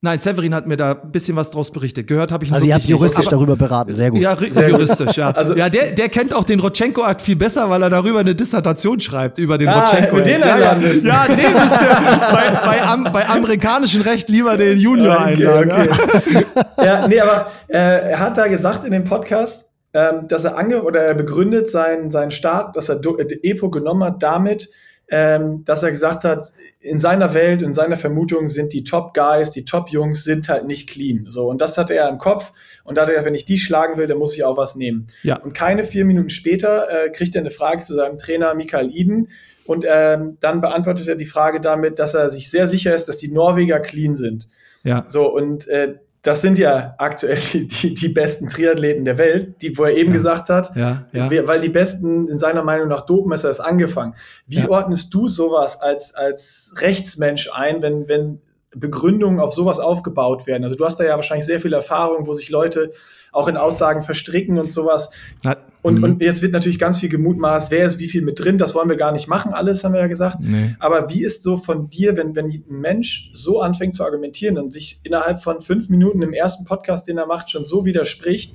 Nein, Severin hat mir da ein bisschen was draus berichtet. Gehört habe ich Also ihr habt juristisch nicht. darüber beraten, sehr gut. Ja, sehr juristisch, ja. Also, ja, der, der kennt auch den Rotchenko-Akt viel besser, weil er darüber eine Dissertation schreibt, über den ah, Rotchenko. Mit den ja, ja, ja, den müsst ihr bei, bei, am, bei amerikanischen Recht lieber den Junior okay, einladen. Okay. ja, nee, aber äh, er hat da gesagt in dem Podcast, ähm, dass er ange oder er begründet seinen, seinen Start, dass er EPO genommen hat damit, ähm, dass er gesagt hat, in seiner Welt, in seiner Vermutung sind die Top-Guys, die Top-Jungs sind halt nicht clean. So, und das hatte er im Kopf und da hat er, wenn ich die schlagen will, dann muss ich auch was nehmen. Ja. Und keine vier Minuten später äh, kriegt er eine Frage zu seinem Trainer Michael Iden und ähm, dann beantwortet er die Frage damit, dass er sich sehr sicher ist, dass die Norweger clean sind. Ja. So, und äh, das sind ja aktuell die, die, die, besten Triathleten der Welt, die, wo er eben ja. gesagt hat, ja, ja. weil die besten in seiner Meinung nach dopen, ist er es angefangen. Wie ordnest du sowas als, als Rechtsmensch ein, wenn, wenn Begründungen auf sowas aufgebaut werden? Also du hast da ja wahrscheinlich sehr viel Erfahrung, wo sich Leute auch in Aussagen verstricken und sowas. Na, und, mhm. und jetzt wird natürlich ganz viel gemutmaßt, wer ist wie viel mit drin, das wollen wir gar nicht machen, alles haben wir ja gesagt. Nee. Aber wie ist so von dir, wenn, wenn ein Mensch so anfängt zu argumentieren und sich innerhalb von fünf Minuten im ersten Podcast, den er macht, schon so widerspricht,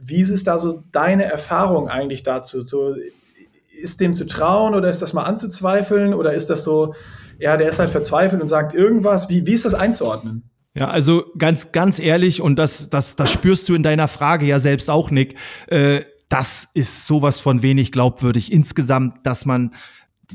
wie ist es da so deine Erfahrung eigentlich dazu? So, ist dem zu trauen oder ist das mal anzuzweifeln oder ist das so, ja, der ist halt verzweifelt und sagt irgendwas? Wie, wie ist das einzuordnen? Ja, also ganz, ganz ehrlich, und das, das, das spürst du in deiner Frage ja selbst auch, Nick. Äh, das ist sowas von wenig glaubwürdig insgesamt, dass man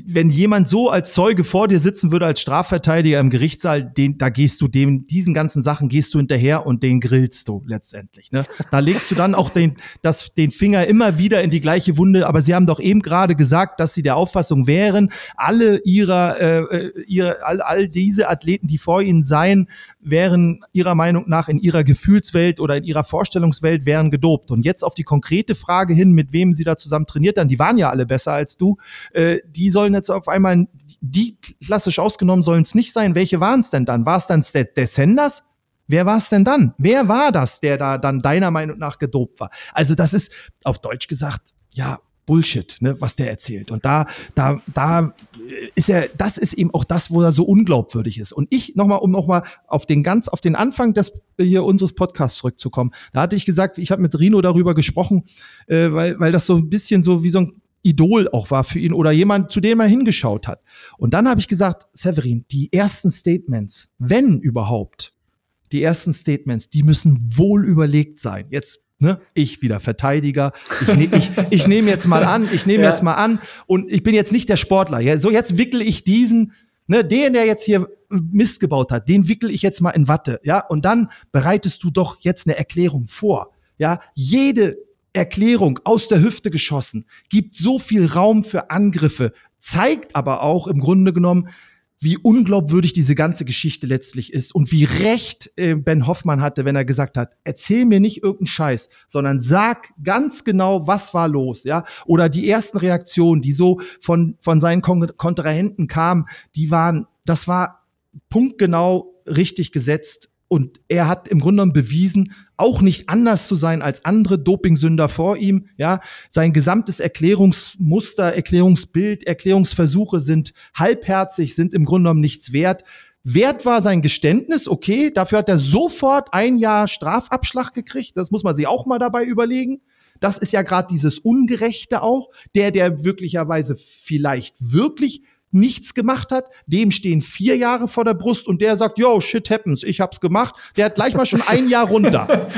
wenn jemand so als Zeuge vor dir sitzen würde als Strafverteidiger im Gerichtssaal, den, da gehst du dem, diesen ganzen Sachen gehst du hinterher und den grillst du letztendlich. Ne? Da legst du dann auch den, das, den Finger immer wieder in die gleiche Wunde. Aber Sie haben doch eben gerade gesagt, dass Sie der Auffassung wären, alle ihrer, äh, äh ihre, all, all diese Athleten, die vor Ihnen seien, wären Ihrer Meinung nach in ihrer Gefühlswelt oder in ihrer Vorstellungswelt wären gedopt. Und jetzt auf die konkrete Frage hin, mit wem Sie da zusammen trainiert dann, die waren ja alle besser als du, äh, die soll sollen jetzt auf einmal, die klassisch ausgenommen sollen es nicht sein. Welche waren es denn dann? War es dann der, der Senders? Wer war es denn dann? Wer war das, der da dann deiner Meinung nach gedopt war? Also das ist auf Deutsch gesagt, ja, Bullshit, ne, was der erzählt. Und da, da, da ist er, das ist eben auch das, wo er so unglaubwürdig ist. Und ich nochmal, um nochmal auf den ganz, auf den Anfang des hier unseres Podcasts zurückzukommen, da hatte ich gesagt, ich habe mit Rino darüber gesprochen, äh, weil, weil das so ein bisschen so wie so ein Idol auch war für ihn oder jemand, zu dem er hingeschaut hat. Und dann habe ich gesagt, Severin, die ersten Statements, wenn überhaupt, die ersten Statements, die müssen wohl überlegt sein. Jetzt Ne? Ich wieder Verteidiger. Ich, ne, ich, ich nehme jetzt mal an, ich nehme ja. jetzt mal an und ich bin jetzt nicht der Sportler. Ja, so jetzt wickel ich diesen, ne, den, der jetzt hier Mist gebaut hat, den wickel ich jetzt mal in Watte. Ja, und dann bereitest du doch jetzt eine Erklärung vor. Ja, jede Erklärung aus der Hüfte geschossen, gibt so viel Raum für Angriffe, zeigt aber auch im Grunde genommen, wie unglaubwürdig diese ganze Geschichte letztlich ist und wie recht äh, Ben Hoffmann hatte, wenn er gesagt hat, erzähl mir nicht irgendeinen Scheiß, sondern sag ganz genau, was war los, ja? Oder die ersten Reaktionen, die so von, von seinen Kon Kontrahenten kamen, die waren, das war punktgenau richtig gesetzt und er hat im Grunde genommen bewiesen, auch nicht anders zu sein als andere Dopingsünder vor ihm. Ja, sein gesamtes Erklärungsmuster, Erklärungsbild, Erklärungsversuche sind halbherzig, sind im Grunde genommen nichts wert. Wert war sein Geständnis, okay, dafür hat er sofort ein Jahr Strafabschlag gekriegt. Das muss man sich auch mal dabei überlegen. Das ist ja gerade dieses Ungerechte auch. Der, der wirklicherweise vielleicht wirklich nichts gemacht hat, dem stehen vier Jahre vor der Brust und der sagt, yo, shit happens, ich hab's gemacht. Der hat gleich mal schon ein Jahr runter.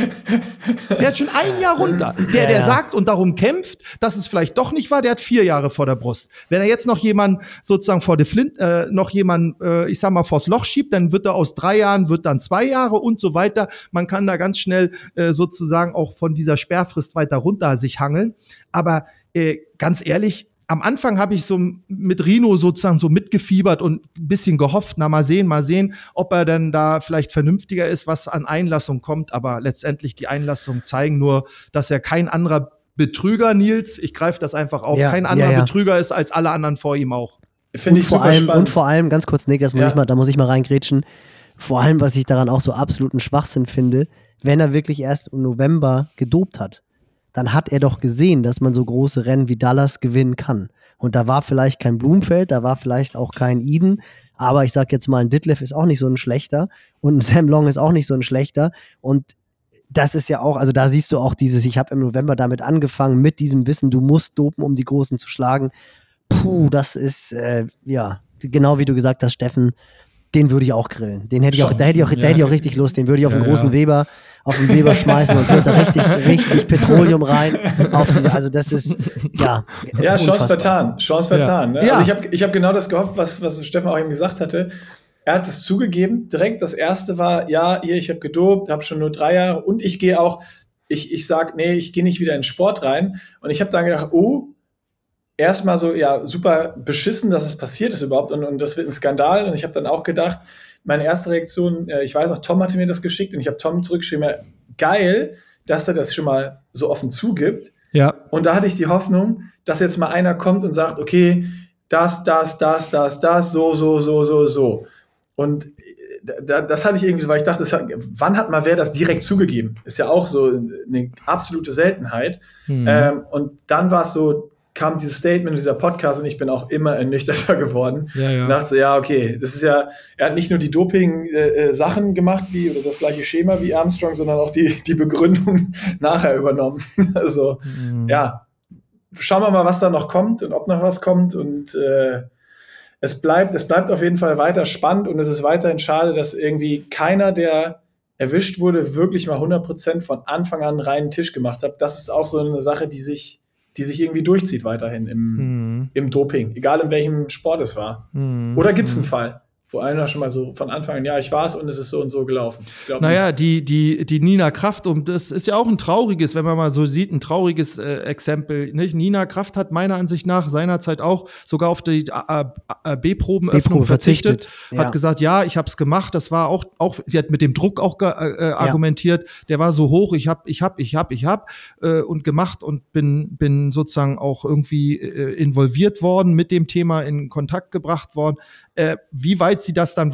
Der hat schon ein Jahr runter. Der, der sagt und darum kämpft, dass es vielleicht doch nicht war, der hat vier Jahre vor der Brust. Wenn er jetzt noch jemand sozusagen vor der Flint, äh, noch jemand, äh, ich sag mal, vors Loch schiebt, dann wird er aus drei Jahren, wird dann zwei Jahre und so weiter. Man kann da ganz schnell äh, sozusagen auch von dieser Sperrfrist weiter runter sich hangeln. Aber äh, ganz ehrlich, am Anfang habe ich so mit Rino sozusagen so mitgefiebert und ein bisschen gehofft, na mal sehen, mal sehen, ob er denn da vielleicht vernünftiger ist, was an Einlassung kommt. Aber letztendlich die Einlassungen zeigen nur, dass er kein anderer Betrüger, Nils, ich greife das einfach auf, ja, kein anderer ja, ja. Betrüger ist als alle anderen vor ihm auch. Finde ich vor super allem, spannend. Und vor allem, ganz kurz, Nick, das muss ich mal, da muss ich mal reingrätschen. Vor allem, was ich daran auch so absoluten Schwachsinn finde, wenn er wirklich erst im November gedopt hat dann hat er doch gesehen, dass man so große Rennen wie Dallas gewinnen kann. Und da war vielleicht kein Blumfeld, da war vielleicht auch kein Eden, aber ich sag jetzt mal, ein Ditlev ist auch nicht so ein schlechter und ein Sam Long ist auch nicht so ein schlechter. Und das ist ja auch, also da siehst du auch dieses, ich habe im November damit angefangen, mit diesem Wissen, du musst dopen, um die Großen zu schlagen. Puh, das ist, äh, ja, genau wie du gesagt hast, Steffen, den würde ich auch grillen. Den hätte ich auch, da hätte ich auch, ja. da hätte ich auch richtig Lust. Den würde ich auf ja, einen großen ja. Weber, auf den Weber schmeißen und würde da richtig, richtig Petroleum rein. Die, also das ist, ja. Ja, Chance vertan. Chance vertan. Ne? Also ich habe ich hab genau das gehofft, was, was Stefan auch eben gesagt hatte. Er hat es zugegeben. Direkt das erste war, ja, hier, ich habe gedopt, habe schon nur drei Jahre und ich gehe auch, ich, ich sag, nee, ich gehe nicht wieder in Sport rein. Und ich habe dann gedacht, oh, erstmal so, ja, super beschissen, dass es passiert ist überhaupt und, und das wird ein Skandal. Und ich habe dann auch gedacht, meine erste Reaktion, äh, ich weiß auch, Tom hatte mir das geschickt und ich habe Tom zurückgeschrieben, ja, geil, dass er das schon mal so offen zugibt. Ja. Und da hatte ich die Hoffnung, dass jetzt mal einer kommt und sagt, okay, das, das, das, das, das, so, so, so, so, so. Und äh, das hatte ich irgendwie so, weil ich dachte, hat, wann hat mal wer das direkt zugegeben? Ist ja auch so eine absolute Seltenheit. Mhm. Ähm, und dann war es so, kam dieses Statement, dieser Podcast und ich bin auch immer ernüchterter geworden. Ja, ja. Und dachte, ja, okay, das ist ja, er hat nicht nur die Doping-Sachen äh, gemacht, wie, oder das gleiche Schema wie Armstrong, sondern auch die, die Begründung nachher übernommen. also, mhm. ja, schauen wir mal, was da noch kommt und ob noch was kommt und äh, es bleibt, es bleibt auf jeden Fall weiter spannend und es ist weiterhin schade, dass irgendwie keiner, der erwischt wurde, wirklich mal 100% von Anfang an reinen Tisch gemacht hat. Das ist auch so eine Sache, die sich die sich irgendwie durchzieht weiterhin im, mhm. im Doping, egal in welchem Sport es war. Mhm. Oder gibt es einen Fall? Wo einer schon mal so von Anfang an, ja, ich war es und es ist so und so gelaufen. naja, die, die, die Nina Kraft, und das ist ja auch ein trauriges, wenn man mal so sieht, ein trauriges äh, Exempel. Nicht? Nina Kraft hat meiner Ansicht nach seinerzeit auch sogar auf die B-Probenöffnung verzichtet, verzichtet. hat gesagt, ja, ich habe es gemacht. Das war auch, auch, sie hat mit dem Druck auch äh, äh, argumentiert, ja. der war so hoch, ich habe, ich habe, ich habe, ich habe äh, und gemacht und bin, bin sozusagen auch irgendwie äh, involviert worden, mit dem Thema in Kontakt gebracht worden. Äh, wie weit sie das dann,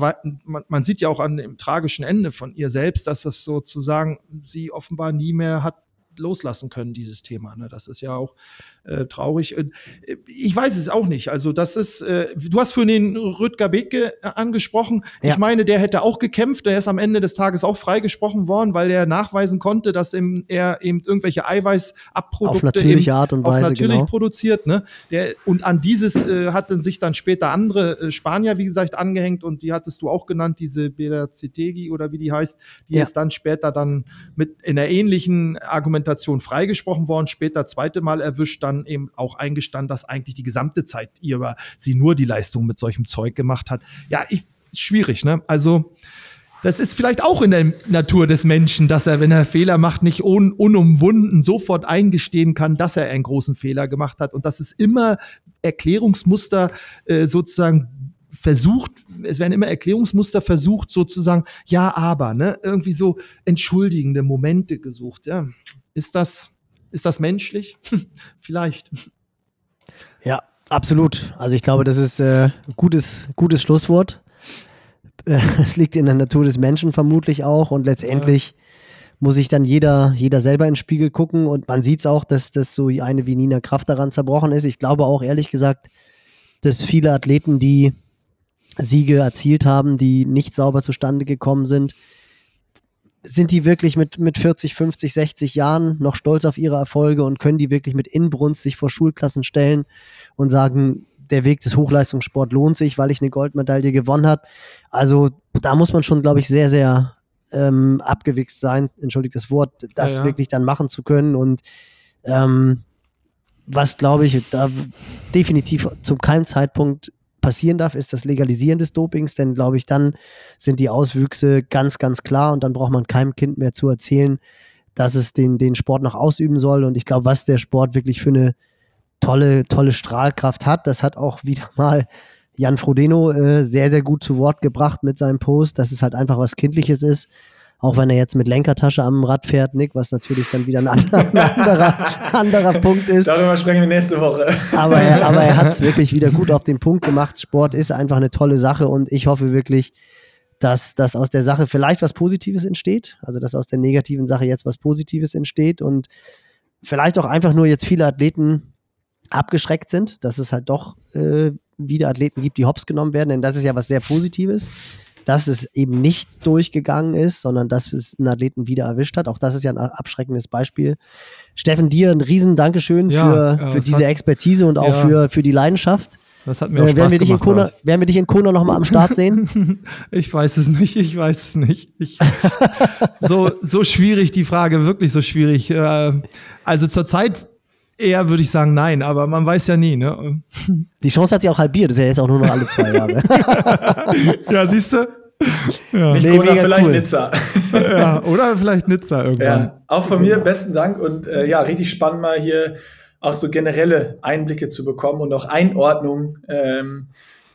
man, man sieht ja auch an dem tragischen Ende von ihr selbst, dass das sozusagen sie offenbar nie mehr hat loslassen können, dieses Thema. Ne? Das ist ja auch äh, traurig. Äh, ich weiß es auch nicht. Also, das ist, äh, du hast für den Rüdger Beke äh, angesprochen. Ja. Ich meine, der hätte auch gekämpft. Der ist am Ende des Tages auch freigesprochen worden, weil er nachweisen konnte, dass im, er eben irgendwelche Eiweißabprodukte auf natürliche Art und Weise natürlich genau. produziert. Ne? Der, und an dieses äh, hatten sich dann später andere äh, Spanier, wie gesagt, angehängt und die hattest du auch genannt, diese Beracetegi oder wie die heißt, die ja. ist dann später dann mit in einer ähnlichen Argumentation freigesprochen worden, später zweite Mal erwischt, dann eben auch eingestanden, dass eigentlich die gesamte Zeit ihr sie nur die Leistung mit solchem Zeug gemacht hat. Ja, ich, schwierig, ne? Also, das ist vielleicht auch in der Natur des Menschen, dass er, wenn er Fehler macht, nicht un unumwunden sofort eingestehen kann, dass er einen großen Fehler gemacht hat und dass es immer Erklärungsmuster äh, sozusagen versucht, es werden immer Erklärungsmuster versucht, sozusagen, ja, aber, ne, irgendwie so entschuldigende Momente gesucht. Ja, ist das, ist das menschlich? Vielleicht. Ja, absolut. Also ich glaube, das ist äh, gutes, gutes Schlusswort. Es liegt in der Natur des Menschen vermutlich auch und letztendlich ja. muss sich dann jeder, jeder selber in den Spiegel gucken und man sieht es auch, dass das so eine wie Nina Kraft daran zerbrochen ist. Ich glaube auch ehrlich gesagt, dass viele Athleten, die Siege erzielt haben, die nicht sauber zustande gekommen sind, sind die wirklich mit, mit 40, 50, 60 Jahren noch stolz auf ihre Erfolge und können die wirklich mit Inbrunst sich vor Schulklassen stellen und sagen, der Weg des Hochleistungssport lohnt sich, weil ich eine Goldmedaille gewonnen habe. Also da muss man schon, glaube ich, sehr, sehr ähm, abgewichst sein, entschuldigt das Wort, das ja, ja. wirklich dann machen zu können. Und ähm, was, glaube ich, da definitiv zu keinem Zeitpunkt passieren darf, ist das Legalisieren des Dopings, denn glaube ich, dann sind die Auswüchse ganz, ganz klar und dann braucht man keinem Kind mehr zu erzählen, dass es den, den Sport noch ausüben soll. Und ich glaube, was der Sport wirklich für eine tolle, tolle Strahlkraft hat, das hat auch wieder mal Jan Frodeno äh, sehr, sehr gut zu Wort gebracht mit seinem Post, dass es halt einfach was Kindliches ist. Auch wenn er jetzt mit Lenkertasche am Rad fährt, Nick, was natürlich dann wieder ein anderer, ein anderer, anderer Punkt ist. Darüber sprechen wir nächste Woche. Aber er, aber er hat es wirklich wieder gut auf den Punkt gemacht. Sport ist einfach eine tolle Sache und ich hoffe wirklich, dass, dass aus der Sache vielleicht was Positives entsteht. Also, dass aus der negativen Sache jetzt was Positives entsteht und vielleicht auch einfach nur jetzt viele Athleten abgeschreckt sind, dass es halt doch äh, wieder Athleten gibt, die hops genommen werden, denn das ist ja was sehr Positives dass es eben nicht durchgegangen ist, sondern dass es einen Athleten wieder erwischt hat. Auch das ist ja ein abschreckendes Beispiel. Steffen, dir ein riesen Dankeschön ja, für, ja, für diese hat, Expertise und auch ja. für, für die Leidenschaft. Das hat mir auch äh, Spaß werden gemacht. Kona, werden wir dich in Kona nochmal am Start sehen? ich weiß es nicht, ich weiß es nicht. Ich, so, so schwierig die Frage, wirklich so schwierig. Äh, also zurzeit eher würde ich sagen nein, aber man weiß ja nie. Ne? Die Chance hat sich auch halbiert, das ist ja jetzt auch nur noch alle zwei Jahre. ja, siehst du? Ja. Nicht nee, Kona, vielleicht cool. Nizza. ja, oder vielleicht Nizza irgendwann. Ja, auch von mir besten Dank und äh, ja, richtig spannend mal hier auch so generelle Einblicke zu bekommen und auch Einordnung ähm,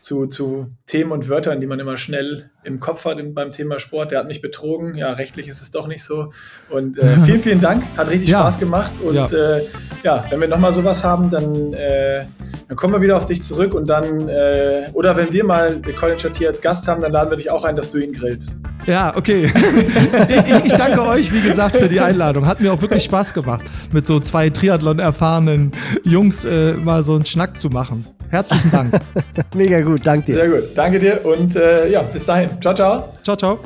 zu, zu Themen und Wörtern, die man immer schnell im Kopf hat beim Thema Sport. Der hat mich betrogen. Ja, rechtlich ist es doch nicht so. Und äh, vielen, vielen Dank. Hat richtig ja. Spaß gemacht. Und ja, äh, ja wenn wir nochmal sowas haben, dann, äh, dann kommen wir wieder auf dich zurück. Und dann, äh, oder wenn wir mal Colin Chatier als Gast haben, dann laden wir dich auch ein, dass du ihn grillst. Ja, okay. ich, ich, danke euch, wie gesagt, für die Einladung. Hat mir auch wirklich Spaß gemacht, mit so zwei Triathlon-erfahrenen Jungs äh, mal so einen Schnack zu machen. Herzlichen Dank. Mega gut, danke dir. Sehr gut, danke dir und äh, ja, bis dahin. Ciao, ciao. Ciao, ciao.